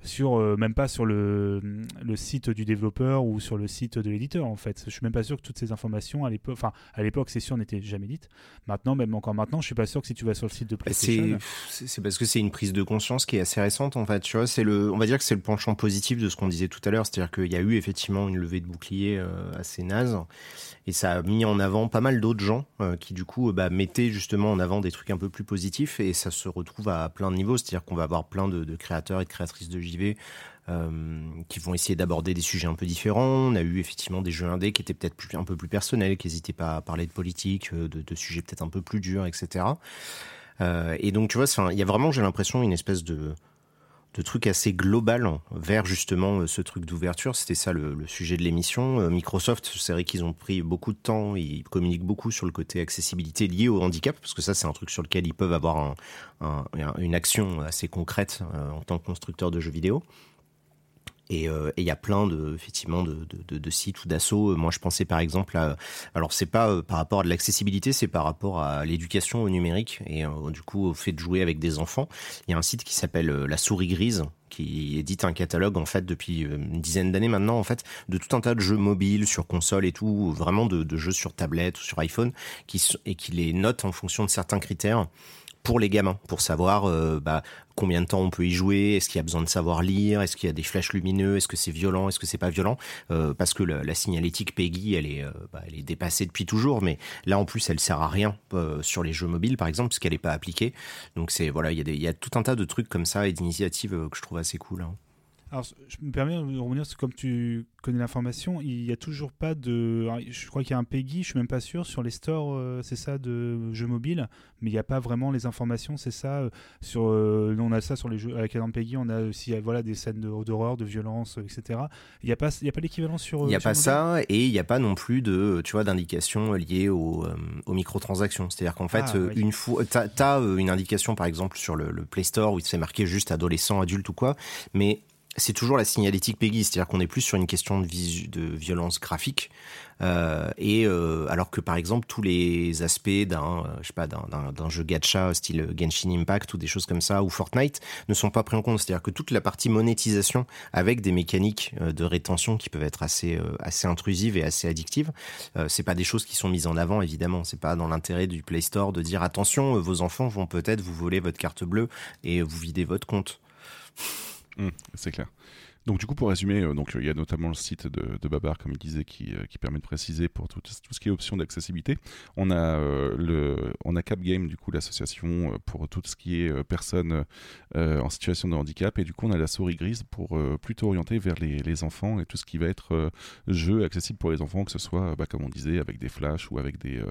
Sur euh, même pas sur le, le site du développeur ou sur le site de l'éditeur en fait. Je suis même pas sûr que toutes ces informations à l'époque, enfin à l'époque c'est sûr n'étaient jamais dites. Maintenant, même encore maintenant, je suis pas sûr que si tu vas sur le site de Bah, PlayStation, C'est parce que c'est une prise de conscience qui est assez récente en fait. Tu vois, c'est le, on va dire que c'est le penchant positif de ce qu'on disait tout à l'heure, c'est-à-dire qu'il y a eu effectivement une levée de bouclier euh, assez naze et ça a mis en avant pas mal d'autres gens euh, qui du coup bah, mettaient justement en avant des trucs un peu plus positifs et ça se retrouve à plein de niveaux, c'est-à-dire qu'on va avoir plein de, de créateurs et de créatrices de Euh, qui vont essayer d'aborder des sujets un peu différents. On a eu effectivement des jeux indés qui étaient peut-être un peu plus personnels, qui n'hésitaient pas à parler de politique, euh, de, sujets peut-être un peu plus durs, etc. Euh, et donc, tu vois, il y a vraiment, j'ai l'impression, une espèce de, de truc assez global vers justement euh, ce truc d'ouverture. C'était ça le, sujet de l'émission. Euh, Microsoft, c'est vrai qu'ils ont pris beaucoup de temps, ils communiquent beaucoup sur le côté accessibilité lié au handicap, parce que ça, c'est un truc sur lequel ils peuvent avoir un- un- une action assez concrète euh, en tant que constructeur de jeux vidéo. Et euh, et il y a plein de effectivement de, de, sites ou d'assauts. Moi, je pensais par exemple à alors c'est pas euh, par rapport à de l'accessibilité, c'est par rapport à l'éducation au numérique et euh, du coup au fait de jouer avec des enfants. Il y a un site qui s'appelle La Souris Grise qui édite un catalogue en fait depuis une dizaine d'années maintenant en fait de tout un tas de jeux mobiles sur console et tout, vraiment de, de jeux sur tablette ou sur iPhone qui et qui les note en fonction de certains critères pour les gamins, pour savoir bah, combien de temps on peut y jouer, est-ce qu'il y a besoin de savoir lire, est-ce qu'il y a des flashs lumineux, est-ce que c'est violent, est-ce que c'est pas violent, parce que la, signalétique PEGI, elle est, bah, elle est dépassée depuis toujours, mais là en plus elle sert à rien sur les jeux mobiles par exemple, puisqu'elle n'est pas appliquée. Donc c'est voilà, il y, a il y a tout un tas de trucs comme ça et d'initiatives que je trouve assez cool. Hein. Alors, je me permets de revenir, comme tu connais l'information, il n'y a toujours pas de. je crois qu'il y a un PEGI, je suis même pas sûr, sur les stores, euh, c'est ça, de jeux mobiles, mais il n'y a pas vraiment les informations, c'est ça. Euh, sur, euh, on a ça sur les jeux, avec un PEGI, on a aussi voilà, des scènes d'horreur, de, violence, etc. Il n'y a pas, il y a pas l'équivalent sur. Il n'y a pas ça, et il n'y a pas non plus de, tu vois, d'indications liées aux, aux microtransactions. C'est-à-dire qu'en fait, ah, une fois, tu as, une indication, par exemple, sur le, le Play Store où il se fait marquer juste adolescent, adulte ou quoi, mais c'est toujours la signalétique PEGI, c'est-à-dire qu'on est plus sur une question de, violence graphique, euh, et euh, alors que par exemple tous les aspects d'un, euh, je sais pas, d'un jeu gacha style Genshin Impact ou des choses comme ça ou Fortnite ne sont pas pris en compte, c'est-à-dire que toute la partie monétisation avec des mécaniques de rétention qui peuvent être assez assez intrusives et assez addictives, c'est pas des choses qui sont mises en avant évidemment, c'est pas dans l'intérêt du Play Store de dire attention, vos enfants vont peut-être vous voler votre carte bleue et vous vider votre compte. Mmh, c'est clair. Donc du coup, pour résumer, euh, donc il y a notamment le site de, de Babar, comme il disait, qui, euh, qui, permet de préciser pour tout, tout ce qui est option d'accessibilité. On a euh, le, on a Cap Game, du coup l'association pour tout ce qui est personnes en situation de handicap, et du coup on a la souris grise pour plutôt orienter vers les, les, enfants et tout ce qui va être jeu accessible pour les enfants, que ce soit, bah, comme on disait, avec des flashs ou avec des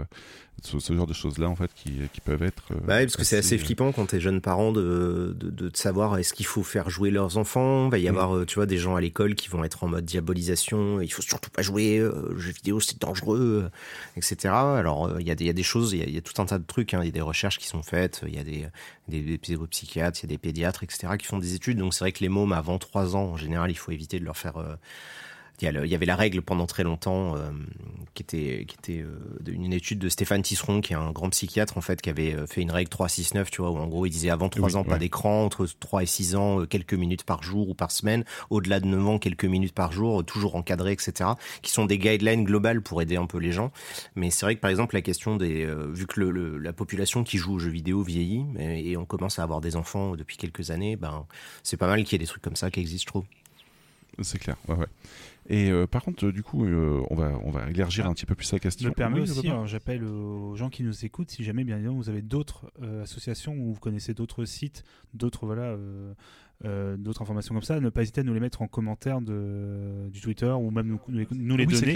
ce, genre de choses-là en fait qui, qui peuvent être. bah oui, parce que c'est assez flippant quand t'es jeune parent de, de, de, savoir est-ce qu'il faut faire jouer leurs enfants, va y mm. avoir, tu vois des gens à l'école qui vont être en mode diabolisation, il faut surtout pas jouer, euh, jeux vidéo c'est dangereux, euh, etc. Alors euh, il y, a des choses, il y, a tout un tas de trucs, hein. il y a des recherches qui sont faites, il y a des, des, il y a des pédiatres, etc. qui font des études. Donc c'est vrai que les mômes avant 3 ans, en général, il faut éviter de leur faire il y, avait la règle pendant très longtemps euh, qui était, qui était euh, une étude de Stéphane Tisseron, qui est un grand psychiatre en fait, qui avait euh, fait une règle 3-6-9, tu vois, où en gros il disait avant 3 ans pas d'écran, entre 3 et 6 ans quelques minutes par jour ou par semaine, au-delà de 9 ans quelques minutes par jour, toujours encadré, etc. Qui sont des guidelines globales pour aider un peu les gens. Mais c'est vrai que par exemple la question des, vu que le, la population qui joue aux jeux vidéo vieillit et, on commence à avoir des enfants depuis quelques années, ben c'est pas mal qu'il y ait des trucs comme ça qui existent, je trouve. C'est clair, ouais, ouais. Et euh, par contre, du coup, euh, on, va, on va élargir un petit peu plus la question. Je me permets aussi, j'appelle aux gens qui nous écoutent, si jamais, bien évidemment, vous avez d'autres euh, associations ou vous connaissez d'autres sites, d'autres voilà, d'autres informations comme ça, ne pas hésiter à nous les mettre en commentaire de, du Twitter ou même nous, nous les donner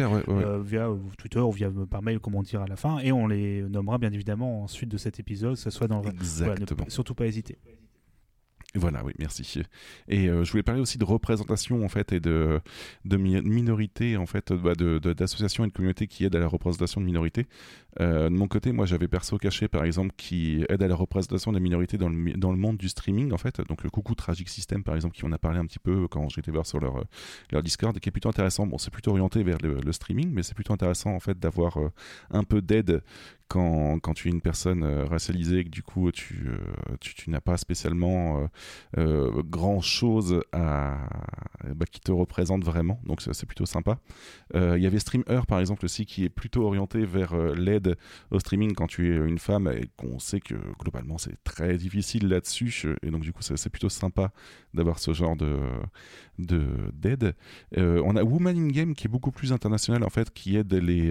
via Twitter ou via par mail, comme on dira à la fin, et on les nommera bien évidemment ensuite de cet épisode, que ce soit dans. Exactement. surtout pas hésiter. Voilà, oui, merci. Et euh, je voulais parler aussi de représentation en fait et de, de minorités en fait, bah, d'associations et de communautés qui aident à la représentation de minorités. Euh, de mon côté, moi j'avais Perso Caché par exemple qui aide à la représentation des minorités dans le, dans le monde du streaming en fait. Donc le Coucou Tragic System par exemple qui en a parlé un petit peu quand j'étais voir sur leur, leur Discord qui est plutôt intéressant. Bon, c'est plutôt orienté vers le, streaming, mais c'est plutôt intéressant en fait d'avoir euh, un peu d'aide quand, quand, tu es une personne racialisée et que du coup tu, tu, n'as pas spécialement euh, grand chose à, bah, qui te représente vraiment, donc c'est plutôt sympa. Euh, il y avait StreamEr par exemple aussi qui est plutôt orienté vers euh, au streaming quand tu es une femme et qu'on sait que globalement c'est très difficile là-dessus et donc du coup c'est plutôt sympa d'avoir ce genre de d'aide. on a Woman in Game qui est beaucoup plus international en fait, qui aide les,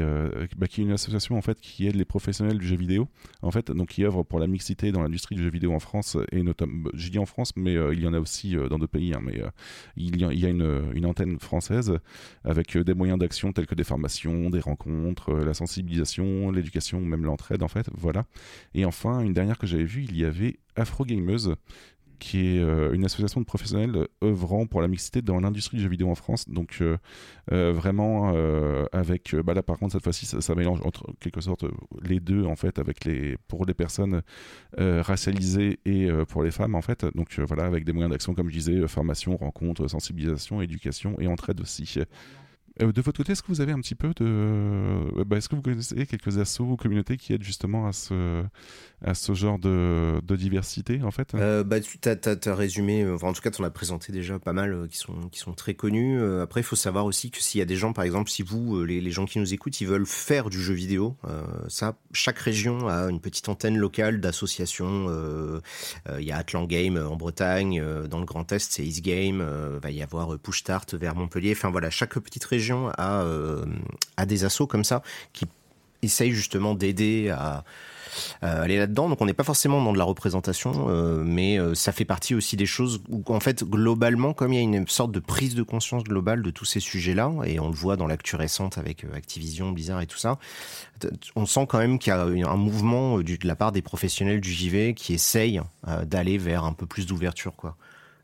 bah, qui est une association en fait qui aide les professionnels du jeu vidéo en fait, donc qui œuvre pour la mixité dans l'industrie du jeu vidéo en France et notamment, j'ai dit en France, mais euh, il y en a aussi euh, dans d'autres pays. Hein, mais euh, il y, a, il y a une, une, antenne française avec des moyens d'action tels que des formations, des rencontres, la sensibilisation, l'éducation, même l'entraide en fait. Voilà. Et enfin, une dernière que j'avais vue, il y avait Afro Gameuse qui est euh, une association de professionnels œuvrant pour la mixité dans l'industrie du jeu vidéo en France. Donc euh, euh, vraiment avec, bah là par contre cette fois-ci ça, mélange entre quelque sorte les deux en fait avec les pour les personnes racialisées et pour les femmes en fait. Donc voilà avec des moyens d'action comme je disais, formation, rencontre, sensibilisation, éducation et entraide aussi. Euh, de votre côté, est-ce que vous avez un petit peu de. Euh, bah, est-ce que vous connaissez quelques assos ou communautés qui aident justement à ce, à ce genre de, de diversité, en fait? Euh, bah, Tu as, résumé, enfin, en tout cas, tu en as présenté déjà pas mal qui, sont, qui sont très connus. après, il faut savoir aussi que s'il y a des gens, par exemple, si vous, les, les, gens qui nous écoutent, ils veulent faire du jeu vidéo, ça, chaque région a une petite antenne locale d'associations. Il y a Atlan Game en Bretagne, dans le Grand Est, c'est East Game, il va y avoir Push Start vers Montpellier. Enfin, voilà, chaque petite région à, euh, à des assauts comme ça qui essayent justement d'aider à aller là-dedans. Donc on n'est pas forcément dans de la représentation, euh, mais euh, ça fait partie aussi des choses où en fait globalement, comme il y a une sorte de prise de conscience globale de tous ces sujets-là, et on le voit dans l'actu récente avec Activision, Blizzard et tout ça, on sent quand même qu'il y a un mouvement de la part des professionnels du JV qui essayent d'aller vers un peu plus d'ouverture, quoi.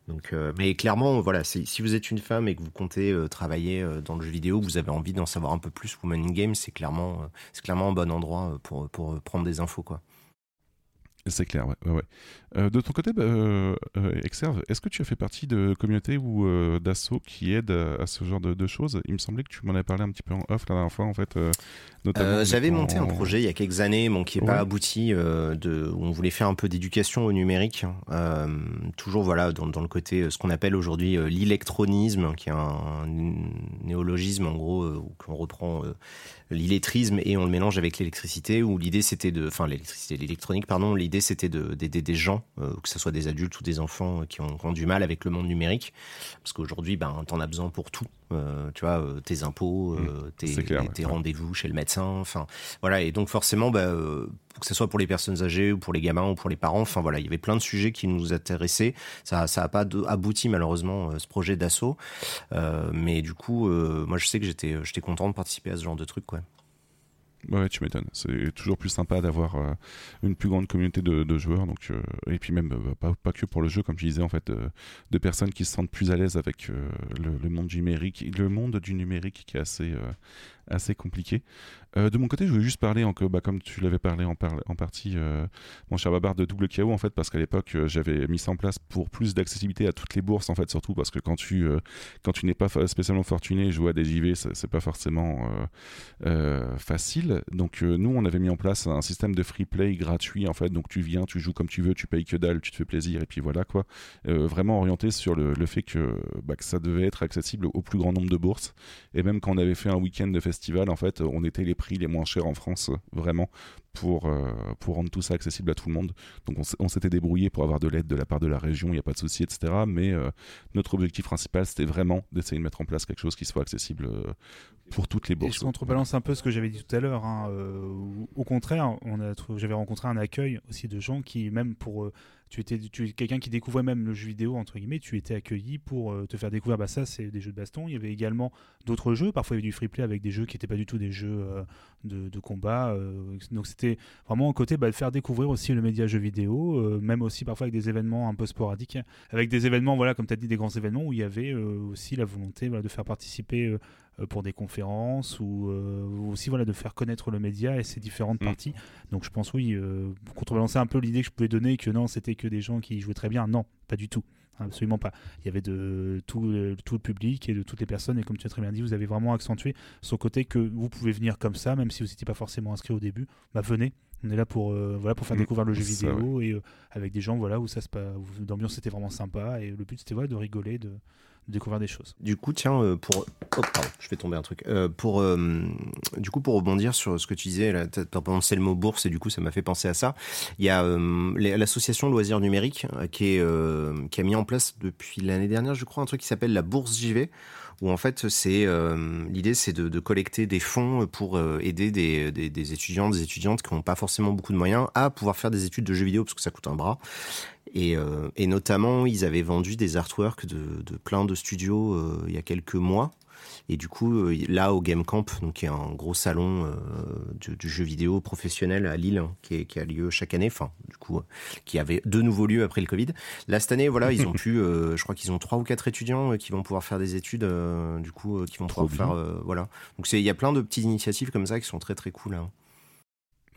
Donc, euh, mais clairement, voilà, si vous êtes une femme et que vous comptez euh, travailler euh, dans le jeu vidéo, vous avez envie d'en savoir un peu plus, Woman in Game, c'est clairement, c'est clairement un bon endroit pour, pour prendre des infos, quoi. C'est clair, ouais. ouais, euh, de ton côté, bah, euh, euh, Exerve, est-ce que tu as fait partie de communautés ou d'assauts qui aident à, ce genre de, choses? Il me semblait que tu m'en avais parlé un petit peu en off la dernière fois, en fait. J'avais monté un projet il y a quelques années, bon, qui n'est pas abouti, de, où on voulait faire un peu d'éducation au numérique. toujours, voilà, dans, dans le côté, ce qu'on appelle aujourd'hui l'électronisme, qui est un, néologisme, en gros, qu'on reprend l'illettrisme et on le mélange avec l'électricité où l'idée c'était de enfin l'électricité l'électronique pardon l'idée c'était d'aider des gens euh, que ce soit des adultes ou des enfants euh, qui ont, qui du mal avec le monde numérique. Parce qu'aujourd'hui ben t'en as besoin pour tout euh, tu vois, euh, tes impôts, euh, mmh, tes, rendez-vous chez le médecin, enfin voilà. Et donc forcément, bah, que ce soit pour les personnes âgées ou pour les gamins ou pour les parents, enfin voilà, il y avait plein de sujets qui nous intéressaient. Ça, ça a pas abouti malheureusement ce projet d'assaut, mais du coup, moi je sais que j'étais, j'étais content de participer à ce genre de truc, quoi. Ouais, tu m'étonnes. C'est toujours plus sympa d'avoir euh, une plus grande communauté de, joueurs. Donc, euh, et puis même, euh, pas, pas, que pour le jeu, comme je disais, en fait, de personnes qui se sentent plus à l'aise avec le, le, monde numérique, le monde du numérique qui est assez, assez compliqué. Euh, de mon côté, je voulais juste parler, en, bah, comme tu l'avais parlé en, en partie, euh, mon cher Babar, de double KO, en fait, parce qu'à l'époque, euh, j'avais mis ça en place pour plus d'accessibilité à toutes les bourses, en fait, surtout parce que quand tu, quand tu n'es pas spécialement fortuné, jouer à des JV, c'est pas forcément facile. Donc, nous, on avait mis en place un système de free play gratuit, en fait. Donc, tu viens, tu joues comme tu veux, tu payes que dalle, tu te fais plaisir, et puis voilà, quoi. vraiment orienté sur le, le fait que, bah, que ça devait être accessible au plus grand nombre de bourses. Et même quand on avait fait un week-end de festival, en fait, on était les prix les moins chers en France, vraiment, pour, euh, pour rendre tout ça accessible à tout le monde. Donc on, s'était débrouillé pour avoir de l'aide de la part de la région, il n'y a pas de souci, etc. Mais euh, notre objectif principal, c'était vraiment d'essayer de mettre en place quelque chose qui soit accessible euh, pour toutes les bourses. Et contrebalance un peu ce que j'avais dit tout à l'heure. Hein, au contraire, j'avais rencontré un accueil aussi de gens qui, même pour tu étais quelqu'un qui découvrait même le jeu vidéo entre guillemets tu étais accueilli pour te faire découvrir. Bah ça c'est des jeux de baston. Il y avait également d'autres jeux. Parfois il y avait du free play avec des jeux qui n'étaient pas du tout des jeux de, combat donc c'était vraiment un côté bah, de faire découvrir aussi le média jeu vidéo, euh, même aussi parfois avec des événements un peu sporadiques, avec des événements, voilà, comme tu as dit, des grands événements où il y avait euh, aussi la volonté de faire participer euh, pour des conférences ou, aussi voilà, de faire connaître le média et ses différentes mm. parties. Donc je pense, oui, pour contrebalancer un peu l'idée que je pouvais donner que non, c'était que des gens qui jouaient très bien, non, pas du tout. Absolument pas. Il y avait de tout, tout, le public et de toutes les personnes. Et comme tu as très bien dit, vous avez vraiment accentué son côté que vous pouvez venir comme ça, même si vous n'étiez pas forcément inscrit au début. Bah, venez. On est là pour, euh, voilà, pour faire mm. découvrir le jeu vidéo et euh, avec des gens voilà, où ça se l'ambiance était vraiment sympa. Et le but c'était voilà, de rigoler, de, découvrir des choses. Du coup, tiens, euh, pour. Oh, pardon, je vais tomber un truc. Euh, pour, euh, du coup, pour rebondir sur ce que tu disais, tu as prononcé le mot bourse et du coup, ça m'a fait penser à ça. Il y a l'association Loisirs Numériques qui, est, qui a mis en place depuis l'année dernière, je crois, un truc qui s'appelle la Bourse JV où en fait c'est l'idée c'est de, collecter des fonds pour aider des, étudiants, des étudiantes qui n'ont pas forcément beaucoup de moyens à pouvoir faire des études de jeux vidéo parce que ça coûte un bras. Et, euh, notamment, ils avaient vendu des artworks de, plein de studios euh, il y a quelques mois. Et du coup, euh, là, au Game Camp, donc, qui est un gros salon du, du, jeu vidéo professionnel à Lille, hein, qui, est, qui, a lieu chaque année, enfin, du coup, qui avait deux nouveaux lieux après le Covid. Là, cette année, voilà, ils ont pu, je crois qu'ils ont trois ou quatre étudiants qui vont pouvoir faire des études, du coup, qui vont pouvoir faire, voilà. Donc, il y a plein de petites initiatives comme ça qui sont très, très cool. Hein.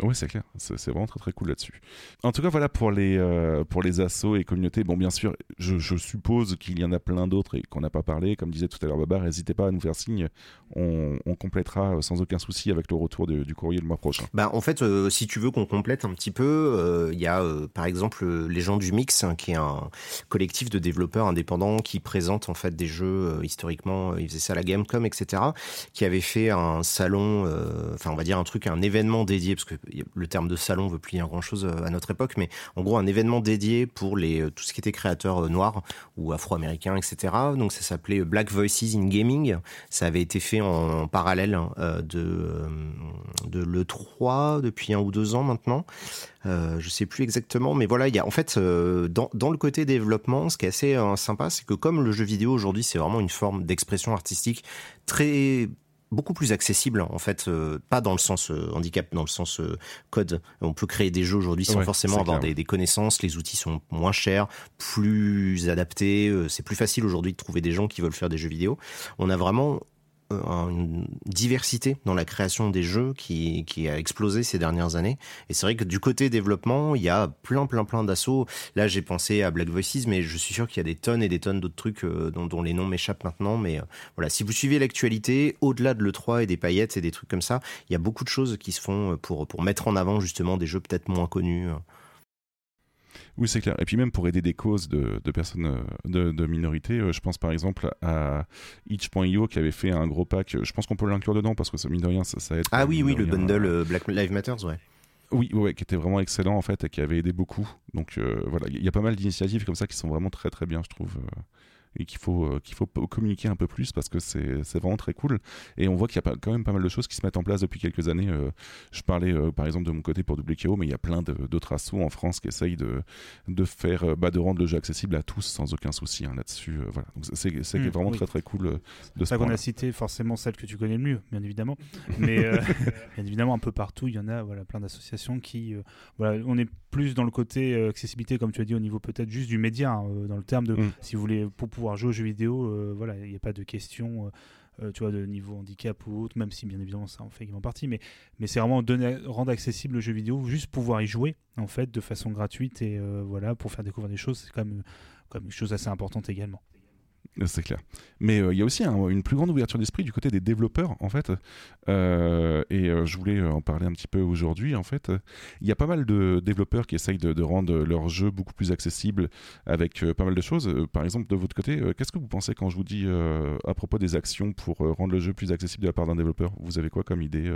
Oui, c'est clair. C'est vraiment très très cool là-dessus. En tout cas, voilà pour les, euh, pour les assos et communautés. Bon, bien sûr, je, suppose qu'il y en a plein d'autres et qu'on n'a pas parlé. Comme disait tout à l'heure Babar, n'hésitez pas à nous faire signe. On, on complétera euh, sans aucun souci avec le retour du courrier le mois prochain. Bah, en fait, euh, si tu veux qu'on complète un petit peu, euh, il y a par exemple les gens du Mix, hein, qui est un collectif de développeurs indépendants qui présente en fait des jeux historiquement. ils faisaient ça à la Gamecom, etc. Qui avait fait un salon, enfin on va dire un truc, un événement dédié, parce que le terme de salon veut plus dire grand chose à notre époque, mais en gros un événement dédié pour les euh, tout ce qui était créateurs euh, noirs ou afro-américains, etc. Donc ça s'appelait Black Voices in Gaming. Ça avait été fait en, parallèle euh, de euh, de l'E3 depuis un ou deux ans maintenant. Euh, je sais plus exactement, mais voilà, il y a en fait euh, dans, le côté développement, ce qui est assez euh, sympa, c'est que comme le jeu vidéo aujourd'hui, c'est vraiment une forme d'expression artistique très beaucoup plus accessible en fait euh, pas dans le sens euh, handicap dans le sens euh, code. On peut créer des jeux aujourd'hui sans Ouais, forcément avoir des, des connaissances. Les outils sont moins chers plus adaptés c'est plus facile aujourd'hui de trouver des gens qui veulent faire des jeux vidéo. On a vraiment une diversité dans la création des jeux qui, a explosé ces dernières années. Et c'est vrai que du côté développement, il y a plein, plein, plein d'assauts. Là, j'ai pensé à Black Voices, mais je suis sûr qu'il y a des tonnes et des tonnes d'autres trucs euh, dont, les noms m'échappent maintenant. Mais euh, voilà, si vous suivez l'actualité, au-delà de l'E3 et des paillettes et des trucs comme ça, il y a beaucoup de choses qui se font euh, pour, pour mettre en avant justement des jeux peut-être moins connus. Oui, c'est clair. Et puis même pour aider des causes de, de personnes euh, de, de minorités, euh, je pense par exemple à itch.io qui avait fait un gros pack. Je pense qu'on peut l'inclure dedans parce que ça, mine de rien, ça, ça aide. Ah oui, oui, le rien, bundle euh, Black Lives Matters, ouais. Oui, ouais, qui était vraiment excellent en fait et qui avait aidé beaucoup. Donc euh, voilà, il y a pas mal d'initiatives comme ça qui sont vraiment très très bien, je trouve. Et qu'il faut, euh, qu'il faut communiquer un peu plus parce que c'est vraiment très cool. Et on voit qu'il y a pas- quand même pas mal de choses qui se mettent en place depuis quelques années. Euh, je parlais euh, par exemple de mon côté pour WKO, mais il y a plein d'autres assos en France qui essayent de, de faire, bah, de rendre le jeu accessible à tous sans aucun souci hein, là-dessus. voilà. Donc c'est c'est Mm, vraiment oui. très très cool de ce ça qu'on a cité forcément celle que tu connais le mieux, bien évidemment. Mais euh, bien évidemment, un peu partout, il y en a voilà, plein d'associations qui. euh, voilà, on est plus dans le côté euh, accessibilité, comme tu as dit, au niveau peut-être juste du média, hein, euh, dans le terme de Mm. si vous voulez, pour pouvoir jouer aux jeux vidéo, euh, voilà, il n'y a pas de question. euh, tu vois, de niveau handicap ou autre, même si bien évidemment ça en fait également partie, mais, mais c'est vraiment donner, rendre accessible le jeu vidéo, juste pouvoir y jouer en fait de façon gratuite et euh, voilà, pour faire découvrir des choses, c'est quand même, quand même une chose assez importante également. Euh, C'est clair. Mais euh, il y a aussi un- une plus grande ouverture d'esprit du côté des développeurs, en fait. Euh, et je voulais en parler un petit peu aujourd'hui, en fait. Il y a pas mal de développeurs qui essayent de, rendre leur jeu beaucoup plus accessible avec pas mal de choses. Par exemple, de votre côté, qu'est-ce que vous pensez quand je vous dis à propos des actions pour rendre le jeu plus accessible de la part d'un développeur? Vous avez quoi comme idée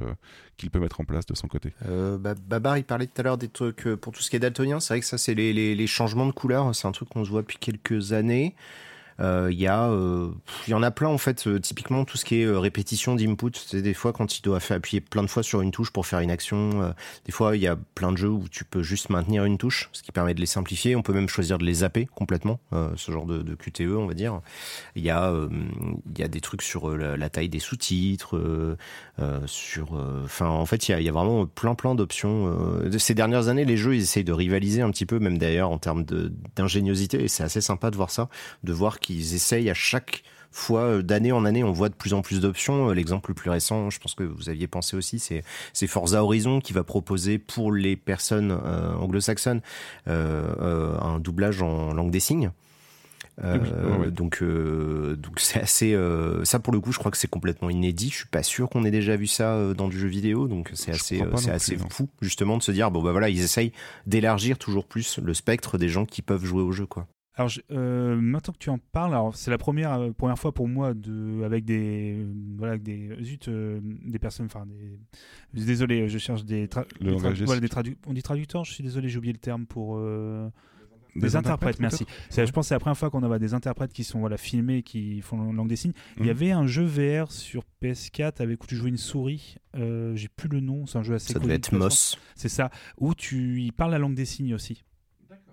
qu'il peut mettre en place de son côté? Bah, Babar, il parlait tout à l'heure des trucs pour tout ce qui est daltonien. C'est vrai que ça, c'est les, les, les changements de couleur. C'est un truc qu'on se voit depuis quelques années. Euh, Il y a, euh, il y en a plein en fait. euh, typiquement, tout ce qui est euh, répétition d'input. C'est des fois quand il doit faire appuyer plein de fois sur une touche pour faire une action. euh, des fois, il y a plein de jeux où tu peux juste maintenir une touche, ce qui permet de les simplifier. On peut même choisir de les zapper complètement. euh, ce genre de, QTE, on va dire. Il y a, euh, y a des trucs sur euh, la, taille des sous-titres. euh, euh, sur euh, enfin en fait il y a, y a vraiment plein plein d'options euh, ces dernières années les jeux ils essayent de rivaliser un petit peu même d'ailleurs en termes d'ingéniosité et c'est assez sympa de voir ça de voir qu'ils essayent à chaque fois euh, d'année en année on voit de plus en plus d'options. Euh, l'exemple le plus récent je pense que vous aviez pensé aussi c'est c'est Forza Horizon qui va proposer pour les personnes euh, anglo-saxonnes euh, euh, un doublage en langue des signes. Euh, Oui, donc euh, donc c'est assez euh, ça pour le coup je crois que c'est complètement inédit. Je suis pas sûr qu'on ait déjà vu ça dans du jeu vidéo donc c'est assez c'est assez plus, fou justement de se dire bon bah voilà ils essayent d'élargir toujours plus le spectre des gens qui peuvent jouer au jeu quoi Alors, je- euh, maintenant que tu en parles, alors c'est la première euh, première fois pour moi de avec des euh, voilà avec des zut euh, des personnes enfin des désolé je cherche des tra- Le des langage des voilà, des tradu- on dit traducteurs je suis désolé j'ai oublié le terme pour euh, des, interprètes, merci. je pense que c'est la première fois qu'on a des interprètes qui sont voilà filmés qui font langue des signes. Il y Mhm. avait un jeu VR sur PS4 avec où tu jouais une souris euh, j'ai plus le nom c'est un jeu assez ça connu devait de être. Moss. C'est ça. Où tu y parles la langue des signes aussi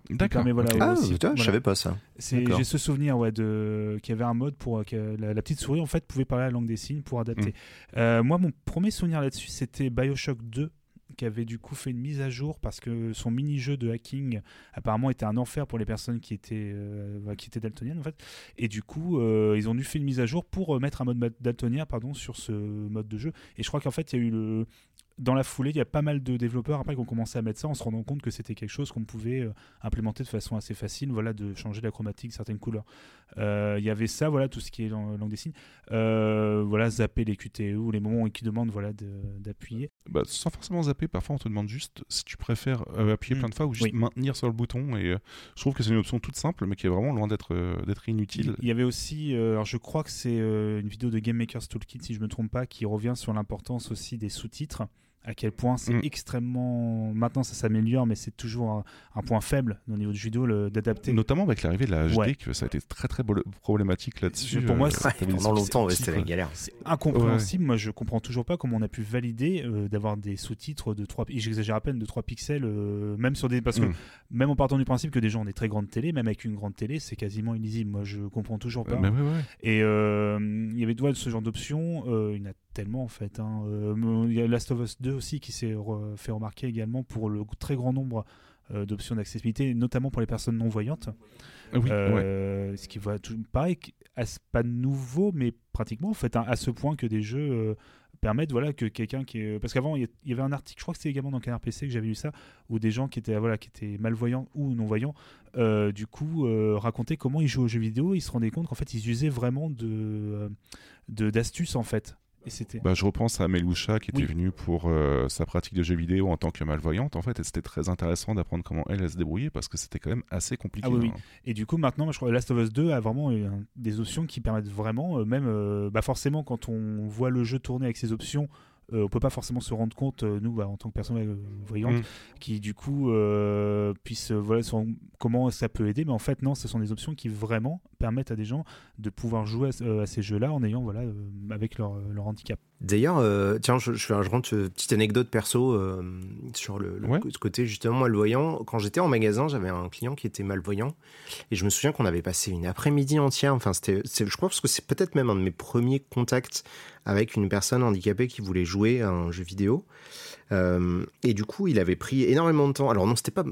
D'accord. permet, voilà, ah aussi, je voilà. savais pas ça. J'ai ce souvenir ouais, de qu'il y avait un mode pour euh, que la, la petite souris en fait pouvait parler la langue des signes pour adapter. Mm. Euh, moi, mon premier souvenir là-dessus, c'était Bioshock 2 qui avait du coup fait une mise à jour parce que son mini-jeu de hacking apparemment était un enfer pour les personnes qui étaient, euh, bah, qui étaient daltoniennes en fait. Et du coup, euh, ils ont dû faire une mise à jour pour mettre un mode daltonien pardon, sur ce mode de jeu. Et je crois qu'en fait, il y a eu le, dans la foulée, il y a pas mal de développeurs après qui ont commencé à mettre ça en se rendant compte que c'était quelque chose qu'on pouvait euh, implémenter de façon assez facile, voilà, de changer la chromatique, certaines couleurs. Euh, Il y avait ça, voilà, tout ce qui est lang- langue des signes, Euh, voilà, zapper les QTE ou les moments qui demandent, voilà, de- d'appuyer. Bah, sans forcément zapper, parfois on te demande juste si tu préfères appuyer Mm. plein de fois ou juste Oui. maintenir sur le bouton. Et je trouve que c'est une option toute simple, mais qui est vraiment loin d'être d'être inutile. Il y avait aussi, alors je crois que c'est une vidéo de Game Maker's Toolkit, si je me trompe pas, qui revient sur l'importance aussi des sous-titres. À quel point c'est Mm. extrêmement. Maintenant, ça s'améliore, mais c'est toujours un, un point faible au niveau du vidéo le- d'adapter. Notamment avec l'arrivée de la HD, Ouais. que ça a été très très problématique là-dessus. Pour moi, Euh, pendant longtemps, c'était la galère. C'est incompréhensible. Moi, je comprends toujours pas comment on a pu valider euh, d'avoir des sous-titres de 3 et j'exagère à peine de 3 pixels, euh, même sur des parce que Mm. même en partant du principe que des gens ont des très grandes télé, même avec une grande télé, c'est quasiment illisible. Moi, je comprends toujours pas. Euh, mais ouais, ouais. Et euh, il y avait ouais, ce genre d'options, euh, il y en a tellement en fait. hein. Euh, il y a Last of Us 2 aussi qui s'est re- fait remarquer également pour le très grand nombre euh, d'options d'accessibilité, notamment pour les personnes non voyantes. Oui, ouais. Euh, Ce qui va tout pareil, pas nouveau, mais pratiquement en fait, hein, à ce point que des jeux euh, permettent voilà que quelqu'un qui est parce qu'avant il y avait un article, je crois que c'était également dans Canard PC que j'avais lu ça, où des gens qui étaient voilà qui étaient malvoyants ou non voyants, euh, du coup racontaient comment ils jouaient aux jeux vidéo, ils se rendaient compte qu'en fait ils usaient vraiment de de d'astuces en fait. Et c'était Bah, je repense à Melusha qui était Oui. venue pour euh, sa pratique de jeux vidéo en tant que malvoyante en fait et c'était très intéressant d'apprendre comment elle, elle se débrouillait parce que c'était quand même assez compliqué. Ah oui, oui. hein. Et du coup, maintenant, je crois que Last of Us 2 a vraiment euh, des options qui permettent vraiment, euh, même, euh, bah forcément, quand on voit le jeu tourner avec ces options, euh, on peut pas forcément se rendre compte, euh, nous, bah, en tant que personne euh, voyante, Mm. qui du coup puisse voilà, comment ça peut aider. Mais en fait, non, ce sont des options qui vraiment permettent à des gens de pouvoir jouer à, euh, à ces jeux-là en ayant, voilà, euh, avec leur, leur handicap. D'ailleurs, euh, tiens, je, je, je rentre une petite anecdote perso euh, sur le, le Ouais. co- côté justement malvoyant. Quand j'étais en magasin, j'avais un client qui était malvoyant et je me souviens qu'on avait passé une après-midi entière. Enfin, c'était, je crois parce que c'est peut-être même un de mes premiers contacts avec une personne handicapée qui voulait jouer à un jeu vidéo. Euh, et du coup, il avait pris énormément de temps. Alors non, c'était pas.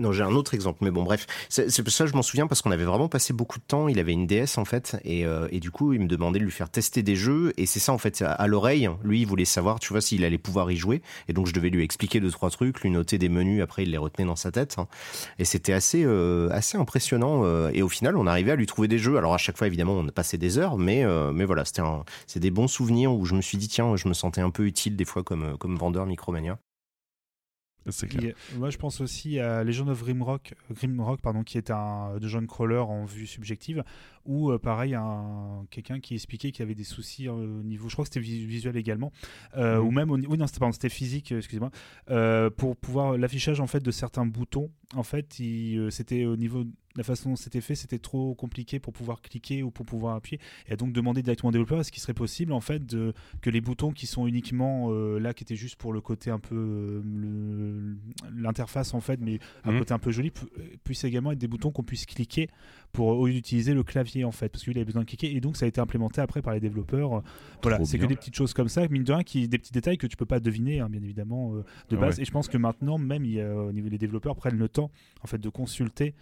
Non, j'ai un autre exemple, mais bon, bref. C'est pour ça je m'en souviens parce qu'on avait vraiment passé beaucoup de temps. Il avait une DS en fait, et, euh, et du coup, il me demandait de lui faire tester des jeux. Et c'est ça en fait, à, l'oreille, lui, il voulait savoir, tu vois, s'il allait pouvoir y jouer. Et donc, je devais lui expliquer deux trois trucs, lui noter des menus. Après, il les retenait dans sa tête. hein. Et c'était assez, euh, assez impressionnant. euh, et au final, on arrivait à lui trouver des jeux. Alors à chaque fois, évidemment, on passé des heures, mais mais voilà, c'était c'est des bons souvenirs où je me suis dit tiens, je me sentais un peu utile des fois comme vendeur Micromania. A- moi, je pense aussi à Legend of Grimrock, euh, Grimrock pardon, qui est un dungeon crawler en vue subjective, où euh, pareil, un, quelqu'un qui expliquait qu'il y avait des soucis euh, au niveau, je crois que c'était vi- visuel également, euh, Mhm. ou même, au, oui non, c'était c'était physique, excusez-moi, pour pouvoir l'affichage en fait de certains boutons, en fait, c'était au niveau la façon dont c'était fait, c'était trop compliqué pour pouvoir cliquer ou pour pouvoir appuyer, et a donc demandé directement au développeur est-ce qu'il serait possible en fait de que les boutons qui sont uniquement euh, là, qui étaient juste pour le côté un peu euh, l'interface en fait, mais un Mhm. côté un peu joli, pu- puissent également être des boutons qu'on puisse cliquer pour au lieu d'utiliser le clavier en fait, parce qu'il avait besoin de cliquer et donc ça a été implémenté après par les développeurs. Euh, Voilà, c'est que des petites choses comme ça, mine de rien, qui des petits détails que tu peux pas deviner, hein, bien évidemment euh, de Ah base. ouais. Et je pense que maintenant même, il y a, au niveau des développeurs prennent le temps en fait de consulter.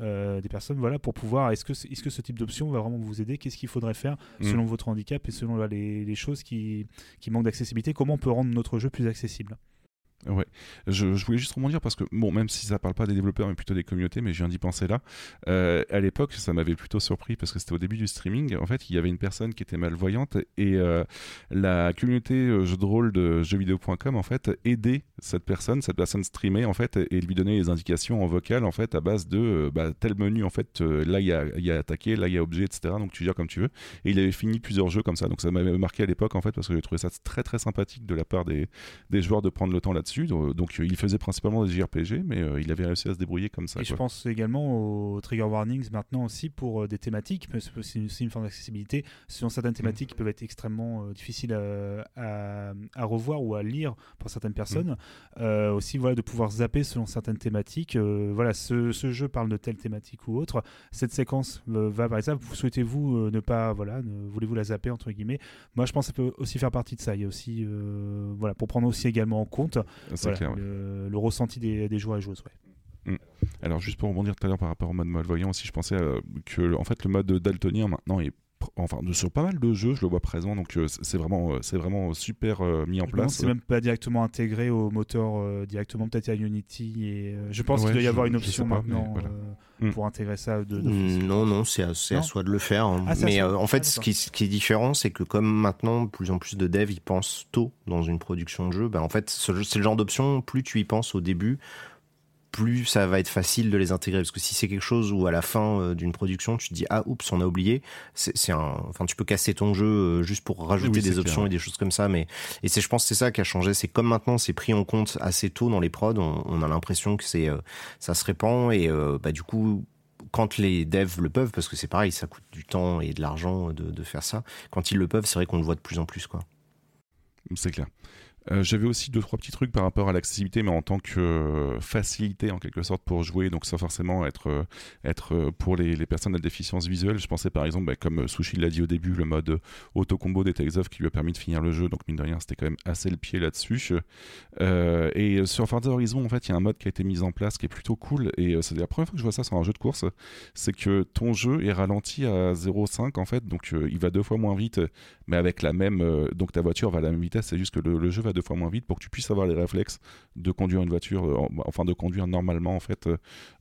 euh, des personnes voilà pour pouvoir est-ce que, est-ce que ce type d'option va vraiment vous aider? Qu'est-ce qu'il faudrait faire Mm. selon votre handicap et selon là, les, les choses qui, qui manquent d'accessibilité? Comment on peut rendre notre jeu plus accessible? Ouais, je, voulais juste rebondir parce que, bon, même si ça parle pas des développeurs mais plutôt des communautés, mais je viens d'y penser là, euh, à l'époque, ça m'avait plutôt surpris parce que c'était au début du streaming. En fait, il y avait une personne qui était malvoyante et euh, la communauté euh, jeux de rôle de jeuxvideo.com, en fait, aidait cette personne, cette personne streamait, en fait, et lui donnait les indications en vocal, en fait, à base de euh, bah, tel menu, en fait, là, il y a, y a attaqué, là, il y a objet, etc. Donc, tu gères comme tu veux. Et il avait fini plusieurs jeux comme ça. Donc, ça m'avait marqué à l'époque, en fait, parce que j'ai trouvé ça très, très sympathique de la part des, des joueurs de prendre le temps là-dessus. Donc, donc, euh, il faisait principalement des JRPG, mais euh, il avait réussi à se débrouiller comme ça. Et je pense également aux trigger warnings maintenant aussi pour euh, des thématiques, parce que c'est aussi une forme d'accessibilité. Selon certaines thématiques qui peuvent être extrêmement euh, difficiles à, à- à revoir ou à lire pour certaines personnes. Euh, aussi, voilà, de pouvoir zapper selon certaines thématiques. Euh, voilà, ce, ce jeu parle de telle thématique ou autre. Cette séquence euh, va par exemple. Vous souhaitez-vous euh, ne pas, voilà, voulez-vous la zapper entre guillemets? Moi, je pense que ça peut aussi faire partie de ça. Il y a aussi, euh, voilà, pour prendre aussi également en compte voilà, clair. ouais. le, ressenti des, des joueurs et joueuses. Ouais. Alors juste pour rebondir tout à l'heure par rapport au mode malvoyant aussi, je pensais euh, que en fait le mode daltonien maintenant est enfin sur pas mal de jeux, je le vois présent. Donc c'est vraiment, c'est vraiment super mis en place. C'est même pas directement intégré au moteur directement peut-être à Unity et je pense qu'il doit y avoir une option maintenant hmm. pour intégrer ça. De, non, non, c'est à, à, soi de le faire. Hein. Ah, mais en fait, ah, ce, qui, ce, qui, est différent, c'est que comme maintenant, de plus en plus de devs ils pensent tôt dans une production de jeu, ben en fait, c'est le genre d'option. Plus tu y penses au début, plus ça va être facile de les intégrer parce que si c'est quelque chose où à la fin euh, d'une production tu te dis ah oups on a oublié c'est un enfin tu peux casser ton jeu euh, juste pour rajouter des options et des choses comme ça mais et c'est je pense c'est ça qui a changé c'est comme maintenant c'est pris en compte assez tôt dans les prods on, a l'impression que c'est euh, ça se répand et bah du coup quand les devs le peuvent, parce que c'est pareil, ça coûte du temps et de l'argent de, de, faire ça, quand ils le peuvent, c'est vrai qu'on le voit de plus en plus. quoi. C'est clair. Euh, j'avais aussi deux trois petits trucs par rapport à l'accessibilité, mais en tant que euh, facilité en quelque sorte pour jouer, donc sans forcément être euh, être pour les, personnes à déficience visuelle. Je pensais par exemple, bah, comme Sushi l'a dit au début, le mode auto combo des Tales of qui lui a permis de finir le jeu. Donc mine de rien, c'était quand même assez le pied là-dessus. et sur Forza Horizon, en fait, il y a un mode qui a été mis en place qui est plutôt cool. Et c'est la première fois que je vois ça sur un jeu de course, c'est que ton jeu est ralenti à 0,5 en fait, donc il va deux fois moins vite, mais avec la même, donc ta voiture va à la même vitesse. C'est juste que le jeu va deux fois moins vite pour que tu puisses avoir les réflexes de conduire une voiture, euh, enfin de conduire normalement en fait, euh,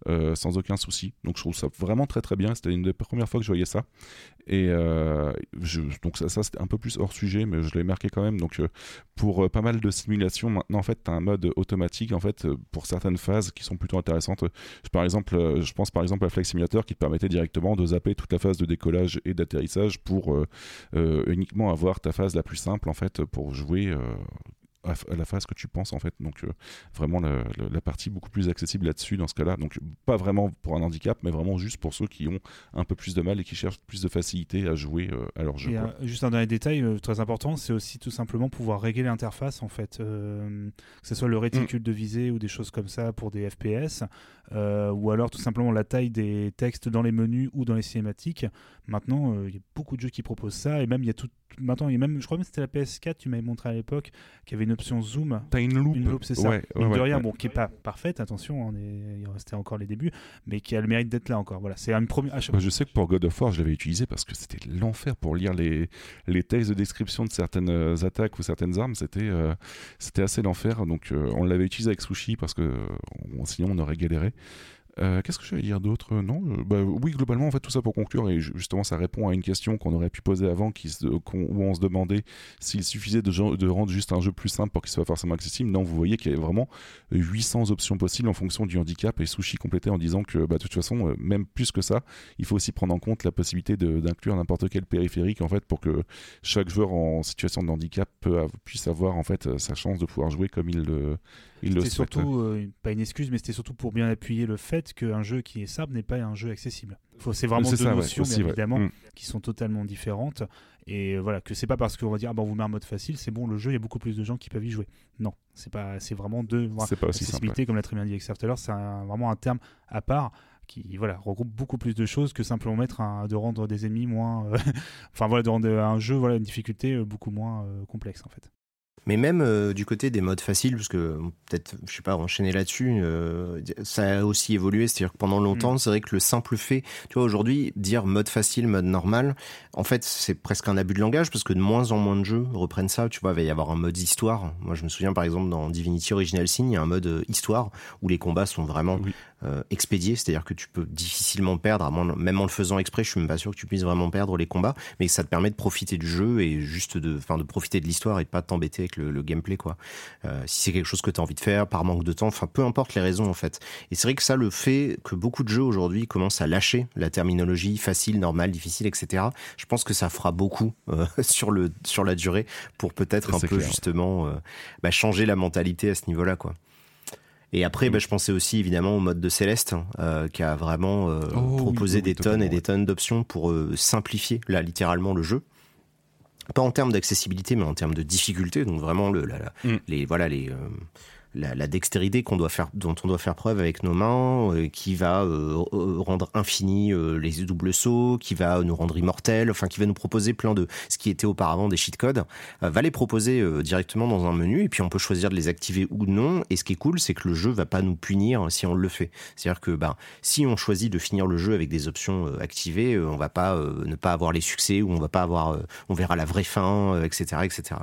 euh, sans aucun souci. Donc je trouve ça vraiment très très bien. C'était une des premières fois que je voyais ça. Et je, donc ça, c'était un peu plus hors sujet, mais je l'ai marqué quand même. Donc pour pas mal de simulations, maintenant en fait, tu as un mode automatique en fait pour certaines phases qui sont plutôt intéressantes. Par exemple, je pense par exemple à Flight Simulator qui te permettait directement de zapper toute la phase de décollage et d'atterrissage pour uniquement avoir ta phase la plus simple en fait pour jouer à, la phase que tu penses en fait. Donc euh, vraiment la, partie beaucoup plus accessible là-dessus dans ce cas-là. Donc pas vraiment pour un handicap, mais vraiment juste pour ceux qui ont un peu plus de mal et qui cherchent plus de facilité à jouer euh, à leur jeu. Euh, juste un dernier détail très important, c'est aussi tout simplement pouvoir régler l'interface en fait, que ce soit le réticule mm. de visée ou des choses comme ça pour des FPS, ou alors tout simplement la taille des textes dans les menus ou dans les cinématiques. Maintenant, il y a beaucoup de jeux qui proposent ça et même il y a tout maintenant, il y a même, je crois même que c'était la PS4, tu m'avais montré à l'époque, qui avait une option zoom. T'as une loupe. Une loupe, c'est ça. Ouais, de rien, bon, qui est pas parfaite, attention, on est, il restait encore les débuts, mais qui a le mérite d'être là encore. Voilà, c'est une première. Ah, je sais que pour God of War, je l'avais utilisé parce que c'était l'enfer pour lire les, les textes de description de certaines euh, attaques ou certaines armes. C'était euh, c'était assez l'enfer. Donc, euh, on l'avait utilisé avec Sushi parce que sinon, on aurait galéré. Euh, qu'est-ce que je vais dire d'autre? Non, euh, bah, oui, globalement, en fait, tout ça pour conclure, et justement, ça répond à une question qu'on aurait pu poser avant, où on se demandait s'il suffisait de, de, rendre juste un jeu plus simple pour qu'il soit forcément accessible. Non, vous voyez qu'il y a vraiment 800 options possibles en fonction du handicap, et Sushi complété en disant que, bah, de toute façon, euh, même plus que ça, il faut aussi prendre en compte la possibilité d'inclure n'importe quel périphérique, en fait, pour que chaque joueur en situation de handicap puisse avoir, en fait, sa chance de pouvoir jouer comme il le c'était surtout, euh, pas une excuse, mais c'était surtout pour bien appuyer le fait qu'un jeu qui est simple n'est pas un jeu accessible. C'est vraiment deux notions, bien évidemment, mm. qui sont totalement différentes. Et voilà, que c'est pas parce qu'on va dire, ah, on vous met un mode facile, c'est bon, le jeu, il y a beaucoup plus de gens qui peuvent y jouer. Non, c'est pas, c'est vraiment deux. C'est pas aussi simple. Comme l'a très bien dit Exer tout à l'heure, c'est vraiment un terme à part qui voilà regroupe beaucoup plus de choses que simplement mettre un, de rendre des ennemis moins euh, enfin voilà de rendre un jeu voilà une difficulté euh, beaucoup moins complexe en fait mais même euh, du côté des modes faciles, parce que peut-être, je sais pas, enchaîner là-dessus, euh, ça a aussi évolué. C'est-à-dire que pendant longtemps, mm. c'est vrai que le simple fait, tu vois, aujourd'hui, dire mode facile, mode normal, en fait, c'est presque un abus de langage, parce que de moins en moins de jeux reprennent ça. Tu vois, il va y avoir un mode histoire. Moi, je me souviens, par exemple, dans Divinity Original Sin, il y a un mode euh, histoire où les combats sont vraiment euh, expédié, c'est-à-dire que tu peux difficilement perdre, même en le faisant exprès, je suis même pas sûr que tu puisses vraiment perdre les combats, mais ça te permet de profiter du jeu et juste de, enfin, de profiter de l'histoire et de pas t'embêter avec le, gameplay, quoi. Euh, si c'est quelque chose que tu as envie de faire par manque de temps, enfin, peu importe les raisons, en fait. Et c'est vrai que ça, le fait que beaucoup de jeux aujourd'hui commencent à lâcher la terminologie facile, normale, difficile, etc. Je pense que ça fera beaucoup euh, sur le sur la durée pour peut-être un peu justement bah, changer la mentalité à ce niveau-là, quoi. Et après, bah, je pensais aussi évidemment au mode de Céleste, euh, qui a vraiment euh, oh proposé des tonnes et des tonnes d'options pour euh, simplifier là littéralement le jeu. Pas en termes d'accessibilité, mais en termes de difficulté. Donc vraiment le, la, mm. les voilà les la, dextérité dont on doit faire preuve avec nos mains, euh, qui va euh, euh, rendre infini les doubles sauts, qui va nous rendre immortels, enfin qui va nous proposer plein de ce qui était auparavant des cheat codes, va les proposer directement dans un menu et puis on peut choisir de les activer ou non. Et ce qui est cool, c'est que le jeu va pas nous punir si on le fait. C'est-à-dire que ben si on choisit de finir le jeu avec des options activées, on va pas ne pas avoir les succès ou on va pas avoir, on verra la vraie fin, etc., etc.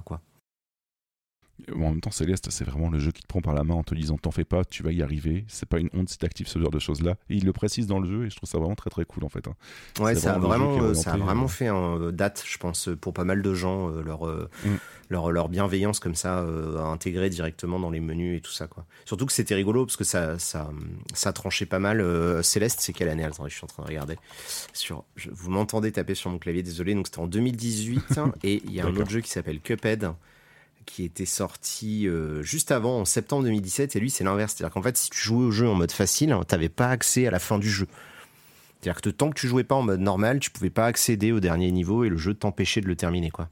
En même temps, Céleste, c'est vraiment le jeu qui te prend par la main en te disant t'en fais pas, tu vas y arriver. C'est pas une honte si t'actives ce genre de choses-là. Et il le précise dans le jeu et je trouve ça vraiment très très cool en fait. hein. Ouais, ça a vraiment est ça a vraiment euh, fait un euh, date, je pense, pour pas mal de gens, euh, leur, euh, Mm. leur, leur bienveillance comme ça, euh, à intégrer directement dans les menus et tout ça, quoi. Surtout que c'était rigolo parce que ça, ça, ça tranchait pas mal. Euh, Céleste, c'est quelle année Attendez, je suis en train de regarder. Sur, je- vous m'entendez taper sur mon clavier, désolé. Donc c'était en 2018 hein, et il y a un autre jeu qui s'appelle Cuphead qui était sorti euh, juste avant en septembre 2017 et lui c'est l'inverse c'est à dire qu'en fait si tu jouais au jeu en mode facile t'avais pas accès à la fin du jeu c'est à dire que tant que tu jouais pas en mode normal tu pouvais pas accéder au dernier niveau et le jeu t'empêchait de le terminer quoi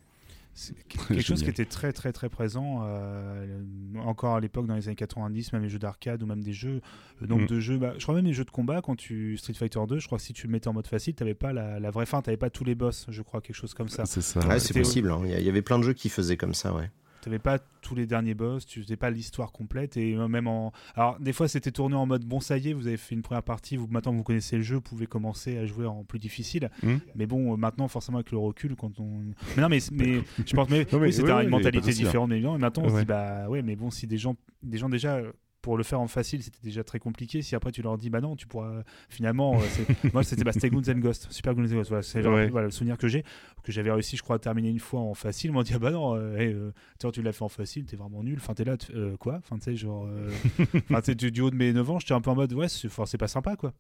C'est quelque chose qui était très très très présent euh, encore à l'époque dans les années 90, même les jeux d'arcade ou même des jeux, nombre Mm. de jeux, bah, je crois même les jeux de combat quand tu Street Fighter 2, je crois que si tu le mettais en mode facile, t'avais pas la, la vraie fin, t'avais pas tous les boss, je crois quelque chose comme ça. C'est ça. ouais, ouais. c'est possible hein. il y y avait plein de jeux qui faisaient comme ça ouais T'avais pas tous les derniers boss, tu faisais pas l'histoire complète et euh, même en. Alors des fois c'était tourné en mode bon ça y est, vous avez fait une première partie, vous maintenant vous connaissez le jeu, vous pouvez commencer à jouer en plus difficile. Mm. Mais bon euh, maintenant forcément avec le recul quand on. Mais non mais mais je pense mais, oui, c'était une mentalité différente mais maintenant on se dit bah ouais mais bon si des gens des gens déjà euh, pour le faire en facile, c'était déjà très compliqué. Si après tu leur dis, bah non, tu pourras finalement. euh, moi, c'était bah, and Ghost, Super and Ghost. Voilà, c'est genre- Ouais. voilà, le souvenir que j'ai, que j'avais réussi, je crois, à terminer une fois en facile. M'ont dit, ah bah non, euh, hey, euh, tu l'as fait en facile, t'es vraiment nul. Enfin, t'es là, quoi Enfin, tu sais, genre. Enfin, du, du haut de mes 9 ans, j'étais un peu en mode, ouais, c'est pas sympa, quoi.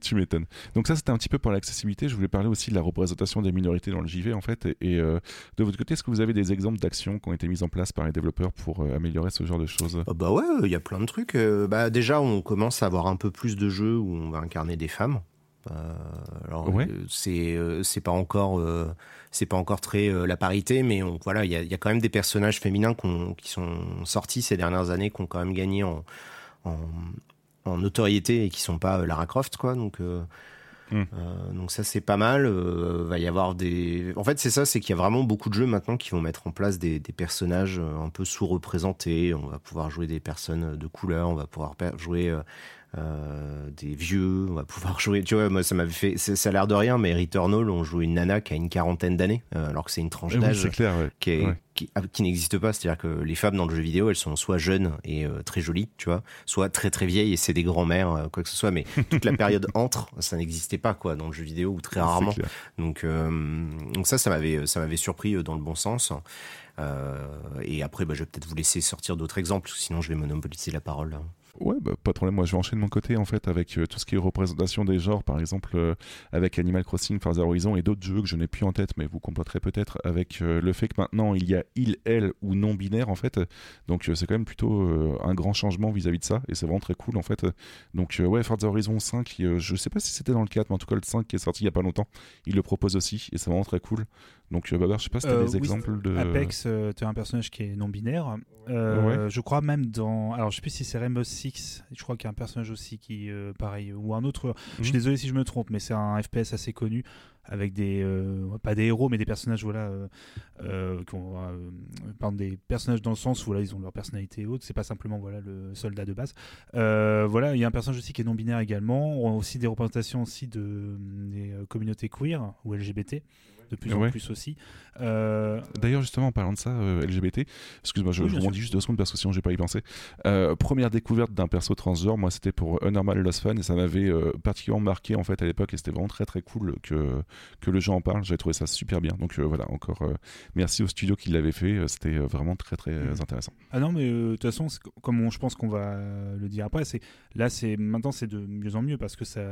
Tu m'étonnes. Donc ça, c'était un petit peu pour l'accessibilité. Je voulais parler aussi de la représentation des minorités dans le JV, en fait. Et, euh, de votre côté, est-ce que vous avez des exemples d'actions qui ont été mises en place par les développeurs pour euh, améliorer ce genre de choses? Ah bah ouais il y a plein de trucs Euh, bah déjà on commence à avoir un peu plus de jeux où on va incarner des femmes alors Ouais. c'est c'est pas encore c'est pas encore très la parité mais on, voilà il y a, il y a quand même des personnages féminins qui sont sortis ces dernières années qui ont quand même gagné en, en, en notoriété et qui sont pas euh, Lara Croft quoi. Donc euh, Mm. euh, donc ça c'est pas mal. Euh, va y avoir des en fait c'est ça c'est qu'il y a vraiment beaucoup de jeux maintenant qui vont mettre en place des, des personnages un peu sous-représentés. On va pouvoir jouer des personnes de couleur on va pouvoir jouer euh, des vieux, on va pouvoir jouer. Tu vois, moi ça m'avait fait. Ça a l'air de rien, mais Returnal, on joue une nana qui a une quarantaine d'années, euh, alors que c'est une tranche oui, d'âge ouais. qui, est- Ouais. qui, ah, qui n'existe pas. C'est-à-dire que les femmes dans le jeu vidéo, elles sont soit jeunes et euh, très jolies, tu vois, soit très très vieilles et c'est des grands-mères, quoi que ce soit. Mais toute la période entre, ça n'existait pas quoi dans le jeu vidéo ou très rarement. Donc, donc ça, ça m'avait, ça m'avait surpris dans le bon sens. Et après, bah, je vais peut-être vous laisser sortir d'autres exemples, sinon je vais monopoliser la parole. Ouais, bah, pas de problème. Moi, je vais enchaîner de mon côté, en fait, avec euh, tout ce qui est représentation des genres, par exemple, euh, avec Animal Crossing, Farther Horizon et d'autres jeux que je n'ai plus en tête, mais vous compléterez peut-être avec euh, le fait que maintenant, il y a il, elle ou non binaire, en fait. Donc, c'est quand même plutôt un grand changement vis-à-vis de ça, et c'est vraiment très cool, en fait. Donc, ouais, Farther Horizon 5, euh, je sais pas si c'était dans le 4, mais en tout cas, le 5 qui est sorti il y a pas longtemps, il le propose aussi, et c'est vraiment très cool. Donc, euh, Babar, je sais pas si t'as Euh, des oui, exemples de. Apex, euh, tu as un personnage qui est non binaire. Euh, Je crois même dans. Alors, je sais plus si c'est Rainbow Six. Je crois qu'il y a un personnage aussi qui, pareil, ou un autre. Je suis Mhm. désolé si je me trompe, mais c'est un FPS assez connu avec des euh, pas des héros, mais des personnages voilà, euh, euh, qui ont, pardon, des personnages dans le sens où voilà, ils ont leur personnalité et autres. C'est pas simplement voilà le soldat de base. Voilà, il y a un personnage aussi qui est non binaire également. On a aussi des représentations aussi de des communautés queer ou LGBT. De plus en plus aussi. Euh, D'ailleurs, justement, en parlant de ça, euh, LGBT, excuse-moi, je, Oui, je rebondis juste deux secondes parce que sinon j'ai pas y pensé. Euh, première découverte d'un perso transgenre, moi c'était pour Unnormal Lost Fun et ça m'avait particulièrement marqué en fait à l'époque et c'était vraiment très très cool que, que le jeu en parle. J'avais trouvé ça super bien. Donc voilà, encore merci au studio qui l'avait fait. C'était vraiment très très Mhm. intéressant. Ah non, mais de toute façon, comme on- je pense qu'on va le dire après, c'est là, c'est maintenant, c'est de mieux en mieux parce que ça,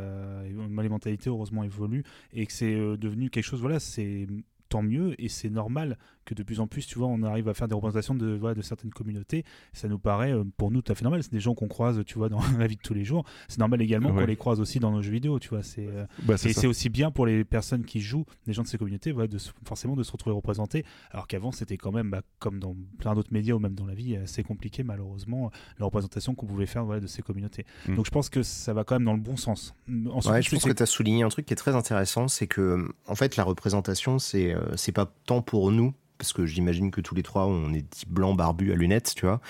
les mentalités heureusement évoluent et que c'est devenu quelque chose. Voilà, c'est des tant mieux et c'est normal que de plus en plus, tu vois, on arrive à faire des représentations de, voilà, de certaines communautés. Ça nous paraît, euh, pour nous, tout à fait normal. C'est des gens qu'on croise, tu vois, dans la vie de tous les jours. C'est normal également Ouais. qu'on les croise aussi dans nos jeux vidéo, tu vois. C'est euh, Bah, c'est et c'est aussi bien pour les personnes qui jouent, les gens de ces communautés, voilà, de, forcément de se retrouver représentés. Alors qu'avant, c'était quand même, bah, comme dans plein d'autres médias ou même dans la vie, assez compliqué, malheureusement, la représentation qu'on pouvait faire voilà, de ces communautés. Mm. Donc je pense que ça va quand même dans le bon sens. Ensuite, Ouais, je pense c'est- que tu as souligné un truc qui est très intéressant, c'est que en fait la représentation c'est euh, c'est pas tant pour nous parce que j'imagine que tous les trois on est type blanc barbu à lunettes, tu vois,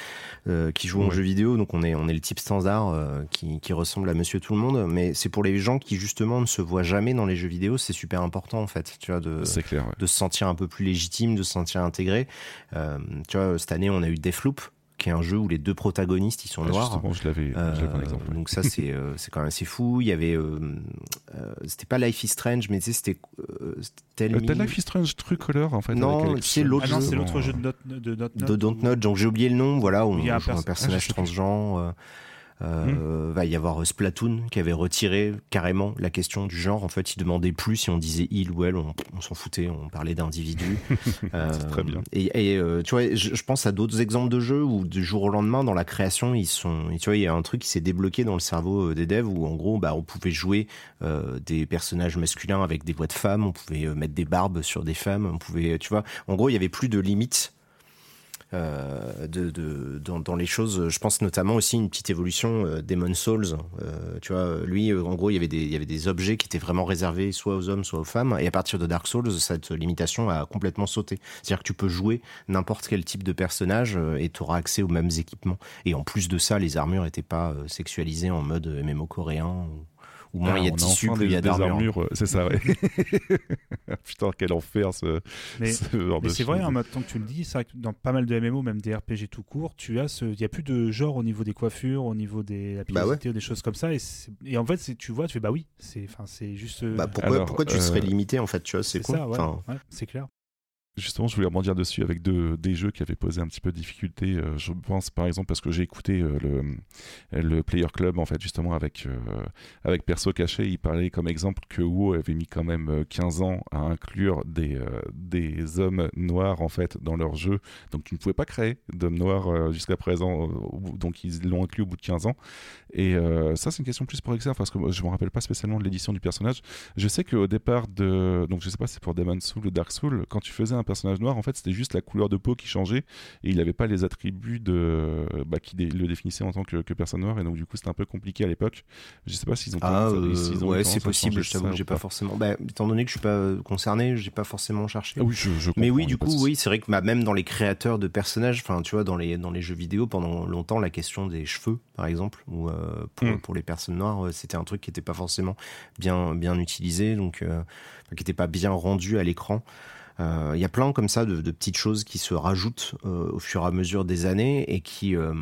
euh, qui jouent en Ouais. jeu vidéo, donc on est on est le type standard euh, qui, qui ressemble à Monsieur Tout le Monde, mais c'est pour les gens qui justement ne se voient jamais dans les jeux vidéo, c'est super important en fait, tu vois, de C'est clair. ouais. de se sentir un peu plus légitime, de se sentir intégré. Euh, tu vois, cette année on a eu Deathloop, qui est un jeu où les deux protagonistes ils sont Ah, noirs. Justement, je l'avais Euh. Donc ça c'est euh, c'est quand même assez fou. Il y avait euh, euh, c'était pas Life is Strange mais tu sais c'était euh, c'était Tell Euh, Me Life is Strange True Color en fait. Non, Alex c'est l'autre Ah non, c'est jeu. l'autre jeu de Not, de Not de Don't Nod. Donc j'ai oublié le nom. Voilà, où Il y a on un joue un ah, personnage transgenre. Euh, Va y avoir euh, Splatoon qui avait retiré carrément la question du genre. En fait, il demandait plus si on disait il ou elle, on, on s'en foutait, on parlait d'individu. Euh, très bien. Et, et, euh, tu vois, je, je pense à d'autres exemples de jeux où du jour au lendemain, dans la création, ils sont, tu vois, il y a un truc qui s'est débloqué dans le cerveau des devs où en gros, bah, on pouvait jouer euh, des personnages masculins avec des voix de femmes, on pouvait mettre des barbes sur des femmes, on pouvait, tu vois, en gros, il y avait plus de limites. Euh, dans, les choses, je pense notamment aussi une petite évolution euh, Demon Souls. euh, tu vois, lui, euh, en gros, il y avait des, objets qui étaient vraiment réservés soit aux hommes, soit aux femmes. Et à partir de Dark Souls, cette limitation a complètement sauté. C'est-à-dire que tu peux jouer n'importe quel type de personnage et tu auras accès aux mêmes équipements. Et en plus de ça, les armures n'étaient pas sexualisées en mode MMO coréen. Ou moins Ah, il y a de tissu, enfin plus il y a des d'armures. armures. euh, C'est ça, ouais. Putain, quel enfer ce, Mais, ce c'est vrai, en même temps que tu le dis, c'est vrai que dans pas mal de MMO, même des RPG tout court, tu as ce, il y a plus de genre au niveau des coiffures, au niveau des la Bah ouais. pilosité, des choses comme ça. Et, en fait, tu vois, tu fais bah oui, c'est, enfin, c'est juste. euh, Bah, pourquoi, Alors, pourquoi tu euh, serais limité en fait tu vois c'est ouais, Enfin, ouais, c'est clair. Justement, je voulais rebondir dessus avec des jeux qui avaient posé un petit peu de difficulté. Euh, je pense par exemple parce que j'ai écouté euh, le, le Player Club en fait justement avec euh, avec Perso Caché, il parlait comme exemple que WoW avait mis quand même euh, 15 ans à inclure des des hommes noirs en fait dans leur jeu. Donc tu ne pouvais pas créer d'hommes noirs jusqu'à présent. donc ils l'ont inclus au bout de 15 ans. Et ça c'est une question plus pour Exer parce que je me rappelle pas spécialement de l'édition du personnage. Je sais qu'au départ de. Donc je sais pas si c'est pour Demon Soul ou Dark Soul, quand tu faisais un personnage noir, en fait c'était juste la couleur de peau qui changeait et il n'avait pas les attributs de... bah, qui dé- le définissaient en tant que, que personne noire et donc du coup c'était un peu compliqué à l'époque. Je sais pas s'ils ont. Ah, euh, ont ouais, tendance c'est possible. Je t'avoue j'ai pas forcément. Bah, étant donné que je suis pas euh, concerné, j'ai pas forcément cherché. Ah oui, je, je Mais oui, du coup, oui, c'est vrai que bah, même dans les créateurs de personnages, enfin, tu vois, dans les dans les jeux vidéo, pendant longtemps, la question des cheveux, par exemple, ou euh, pour Mm. pour les personnes noires, euh, c'était un truc qui était pas forcément bien bien utilisé, donc euh, qui était pas bien rendu à l'écran. Euh, Il y a plein comme ça de, de petites choses qui se rajoutent euh, au fur et à mesure des années et qui euh,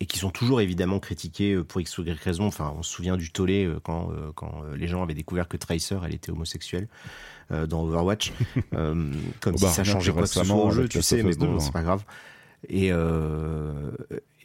et qui sont toujours évidemment critiquées pour x ou y raison. Enfin, on se souvient du tollé quand quand les gens avaient découvert que Tracer elle était homosexuelle euh, dans Overwatch, Euh, comme Oh si bah, ça changeait quoi que ce soit au jeu, tu sais, mais Us 2, bon, hein. c'est pas grave. Et, euh,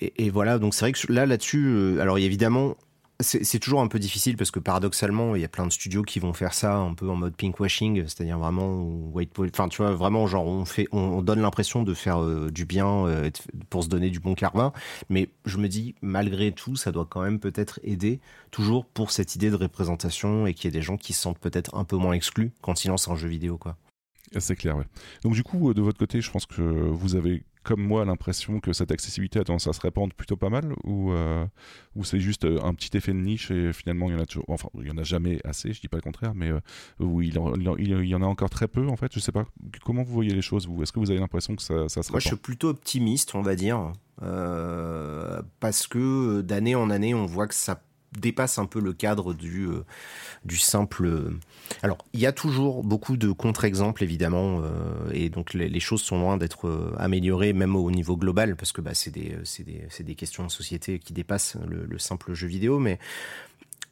et, et voilà, donc c'est vrai que là, là-dessus, alors évidemment, c'est toujours un peu difficile parce que paradoxalement, il y a plein de studios qui vont faire ça un peu en mode pinkwashing, c'est-à-dire vraiment white enfin tu vois, vraiment genre on fait, on, on donne l'impression de faire euh, du bien euh, pour se donner du bon karma, mais je me dis malgré tout, ça doit quand même peut-être aider toujours pour cette idée de représentation et qu'il y ait des gens qui se sentent peut-être un peu moins exclus quand ils lancent un jeu vidéo quoi. C'est clair, ouais. Donc du coup, euh, de votre côté, je pense que vous avez, comme moi, l'impression que cette accessibilité a tendance à se répandre plutôt pas mal, ou, euh, ou c'est juste euh, un petit effet de niche et finalement il y en a toujours, enfin il y en a jamais assez, je dis pas le contraire, mais euh, où il, en, y en a encore très peu en fait. Je sais pas comment vous voyez les choses. Vous, est-ce que vous avez l'impression que ça, ça se Moi, je suis répand? plutôt optimiste, on va dire, euh, parce que d'année en année, on voit que ça dépasse un peu le cadre du, euh, simple. euh, Alors, il y a toujours beaucoup de contre-exemples, évidemment, euh, et donc les, choses sont loin d'être améliorées, même au niveau global, parce que bah, c'est des, questions de société qui dépassent le simple jeu vidéo, mais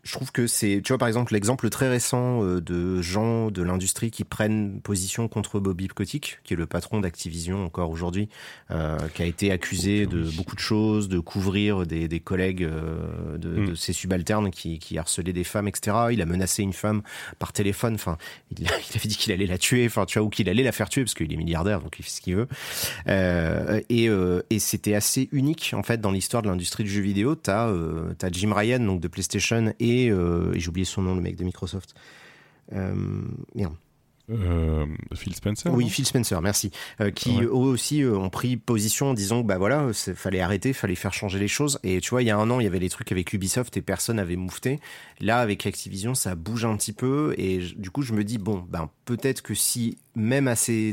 je trouve que c'est, tu vois, par exemple, l'exemple très récent euh, de gens de l'industrie qui prennent position contre Bobby Kotick, qui est le patron d'Activision encore aujourd'hui, euh, qui a été accusé de beaucoup de choses, de couvrir des, des collègues euh, de, Mm. de ses subalternes qui, qui harcelaient des femmes, etc. Il a menacé une femme par téléphone. Enfin, il, avait dit qu'il allait la tuer, enfin, tu vois, ou qu'il allait la faire tuer parce qu'il est milliardaire, donc il fait ce qu'il veut. Euh, et et c'était assez unique en fait dans l'histoire de l'industrie du jeu vidéo. T'as t'as Jim Ryan donc de PlayStation et, euh, et j'ai oublié son nom, le mec de Microsoft. Euh, merde. Euh, Phil Spencer Oui, Phil Spencer, merci. Euh, qui Ouais. eux aussi euh, ont pris position en disant bah voilà, fallait arrêter, fallait faire changer les choses. Et tu vois, il y a un an, il y avait les trucs avec Ubisoft et personne n'avait moufté. Là, avec Activision, ça bouge un petit peu. Et du coup, je me dis bon, ben peut-être que si même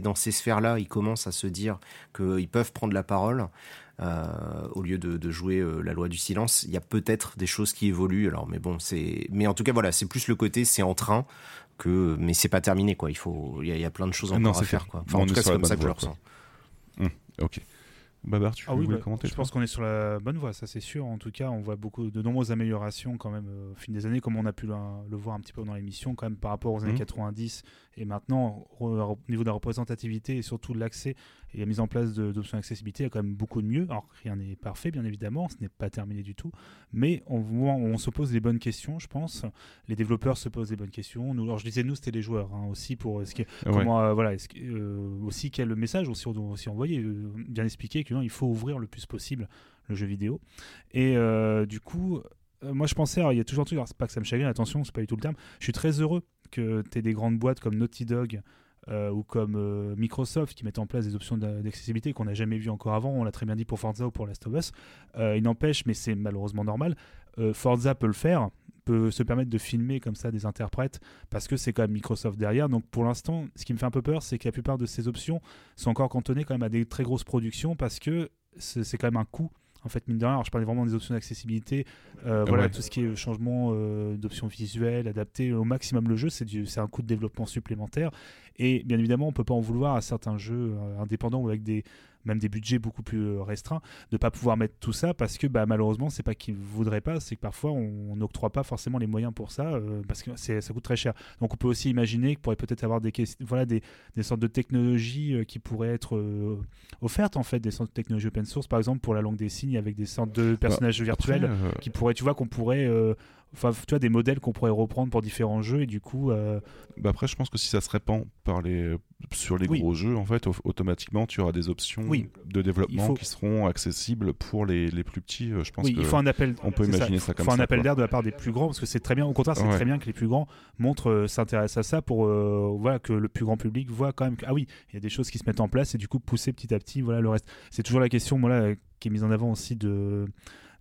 dans ces sphères-là, ils commencent à se dire qu'ils peuvent prendre la parole. Euh, au lieu de, de jouer euh, la loi du silence, il y a peut-être des choses qui évoluent. Alors, mais bon, c'est, mais en tout cas, voilà, c'est plus le côté, c'est en train que, mais c'est pas terminé, quoi. Il faut, il y, a- il y a plein de choses Ah encore non, à faire, quoi. Enfin, en tout cas, c'est comme ça que je le ressens. Ok. Babar, tu Ah oui, bah, commenter je pense qu'on est sur la bonne voie, ça c'est sûr. En tout cas, on voit beaucoup de nombreuses améliorations quand même euh, au fil des années, comme on a pu le, le voir un petit peu dans l'émission, quand même par rapport aux années Mhm. 90 et maintenant au niveau de la représentativité et surtout de l'accès et la mise en place de- d'options d'accessibilité, il y a quand même beaucoup de mieux. Alors rien n'est parfait, bien évidemment, ce n'est pas terminé du tout, mais on, se pose les bonnes questions, je pense. Les développeurs se posent les bonnes questions. Nous, alors je disais nous, c'était les joueurs hein, aussi pour euh, ce qui Ouais. Comment, euh, voilà, que, euh, aussi quel message aussi on aussi envoyer, euh, bien expliquer que non, il faut ouvrir le plus possible le jeu vidéo. Et du coup, moi je pensais, alors, il y a toujours un truc, alors c'est pas que ça me chagrine, attention, c'est pas du tout le terme. Je suis très heureux que tu aies des grandes boîtes comme Naughty Dog. Euh, ou comme euh, Microsoft qui mettent en place des options d'a- d'accessibilité qu'on n'a jamais vues encore avant, on l'a très bien dit pour Forza ou pour Last of Us. Euh, il n'empêche, mais c'est malheureusement normal, euh, Forza peut le faire, peut se permettre de filmer comme ça des interprètes parce que c'est quand même Microsoft derrière. Donc pour l'instant, ce qui me fait un peu peur, c'est que la plupart de ces options sont encore cantonnées quand même à des très grosses productions parce que c'est quand même un coût. En fait, mine de rien, alors je parlais vraiment des options d'accessibilité, euh, voilà, Ouais. tout ce qui est changement euh, d'options visuelles, adapter au maximum le jeu, c'est un coût de développement supplémentaire. Et bien évidemment, on peut pas en vouloir à certains jeux euh, indépendants ou avec des, même des budgets beaucoup plus euh, restreints de pas pouvoir mettre tout ça parce que bah, malheureusement, c'est pas qu'ils voudraient pas, c'est que parfois on n'octroie pas forcément les moyens pour ça euh, parce que ça coûte très cher. Donc on peut aussi imaginer qu'il pourrait peut-être avoir des, voilà, des, des sortes de technologies euh, qui pourraient être euh, offertes en fait, des sortes de technologies open source, par exemple pour la langue des signes avec des sortes de personnages virtuels Après, qui pourraient, tu vois, qu'on pourrait, enfin, tu vois, des modèles qu'on pourrait reprendre pour différents jeux et du coup, euh, bah après, je pense que si ça se répand par les, sur les Oui. gros jeux, en fait, au- automatiquement, tu auras des options Oui. de développement Il faut- qui seront accessibles pour les, les plus petits. euh, Je pense oui, que il faut un appel. on peut imaginer ça Il comme faut un ça, appel d'air de la part des plus grands parce que c'est très bien. Au contraire, c'est Ouais. très bien que les plus grands montrent, euh, s'intéressent à ça pour euh, voilà que le plus grand public voit quand même que ah oui, il y a des choses qui se mettent en place et du coup pousser petit à petit voilà le reste. C'est toujours la question voilà qui est mise en avant aussi de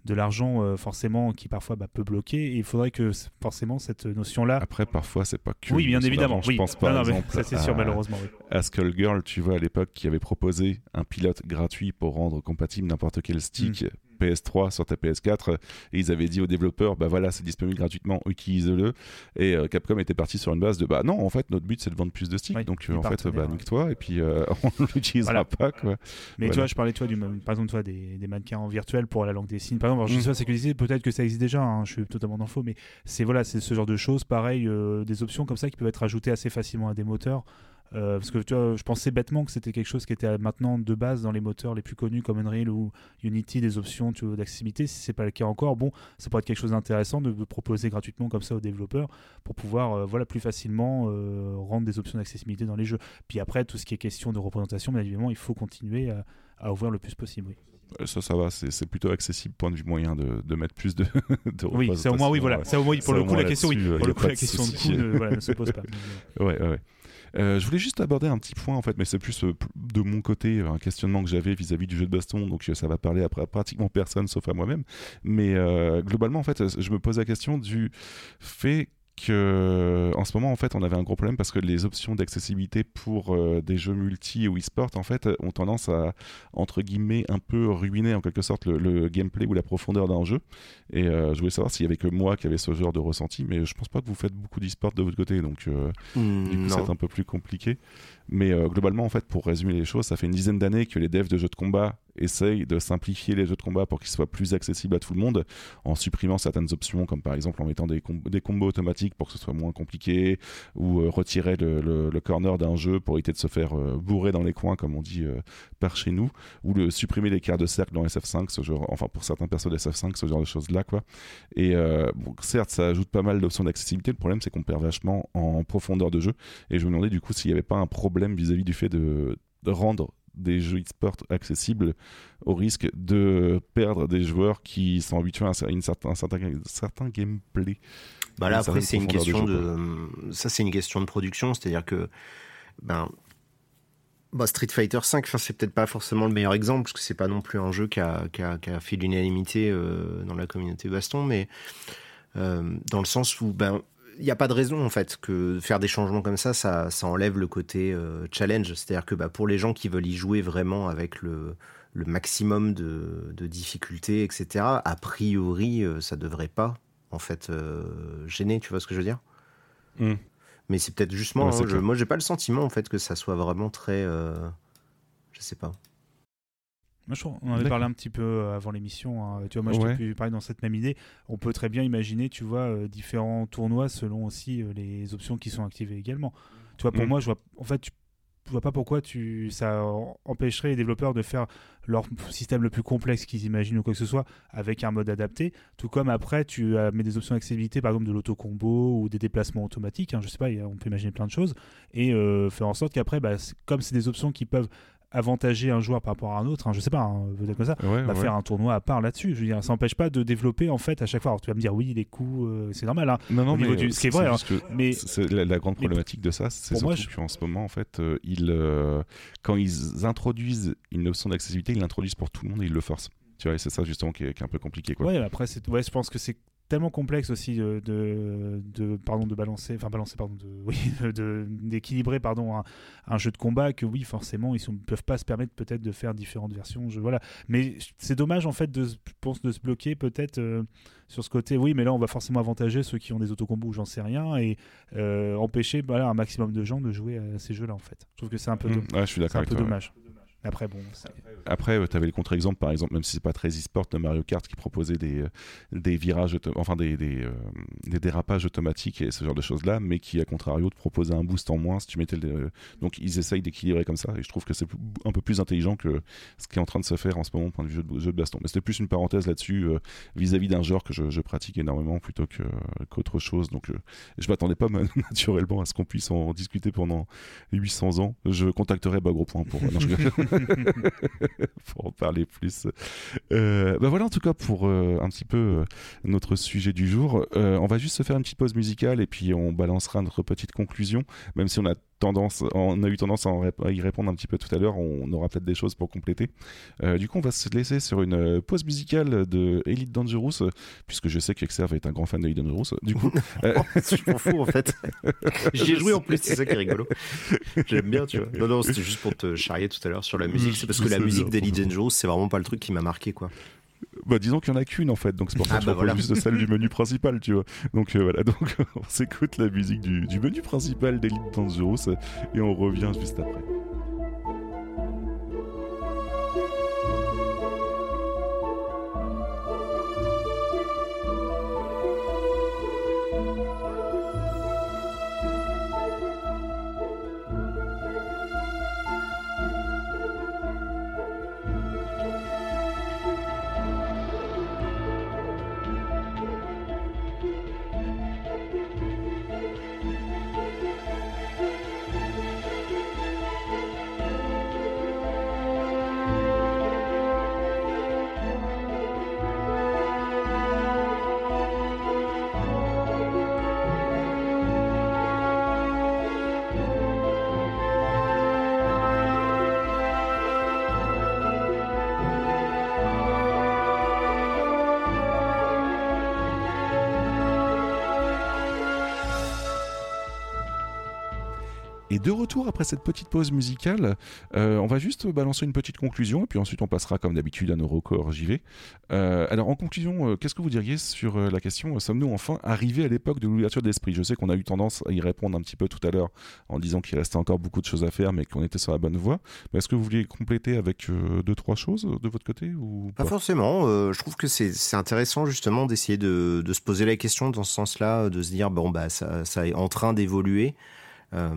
de l'argent euh, forcément qui parfois bah, peut bloquer et il faudrait que forcément cette notion là Après, parfois, c'est pas que. oui bien évidemment oui Je pense par Non, exemple ça c'est sûr à- malheureusement oui. à Skullgirl, tu vois, à l'époque, qui avait proposé un pilote gratuit pour rendre compatible n'importe quel stick Mm. PS3 sur ta PS4. Et ils avaient dit aux développeurs, bah voilà, c'est disponible gratuitement, utilisez-le. Et euh, Capcom était parti sur une base de, bah non, en fait, notre but c'est de vendre plus de sticks. Oui, donc en fait, bah nique-toi. Et puis euh, on l'utilisera Voilà. pas, quoi. Mais tu Voilà. vois, je parlais toi du par exemple toi des, des mannequins en virtuel pour la langue des signes. Par exemple, alors, je Mm. dis ça, c'est que peut-être que ça existe déjà. hein, je suis totalement dans faux, mais c'est voilà, c'est ce genre de choses. Pareil, euh, des options comme ça qui peuvent être ajoutées assez facilement à des moteurs. Euh, parce que tu vois, je pensais bêtement que c'était quelque chose qui était euh, maintenant de base dans les moteurs les plus connus comme Unreal ou Unity, des options d'accessibilité. Si c'est pas le cas encore, bon, ça pourrait être quelque chose d'intéressant de, de proposer gratuitement comme ça aux développeurs pour pouvoir euh, voilà plus facilement euh, rendre des options d'accessibilité dans les jeux. Puis après, tout ce qui est question de représentation, bien évidemment, il faut continuer à, à ouvrir le plus possible. Oui, Ça, ça va, c'est plutôt accessible, point de vue moyen de, de mettre plus de. de oui c'est au moins oui voilà, c'est au moins pour le coup la question oui, pour le coup la question de coût ne, voilà, ne se pose pas. Ouais, ouais, ouais. Euh, je voulais juste aborder un petit point en fait, mais c'est plus euh, de mon côté un questionnement que j'avais vis-à-vis du jeu de baston, donc euh, ça va parler à pra- pratiquement personne sauf à moi-même. Mais globalement en fait, je me pose la question du fait que en ce moment en fait on avait un gros problème parce que les options d'accessibilité pour euh, des jeux multi ou e-sport en fait ont tendance à entre guillemets un peu ruiner en quelque sorte le, le gameplay ou la profondeur d'un jeu et euh, je voulais savoir s'il y avait que moi qui avait ce genre de ressenti mais je pense pas que vous faites beaucoup d'e-sport de votre côté donc euh, Hmm, du coup, c'est un peu plus compliqué. Mais euh, globalement, en fait, pour résumer les choses, ça fait une dizaine d'années que les devs de jeux de combat essaye de simplifier les jeux de combat pour qu'ils soient plus accessibles à tout le monde en supprimant certaines options, comme par exemple en mettant des, combos automatiques pour que ce soit moins compliqué, ou euh, retirer le, corner d'un jeu pour éviter de se faire euh, bourrer dans les coins, comme on dit euh, par chez nous, ou le supprimer les cartes de cercle dans SF5, ce genre, enfin pour certains persos de SF5, ce genre de choses-là, quoi. Et certes, ça ajoute pas mal d'options d'accessibilité. Le problème, c'est qu'on perd vachement en profondeur de jeu. Et je me demandais du coup s'il n'y avait pas un problème vis-à-vis du fait de rendre des jeux e-sport accessibles au risque de perdre des joueurs qui sont habitués à une certain, un certain, certain gameplay. Bah là après c'est une question de, ça c'est une question de production, c'est-à-dire que ben bah, Street Fighter 5, c'est peut-être pas forcément le meilleur exemple parce que c'est pas non plus un jeu qui a, qui a, qui a fait l'unanimité euh, dans la communauté baston, mais euh, dans le sens où ben il n'y a pas de raison en fait que faire des changements comme ça, ça, ça enlève le côté euh, challenge. C'est-à-dire que bah, pour les gens qui veulent y jouer vraiment avec le, le maximum de, de difficultés, etc., a priori, euh, ça devrait pas en fait euh, gêner. Tu vois ce que je veux dire? Hmm. Mais c'est peut-être justement. moi, hein, je, moi, j'ai pas le sentiment en fait que ça soit vraiment très. je sais pas on en avait parlé un petit peu euh, avant l'émission. Hein. Tu vois, moi, je t'ai parlé dans cette même idée. On peut très bien imaginer, tu vois, euh, différents tournois selon aussi euh, les options qui sont activées également. Tu vois, pour mm. moi, je vois, en fait, tu vois pas pourquoi tu, ça empêcherait les développeurs de faire leur système le plus complexe qu'ils imaginent ou quoi que ce soit avec un mode adapté. Tout comme après, tu mets des options d'accessibilité, par exemple de l'auto-combo ou des déplacements automatiques. Hein, je sais pas, on peut imaginer plein de choses. Et faire en sorte qu'après, bah, comme c'est des options qui peuvent avantager un joueur par rapport à un autre, hein, je sais pas, hein, peut-être comme ça, va faire un tournoi à part là-dessus. Je veux dire, ça n'empêche pas de développer en fait à chaque fois. Alors tu vas me dire oui, les coûts, euh, c'est normal. Hein, non, non, mais du... ce qui est vrai. Hein, mais la, grande problématique de ça, c'est surtout qu'en ce moment, en fait, euh, ils, euh, quand ils introduisent une option d'accessibilité, ils l'introduisent pour tout le monde et ils le forcent. Tu vois, c'est ça justement qui est, un peu compliqué. Quoi. Ouais, après, ouais, je pense que c'est tellement complexe aussi de, de, pardon de balancer enfin balancer pardon de oui d'équilibrer pardon un, un, jeu de combat que oui forcément ils ne peuvent pas se permettre peut-être de faire différentes versions je, voilà. Mais c'est dommage en fait de pense de se bloquer peut-être euh, sur ce côté oui mais là on va forcément avantager ceux qui ont des autocombos j'en sais rien et euh, empêcher voilà, un maximum de gens de jouer à ces jeux là en fait. Je trouve que c'est un peu, mmh. je suis un peu dommage après, bon. Après, tu avais le contre-exemple, par exemple, même si c'est pas très e-sport, de Mario Kart qui proposait des, euh, virages, enfin euh, des, dérapages automatiques et ce genre de choses-là, mais qui, à contrario, te proposait un boost en moins si tu mettais le. Donc, ils essayent d'équilibrer comme ça, et je trouve que c'est un peu plus intelligent que ce qui est en train de se faire en ce moment, point de vue jeu de, jeu de baston. Mais c'était plus une parenthèse là-dessus, euh, vis-à-vis d'un genre que je, je, pratique énormément plutôt qu'autre chose. Donc, je m'attendais pas naturellement à ce qu'on puisse en discuter pendant 800 ans. Je contacterai Bagro Point pour. pour en parler plus. Euh, bah voilà en tout cas pour euh, un petit peu euh, notre sujet du jour. on va juste se faire une petite pause musicale et puis on balancera notre petite conclusion, même si on a tendance, on a eu tendance à, y répondre un petit peu tout à l'heure. On aura peut-être des choses pour compléter. Euh, du coup, on va se laisser sur une euh, pause musicale de Elite Dangerous, puisque je sais qu'Exerve est un grand fan de Elite Dangerous. Du coup, euh... je m'en fous en fait. J'y ai joué en plus, c'est ça qui est rigolo. J'aime bien, tu vois. Non, non, c'était juste pour te charrier tout à l'heure sur la musique. C'est parce que la musique d'Elite Dangerous, c'est vraiment pas le truc qui m'a marqué, quoi. Bah, disons qu'il n'y en a qu'une en fait, donc c'est pour ça que ah, bah, plus de celle du menu principal, tu vois. Donc euh, voilà, donc on s'écoute la musique du, du menu principal d'Elite Dangerous et on revient juste après. De retour après cette petite pause musicale, euh, on va juste balancer une petite conclusion et puis ensuite on passera comme d'habitude à nos records JV. Euh, alors en conclusion, euh, qu'est-ce que vous diriez sur euh, la question sommes-nous enfin arrivés à l'époque de l'ouverture d'esprit Je sais qu'on a eu tendance à y répondre un petit peu tout à l'heure en disant qu'il restait encore beaucoup de choses à faire mais qu'on était sur la bonne voie. Mais est-ce que vous vouliez compléter avec deux trois choses de votre côté Pas? Forcément. je trouve que c'est intéressant justement d'essayer de, de se poser la question dans ce sens-là, de se dire bon bah ça, ça est en train d'évoluer. Euh,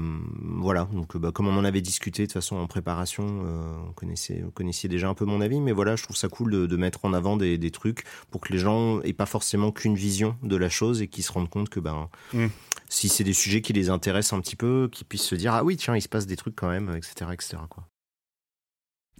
voilà, donc bah, comme on en avait discuté de toute façon en préparation, euh, on connaissait, déjà un peu mon avis, mais voilà, je trouve ça cool de, de mettre en avant des, des trucs pour que les gens aient pas forcément qu'une vision de la chose et qu'ils se rendent compte que ben Mm. si c'est des sujets qui les intéressent un petit peu, qu'ils puissent se dire ah oui tiens il se passe des trucs quand même, etc. etc. quoi.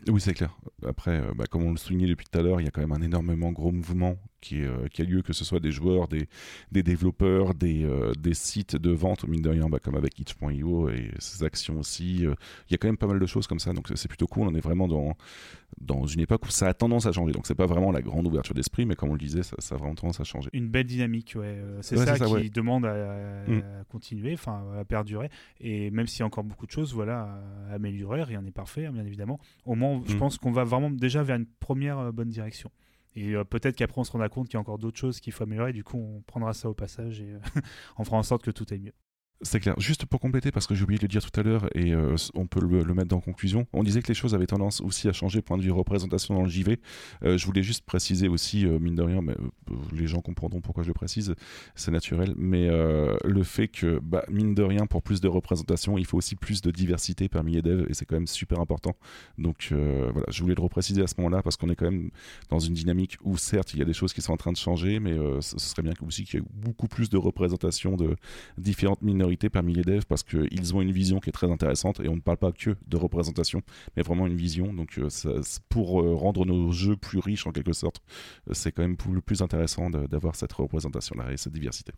Oui, c'est clair. Après, euh, bah, comme on le soulignait depuis tout à l'heure, il y a quand même un énormément gros mouvement qui, est, euh, qui a lieu, que ce soit des joueurs, des, des développeurs, des, euh, des sites de vente, mine de rien, bah, comme avec itch.io et ses actions aussi. euh, il y a quand même pas mal de choses comme ça, donc c'est plutôt cool. On est vraiment dans, dans une époque où ça a tendance à changer. Donc c'est pas vraiment la grande ouverture d'esprit, mais comme on le disait, ça, ça a vraiment tendance à changer. Une belle dynamique, ouais. C'est Ouais, ça, ça, qui ouais. demande à, à Mm. continuer, enfin à perdurer. Et même s'il y a encore beaucoup de choses, voilà, à améliorer, rien n'est parfait, hein, bien évidemment. Au moins, je Mm. pense qu'on va vraiment déjà vers une première bonne direction. Et euh, peut-être qu'après, on se rendra compte qu'il y a encore d'autres choses qu'il faut améliorer. Du coup, on prendra ça au passage et euh, on fera en sorte que tout aille mieux. C'est clair. Juste pour compléter, parce que j'ai oublié de le dire tout à l'heure, et euh, on peut le, mettre dans conclusion, on disait que les choses avaient tendance aussi à changer point de vue représentation dans le JV. Euh, je voulais juste préciser aussi, euh, mine de rien, mais les gens comprendront pourquoi je le précise, c'est naturel, mais le fait que, bah, mine de rien, pour plus de représentation, il faut aussi plus de diversité parmi les devs, et c'est quand même super important. Donc voilà, je voulais le repréciser à ce moment-là, parce qu'on est quand même dans une dynamique où, certes, il y a des choses qui sont en train de changer, mais ce serait bien aussi qu'il y ait beaucoup plus de représentation de différentes minorités parmi les devs parce qu'ils ont une vision qui est très intéressante et on ne parle pas que de représentation mais vraiment une vision. Donc euh, pour euh, rendre nos jeux plus riches en quelque sorte euh, c'est quand même le plus intéressant d'avoir cette représentation là et cette diversité.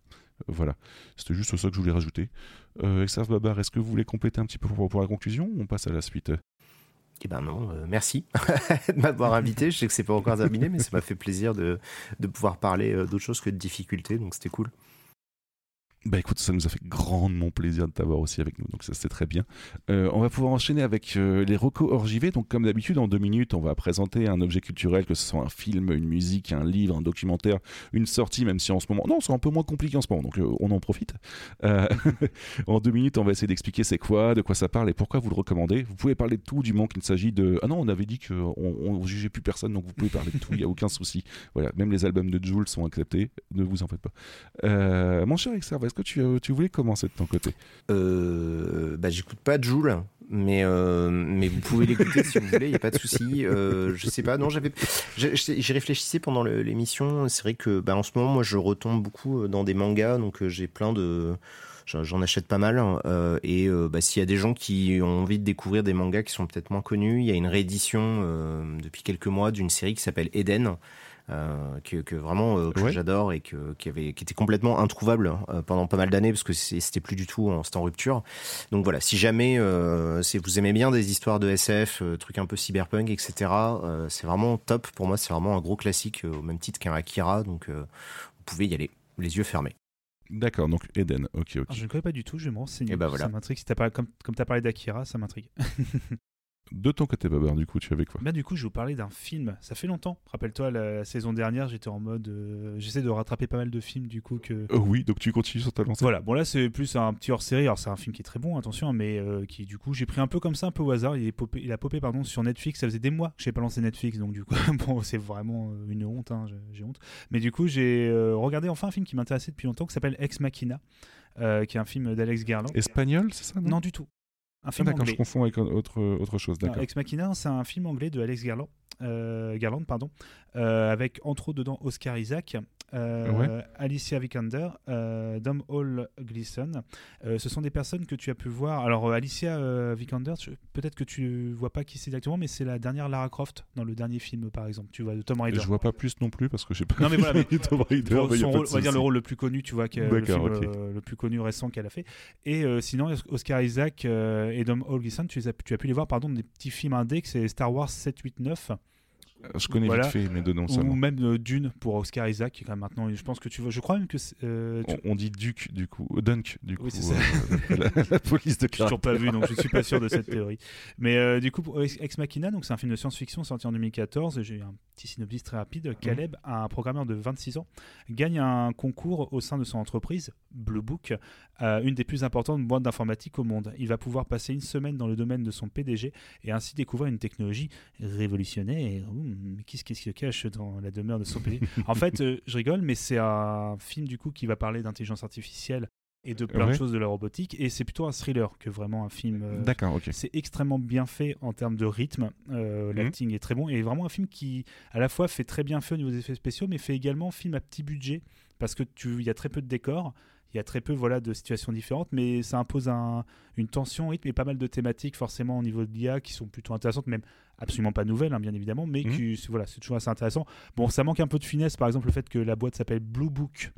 Voilà. C'était juste ça que je voulais rajouter. Euh, Babar est-ce que vous voulez compléter un petit peu pour, pour la conclusion ou on passe à la suite? Eh ben non, merci de m'avoir invité. Je sais que c'est pas encore terminé, mais ça m'a fait plaisir de, de pouvoir parler d'autre chose que de difficultés, donc c'était cool. Bah écoute, ça nous a fait grandement plaisir de t'avoir aussi avec nous, donc ça c'est très bien. Euh, on va pouvoir enchaîner avec euh, les recos hors. Donc comme d'habitude, en deux minutes, on va présenter un objet culturel, que ce soit un film, une musique, un livre, un documentaire, une sortie, même si en ce moment, non, c'est un peu moins compliqué en ce moment, donc euh, on en profite. En deux minutes, on va essayer d'expliquer c'est quoi, de quoi ça parle et pourquoi vous le recommandez. Vous pouvez parler de tout, du moment qu'il s'agit de, ah non, on avait dit qu'on on jugeait plus personne, donc vous pouvez parler de tout, il y a aucun souci. Voilà, même les albums de Jules sont acceptés, ne vous en faites pas. Mon cher Exerve, est-ce que tu, euh, tu voulais commencer de ton côté Euh, bah, j'écoute pas Joule, mais, euh, mais vous pouvez l'écouter si vous voulez, il n'y a pas de souci. Je sais pas, non, j'avais. j'ai- J'y réfléchissais pendant l'émission. C'est vrai que bah, en ce moment, moi, je retombe beaucoup dans des mangas, donc j'ai plein de. j'en- achète pas mal. et bah, s'il y a des gens qui ont envie de découvrir des mangas qui sont peut-être moins connus, il y a une réédition depuis quelques mois d'une série qui s'appelle Eden. Euh, que, que vraiment euh, que Ouais. j'adore et que, qui, avait, qui était complètement introuvable euh, pendant pas mal d'années parce que c'était plus du tout en, en rupture. Donc voilà, si jamais euh, c'est- vous aimez bien des histoires de SF, euh, trucs un peu cyberpunk, etc., euh, c'est vraiment top. Pour moi, c'est vraiment un gros classique euh, au même titre qu'un Akira. Donc euh, vous pouvez y aller, les yeux fermés. D'accord, donc Eden, ok, ok. Alors, je ne connais pas du tout, je vais me renseigner. Eh ben voilà. Ça m'intrigue. Si pas- comme comme tu as parlé d'Akira, ça m'intrigue. De ton côté, Babar, du coup, tu avais quoi Bah, du coup, je vais vous parler d'un film. Ça fait longtemps. Rappelle-toi, la, saison dernière, j'étais en mode. euh, J'essaie de rattraper pas mal de films, du coup, que. Euh, Oui, donc tu continues sur ta lancée. Voilà, bon là c'est plus un petit hors-série, alors c'est un film qui est très bon, attention, mais euh, qui du coup j'ai pris un peu comme ça, un peu au hasard, il, est popé- il a popé pardon, sur Netflix, ça faisait des mois que j'ai pas lancé Netflix, donc du coup bon c'est vraiment une honte, hein, j'ai- honte. Mais du coup j'ai regardé enfin un film qui m'intéressait depuis longtemps, qui s'appelle Ex Machina, euh, qui est un film d'Alex Garland. Espagnol, c'est ça Non du tout, un Ah, je confonds avec autre, autre chose, Non, d'accord. Ex Machina, c'est un film anglais de Alex Garland, euh, Garland pardon, euh, avec entre autres dedans Oscar Isaac, euh, Ouais. Alicia Vikander, euh, Dom Hall Gleason. Euh, ce sont des personnes que tu as pu voir. Alors euh, Alicia Vikander, peut-être que tu vois pas qui c'est exactement, mais c'est la dernière Lara Croft dans le dernier film par exemple. Tu vois de Tom Raider. Je vois pas plus non plus parce que j'ai pas Non, mais voilà, mais- Tomb Raider, Son- mais rôle- on va dire le rôle le plus connu, tu vois, que, le, film, le plus connu récent qu'elle a fait. Et sinon, Oscar Isaac et Dom Hall Gleason, tu, as, tu as pu les voir pardon, dans des petits films indés, que c'est Star Wars 7, 8, 9. Je connais Voilà. vite fait mes deux noms ou même euh, Dune pour Oscar Isaac, qui est quand même maintenant, je pense que tu vois, je crois même que euh, tu- On, on dit Duke du coup, euh, Dunk du coup. Oui, c'est ça. euh, la, la police de Je l'ai toujours pas caractère. vu, donc je suis pas sûr de cette théorie. Mais du coup, pour Ex Machina, donc c'est un film de science-fiction sorti en 2014. J'ai eu un petit synopsis très rapide. Caleb, un programmeur de 26 ans, gagne un concours au sein de son entreprise, Blue Book, une des plus importantes boîtes d'informatique au monde. Il va pouvoir passer une semaine dans le domaine de son PDG et ainsi découvrir une technologie révolutionnaire. Ouh, mais qu'est-ce qui se cache dans la demeure de son PDG En fait, euh, je rigole, mais c'est un film du coup qui va parler d'intelligence artificielle et de plein de choses de la robotique et c'est plutôt un thriller que vraiment un film euh, D'accord, ok. c'est extrêmement bien fait en termes de rythme Euh, Mhm. l'acting est très bon et vraiment un film qui à la fois fait très bien fait au niveau des effets spéciaux mais fait également film à petit budget parce que tu il y a très peu de décors il y a très peu voilà de situations différentes mais ça impose un- une tension rythme et pas mal de thématiques forcément au niveau de l'IA qui sont plutôt intéressantes même absolument pas nouvelles hein, bien évidemment mais Mhm. qui voilà c'est toujours assez intéressant bon ça manque un peu de finesse par exemple le fait que la boîte s'appelle Blue Book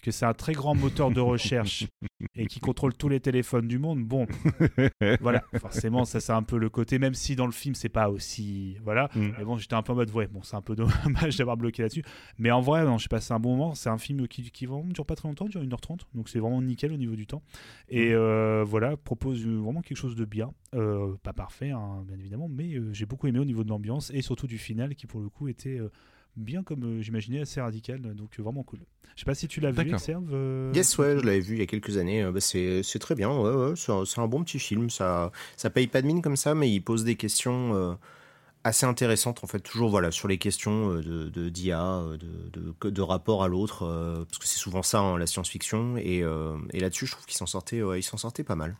que c'est un très grand moteur de recherche et qui contrôle tous les téléphones du monde. Bon, voilà, forcément, ça c'est un peu le côté, même si dans le film c'est pas aussi. Voilà. Mm. Mais bon, j'étais un peu en mode, ouais, bon, c'est un peu dommage d'avoir bloqué là-dessus. Mais en vrai, non, j'ai passé un bon moment. C'est un film qui, qui vraiment dure pas très longtemps, dure 1h30. Donc c'est vraiment nickel au niveau du temps. Et euh, voilà, propose vraiment quelque chose de bien. Euh, pas parfait, hein, bien évidemment, mais euh, j'ai beaucoup aimé au niveau de l'ambiance et surtout du final qui pour le coup était. Bien comme euh, j'imaginais, assez radical, donc euh, vraiment cool. Je sais pas si tu l'as vu. Exerve, euh, Yes, ouais, je l'avais vu il y a quelques années. Euh, bah, c'est très bien, ouais, ouais, c'est un, bon petit film. Ça, ça paye pas de mine comme ça, mais il pose des questions euh, assez intéressantes, en fait, toujours voilà, sur les questions de d'IA, de, de, de rapport à l'autre, euh, parce que c'est souvent ça, hein, la science-fiction. Et, euh, et là-dessus, je trouve qu'il s'en sortait, ouais, il s'en sortait pas mal.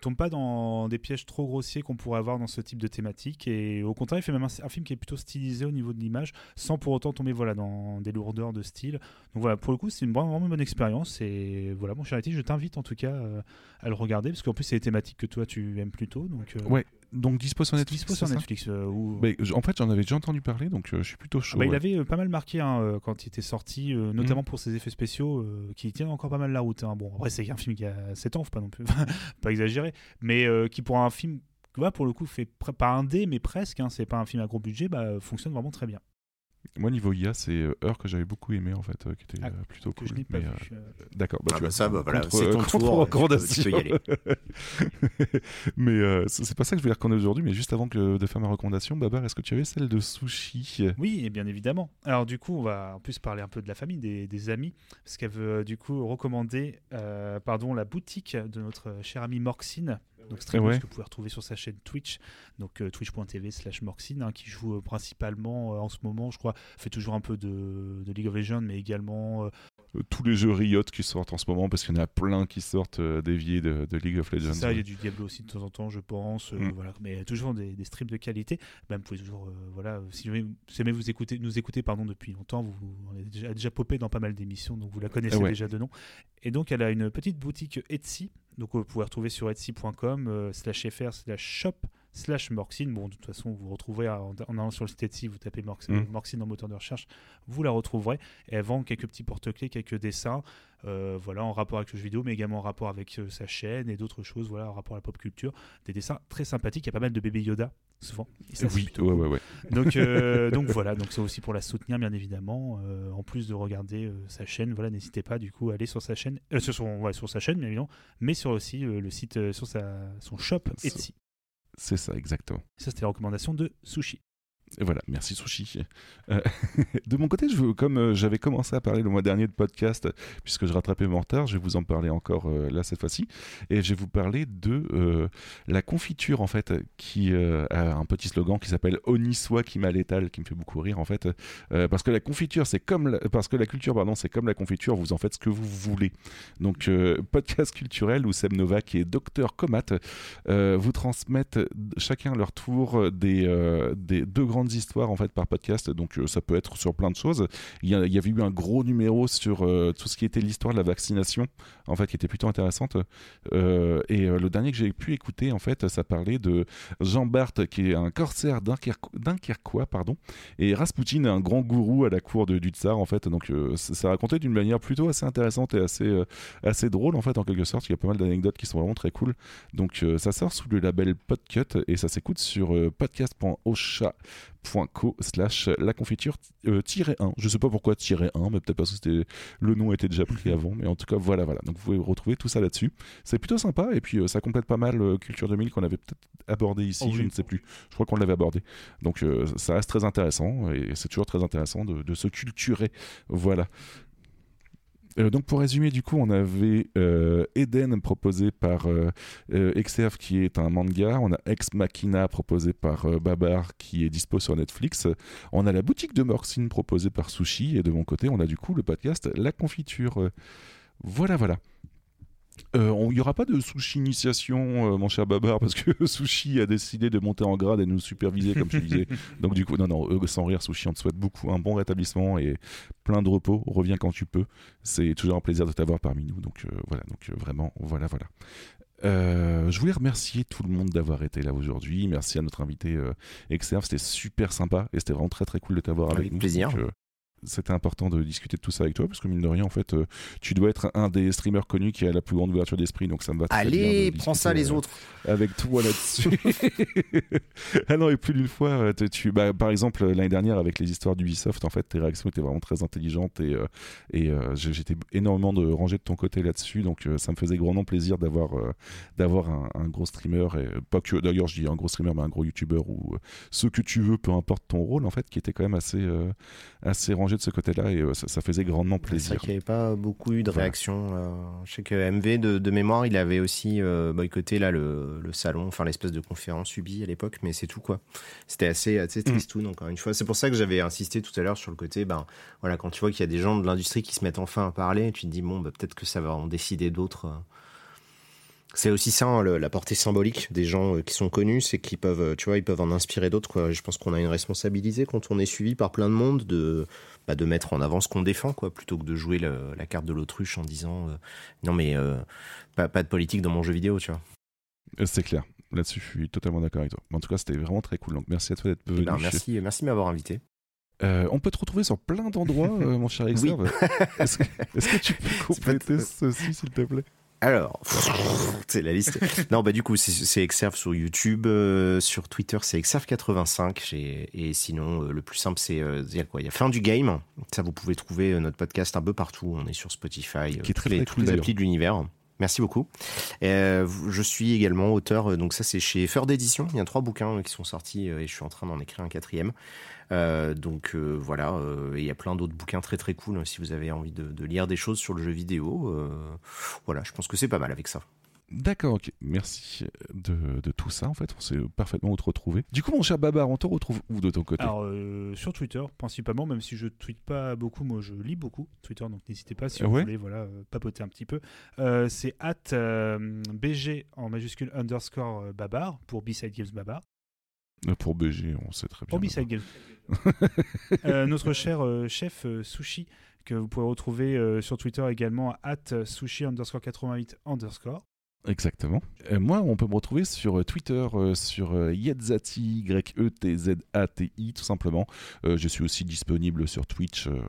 Tombe pas dans des pièges trop grossiers qu'on pourrait avoir dans ce type de thématique. Et au contraire il fait même un, film qui est plutôt stylisé au niveau de l'image sans pour autant tomber voilà dans des lourdeurs de style. Donc voilà pour le coup c'est une vraiment, bonne expérience. Et voilà mon cher Eti, je t'invite en tout cas euh, à le regarder parce qu'en plus c'est des thématiques que toi tu aimes plutôt. Donc euh, Ouais, donc dispo sur Netflix. dispo sur Netflix euh, j- en fait, j'en avais déjà entendu parler, donc euh, je suis plutôt Ah chaud. bah, il avait euh, pas mal marqué hein, euh, quand il était sorti, euh, notamment Mhm. pour ses effets spéciaux euh, qui tiennent encore pas mal la route. hein. Bon, après, c'est un film qui a 7 ans, faut pas non plus, pas exagérer, mais euh, qui pour un film, voilà, pour le coup, fait pas un dé, mais presque, hein, c'est pas un film à gros budget, bah, fonctionne vraiment très bien. Moi, niveau IA, c'est euh, Heure que j'avais beaucoup aimé, en fait, euh, qui était Ah, euh, plutôt Que cool. euh, D'accord, bah, Ah tu bah vois, ça, bah voilà, c'est ton contre- tour, tu peux- recommandation. tu peux y aller. mais euh, c'est pas ça que je voulais recommander aujourd'hui, mais juste avant que de faire ma recommandation, Babar, est-ce que tu avais celle de Sushi? Oui, et bien évidemment. Alors du coup, on va en plus parler un peu de la famille, des, des amis, parce qu'elle veut du coup recommander euh, pardon, la boutique de notre cher ami Morxine, donc streamer Ouais. que vous pouvez retrouver sur sa chaîne Twitch, donc euh, twitch.tv slash Morxine, hein, qui joue euh, principalement euh, en ce moment, je crois, fait toujours un peu de, de League of Legends, mais également euh, Euh, Tous les jeux Riot qui sortent en ce moment, parce qu'il y en a plein qui sortent euh, déviés de, de League of Legends. ça, il y a du Diablo aussi de temps en temps, je pense, euh, Mm. voilà, mais toujours des, des streams de qualité. Vous pouvez toujours, euh, voilà, si jamais, si jamais vous écoutez, nous écoutez pardon depuis longtemps, vous, on est déjà, déjà popé dans pas mal d'émissions, donc vous la connaissez Ah ouais. déjà de nom. Et donc elle a une petite boutique Etsy, donc vous pouvez retrouver sur etsy.com euh, slash fr slash shop slash Morxine. Bon, de toute façon, vous retrouverez en, en allant sur le site Etsy, vous tapez Mm. Morxine en moteur de recherche, vous la retrouverez. Et elle vend quelques petits porte-clés, quelques dessins, euh, voilà, en rapport avec le jeu vidéo, mais également en rapport avec euh, sa chaîne et d'autres choses, voilà, en rapport à la pop culture. Des dessins très sympathiques. Il y a pas mal de bébé Yoda, souvent. Et ça, c'est Oui, plutôt ouais, cool. ouais, ouais. Donc, euh, donc voilà, donc c'est aussi pour la soutenir, bien évidemment. Euh, en plus de regarder euh, sa chaîne, voilà, n'hésitez pas du coup à aller sur sa chaîne, euh, sur, son, ouais, sur sa chaîne, bien évidemment, mais sur aussi euh, le site, euh, sur sa, son shop Etsy. C'est ça, exactement. Ça, c'était la recommandation de Sushi. Et voilà, merci Sushi. Euh, de mon côté, je comme euh, j'avais commencé à parler le mois dernier de podcast, puisque je rattrapais mon retard, je vais vous en parler encore euh, là cette fois-ci. Et je vais vous parler de la confiture, en fait, qui a un petit slogan qui s'appelle Oniswa qui m'a létal, qui me fait beaucoup rire, en fait. Parce que la confiture, c'est comme la, parce que la culture, pardon, c'est comme la confiture, vous en faites ce que vous voulez. Donc, podcast culturel où Seb Novak et Docteur Comat vous transmettent chacun leur tour des, des deux grandes histoires en fait par podcast. Donc euh, ça peut être sur plein de choses. Il y, a- il avait eu un gros numéro sur euh, tout ce qui était l'histoire de la vaccination, en fait, qui était plutôt intéressante. Euh, et le dernier que j'ai pu écouter, en fait, ça parlait de Jean Barthes, qui est un corsaire dunkerqu- dunkerquois, pardon, et Rasputin, un grand gourou à la cour du tsar, en fait. Donc ça, racontait d'une manière plutôt assez intéressante et assez, assez drôle, en fait, en quelque sorte. Il y a pas mal d'anecdotes qui sont vraiment très cool. Donc ça sort sous le label Podcut et ça s'écoute sur podcast.ocha facebook.co slash la confiture euh, 1. Je sais pas pourquoi tirer 1, mais peut-être parce que le nom était déjà pris avant. Mais en tout cas, voilà, voilà. Donc vous pouvez retrouver tout ça là-dessus. C'est plutôt sympa et puis euh, ça complète pas mal euh, Culture 2000 qu'on avait peut-être abordé ici, Oh oui. je ne sais plus. Je crois qu'on l'avait abordé. Donc euh, ça reste très intéressant et c'est toujours très intéressant de, de se culturer. Voilà. Euh, donc pour résumer, du coup, on avait euh, Eden proposé par euh, XF qui est un manga, on a Ex Machina proposé par Babar qui est dispo sur Netflix, on a la boutique de Morxine proposée par Sushi. Et de mon côté, on a du coup le podcast La Confiture. Euh, voilà, Euh, Il n'y aura pas de sushi initiation, euh, mon cher Babar, parce que Sushi a décidé de monter en grade et nous superviser, comme je disais. Donc, du coup, non, non, euh, sans rire, Sushi, on te souhaite beaucoup un bon rétablissement et plein de repos. Reviens quand tu peux. C'est toujours un plaisir de t'avoir parmi nous. Donc, euh, voilà, donc vraiment, voilà, voilà. Euh, je voulais remercier tout le monde d'avoir été là aujourd'hui. Merci à notre invité euh, Exerve, c'était super sympa et c'était vraiment très très cool de t'avoir avec, Avec nous. plaisir. Donc, euh, c'était important de discuter de tout ça avec toi parce que mine de rien en fait euh, tu dois être un des streamers connus qui a la plus grande ouverture d'esprit donc ça me va très bien Allez, prends ça les euh, autres. avec toi là-dessus. ah non, et plus d'une fois, euh, tu, bah, par exemple, l'année dernière, avec les histoires d'Ubisoft, en fait, tes réactions étaient vraiment très intelligentes et, euh, et euh, j'étais énormément de rangé de ton côté là-dessus. Donc, ça me faisait grandement plaisir d'avoir d'avoir un, un gros streamer, et pas que d'ailleurs, je dis un gros streamer, mais un gros youtubeur ou ce que tu veux, peu importe ton rôle, en fait, qui était quand même assez, assez rangé de ce côté-là et euh, ça, ça faisait grandement C'est vrai plaisir. qu'il n'y avait pas beaucoup eu de Voilà. réactions. euh, je sais que MV, de, de mémoire, il avait aussi euh, boycotté là, le, le salon, enfin l'espèce de conférence Ubi à l'époque, mais c'est tout quoi. C'était assez, assez tristoun, encore une fois. C'est pour ça que j'avais insisté tout à l'heure sur le côté, ben, voilà, quand tu vois qu'il y a des gens de l'industrie qui se mettent enfin à parler, tu te dis, bon, bah, peut-être que ça va en décider d'autres. C'est aussi ça, hein, le- la portée symbolique des gens euh, qui sont connus, c'est qu'ils peuvent, euh, tu vois, ils peuvent en inspirer d'autres. Quoi. Je pense qu'on a une responsabilité quand on est suivi par plein de monde de, bah, de mettre en avant ce qu'on défend, quoi, plutôt que de jouer le- la carte de l'autruche en disant euh, non mais euh, pas, pas de politique dans mon jeu vidéo, tu vois. C'est clair. Là-dessus, je suis totalement d'accord avec toi. En tout cas, c'était vraiment très cool. Donc, merci à toi d'être Eh venu. ben, merci, merci de m'avoir invité. Euh, on peut te retrouver sur plein d'endroits, euh, mon cher Exerve. Est-ce que, est-ce que tu peux compléter ceci, s'il te plaît? Alors, c'est la liste. non, bah du coup, c'est- Exerve sur YouTube, euh, sur Twitter, c'est Exerve85, j'ai- et sinon, euh, le plus simple, c'est euh, il y a quoi? Il y a Fin du Game. Ça, vous pouvez trouver euh, notre podcast un peu partout. On est sur Spotify, Qui est très, toutes les applis de l'univers. Merci beaucoup. Euh, je suis également auteur, euh, donc ça c'est chez Feur d'édition. Il y a trois bouquins euh, qui sont sortis et je suis en train d'en écrire un quatrième. Donc voilà, il y a plein d'autres bouquins très très cool si vous avez envie de, lire des choses sur le jeu vidéo. voilà, je pense que c'est pas mal avec ça. D'accord, ok. Merci de, de tout ça, en fait. On sait parfaitement où te retrouver. Du coup, mon cher Babar, on te retrouve où de ton côté? Alors, euh, sur Twitter, principalement, même si je tweete pas beaucoup, moi je lis beaucoup Twitter, donc n'hésitez pas si vous Ouais? voulez voilà, euh, papoter un petit peu. Euh, c'est at euh, BG en majuscule underscore Babar pour B-Side Games Babar. Pour BG, on sait très bien. Pour B-Side Games. Notre cher chef Sushi, que vous pouvez retrouver sur Twitter également at sushi underscore 88 underscore. Exactement. Euh, moi, on peut me retrouver sur euh, Twitter, euh, sur euh, Yetzati, Y-E-T-Z-A-T-I, tout simplement. Euh, je suis aussi disponible sur Twitch. euh,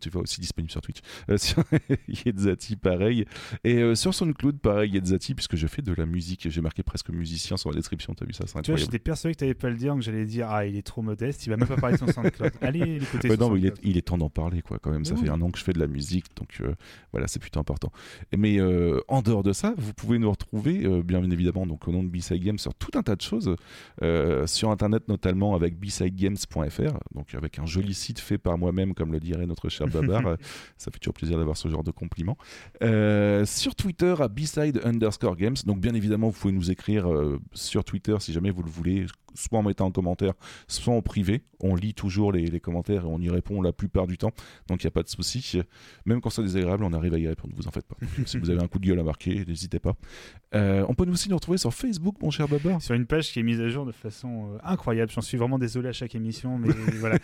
tu vas aussi disponible sur Twitch. Euh, sur Yetzati, pareil. Et euh, sur SoundCloud, pareil, Yetzati, puisque je fais de la musique. J'ai marqué presque musicien sur la description. T'as vu ça C'est Tu vois, incroyable. j'étais persuadé que tu pas le dire, que j'allais dire Ah, il est trop modeste, il va même pas parler de son SoundCloud. Allez l'écouter Ouais, non, mais il est, SoundCloud. il est temps d'en parler, quoi, quand même. Ça Oui. fait un an que je fais de la musique, donc euh, voilà, c'est plutôt important. Mais euh, en dehors de ça, vous pouvez nous retrouver, euh, bien évidemment, donc au nom de B-Side Games, sur tout un tas de choses, euh, sur Internet notamment avec bsidegames.fr, donc avec un joli site fait par moi-même, comme le dirait notre cher Babar. Euh, ça fait toujours plaisir d'avoir ce genre de compliments. Sur Twitter, à bside underscore games. Donc, bien évidemment, vous pouvez nous écrire sur Twitter si jamais vous le voulez, soit en mettant un commentaire, soit en privé. On lit toujours les, commentaires et on y répond la plupart du temps. Donc, il n'y a pas de souci. Même quand c'est désagréable, on arrive à y répondre. Vous en faites pas. Si vous avez un coup de gueule à marquer, n'hésitez pas. Euh, on peut nous aussi nous retrouver sur Facebook, mon cher Babar, Sur une page qui est mise à jour de façon euh, incroyable. J'en suis vraiment désolé à chaque émission, mais voilà.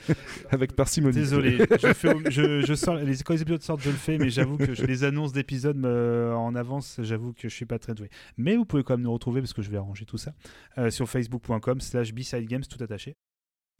avec parcimonie. Désolé. Je, fais au- je, je sors, les, quand les épisodes sortent, je le fais, mais j'avoue que je les annonces d'épisodes euh, en avance. J'avoue que je suis pas très doué. Mais vous pouvez quand même nous retrouver parce que je vais arranger tout ça euh, sur facebook.com/slash games tout attaché.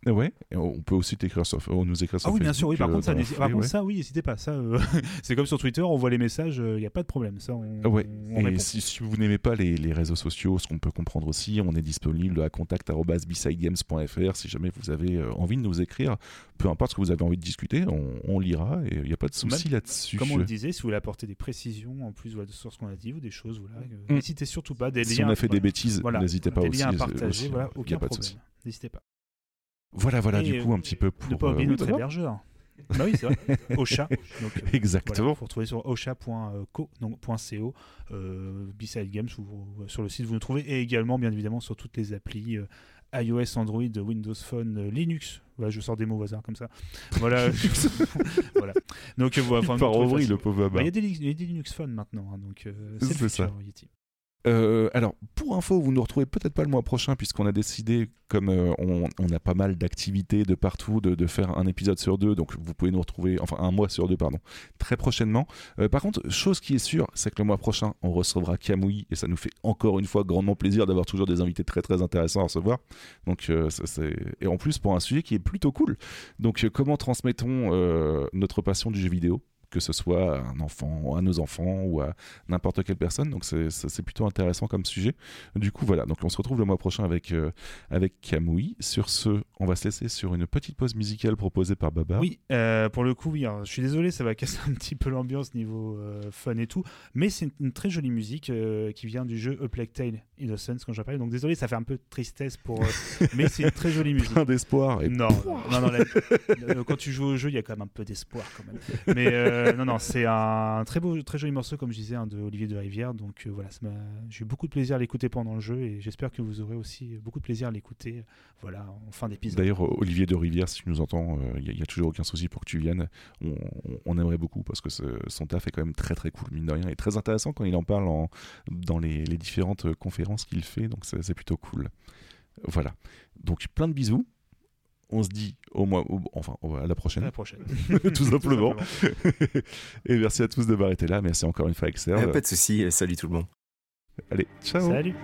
Ouais, et on peut aussi t'écrire sur, on nous écrire sur Ah oui, bien sûr, oui, par euh, contre, ça, par contre, ouais. ça, oui, n'hésitez pas. Ça, euh, c'est comme sur Twitter, on voit les messages, il n'y a pas de problème. Ça, on, Ouais, on et si, si vous n'aimez pas les, les réseaux sociaux, ce qu'on peut comprendre aussi, on est disponible à contact.bsidegames.fr si jamais vous avez euh, envie de nous écrire, peu importe ce que vous avez envie de discuter, on, on lira et il n'y a pas de souci là-dessus. Comme on le disait, si vous voulez apporter des précisions en plus voilà, sur ce qu'on a dit ou des choses, voilà, euh, Mm. n'hésitez surtout pas. Des si liens, on a fait voilà. des bêtises, Voilà, n'hésitez pas des aussi. liens à euh, partager, aussi, voilà, a pas de problème. souci. N'hésitez pas. Voilà, voilà, Et, du coup, un petit peu pour. ne pas oublier euh, notre hébergeur. bah oui, c'est vrai. Ocha. Donc, euh, Exactement. Voilà, faut retrouver sur ocha.co, donc .co, euh, B-Side Games, sur le site vous nous trouvez, et également bien évidemment sur toutes les applis euh, iOS, Android, Windows Phone, euh, Linux. Voilà, je sors des mots au hasard comme ça. Voilà. voilà. Donc euh, voilà. enfin, Il part vous vrille, le pauvre Bah, Il y, a des, Li- il y a des Linux Phone maintenant, hein, donc euh, c'est le ça. Yeti. Euh, alors, pour info, vous nous retrouvez peut-être pas le mois prochain, puisqu'on a décidé, comme euh, on, a pas mal d'activités de partout, de, faire un épisode sur deux. Donc, vous pouvez nous retrouver, enfin, un mois sur deux, pardon, très prochainement. Euh, par contre, chose qui est sûre, c'est que le mois prochain, on recevra Kamui, et ça nous fait encore une fois grandement plaisir d'avoir toujours des invités très très intéressants à recevoir. Donc, et en plus, pour un sujet qui est plutôt cool. Donc, comment transmettons notre passion du jeu vidéo? Que ce soit à un enfant, à nos enfants ou à n'importe quelle personne. Donc c'est- plutôt intéressant comme sujet. Du coup voilà, donc on se retrouve le mois prochain avec, euh, avec Kamui. Sur ce, on va se laisser sur une petite pause musicale proposée par Baba. Oui, euh, pour le coup, oui. alors, je suis désolé, ça va casser un petit peu l'ambiance niveau euh, fun et tout, mais c'est une, très jolie musique euh, qui vient du jeu A Plague Tale Innocence quand parlais. Donc désolé, ça fait un peu de tristesse pour, mais c'est une très jolie musique. Plein d'espoir. Et... Non, non, non, la- quand tu joues au jeu, il y a quand même un peu d'espoir quand même. Mais euh, non, non, c'est un très beau, très joli morceau, comme je disais, hein, de Olivier de Rivière. Donc euh, voilà, j'ai eu beaucoup de plaisir à l'écouter pendant le jeu et j'espère que vous aurez aussi beaucoup de plaisir à l'écouter, voilà, en fin d'épisode. D'ailleurs, Olivier de Rivière, si tu nous entends, il n'y a, toujours aucun souci pour que tu viennes. On, aimerait beaucoup parce que son taf est quand même très très cool, mine de rien, et très intéressant quand il en parle dans les, les différentes conférences qu'il fait. Donc c'est plutôt cool. Voilà. Donc plein de bisous. On se dit au mois, au- enfin à la À prochaine, la prochaine. tout simplement. et merci à tous d'avoir été là. Merci encore une fois, Excel. Euh, pas de souci. Salut tout le monde. Allez, ciao. Salut.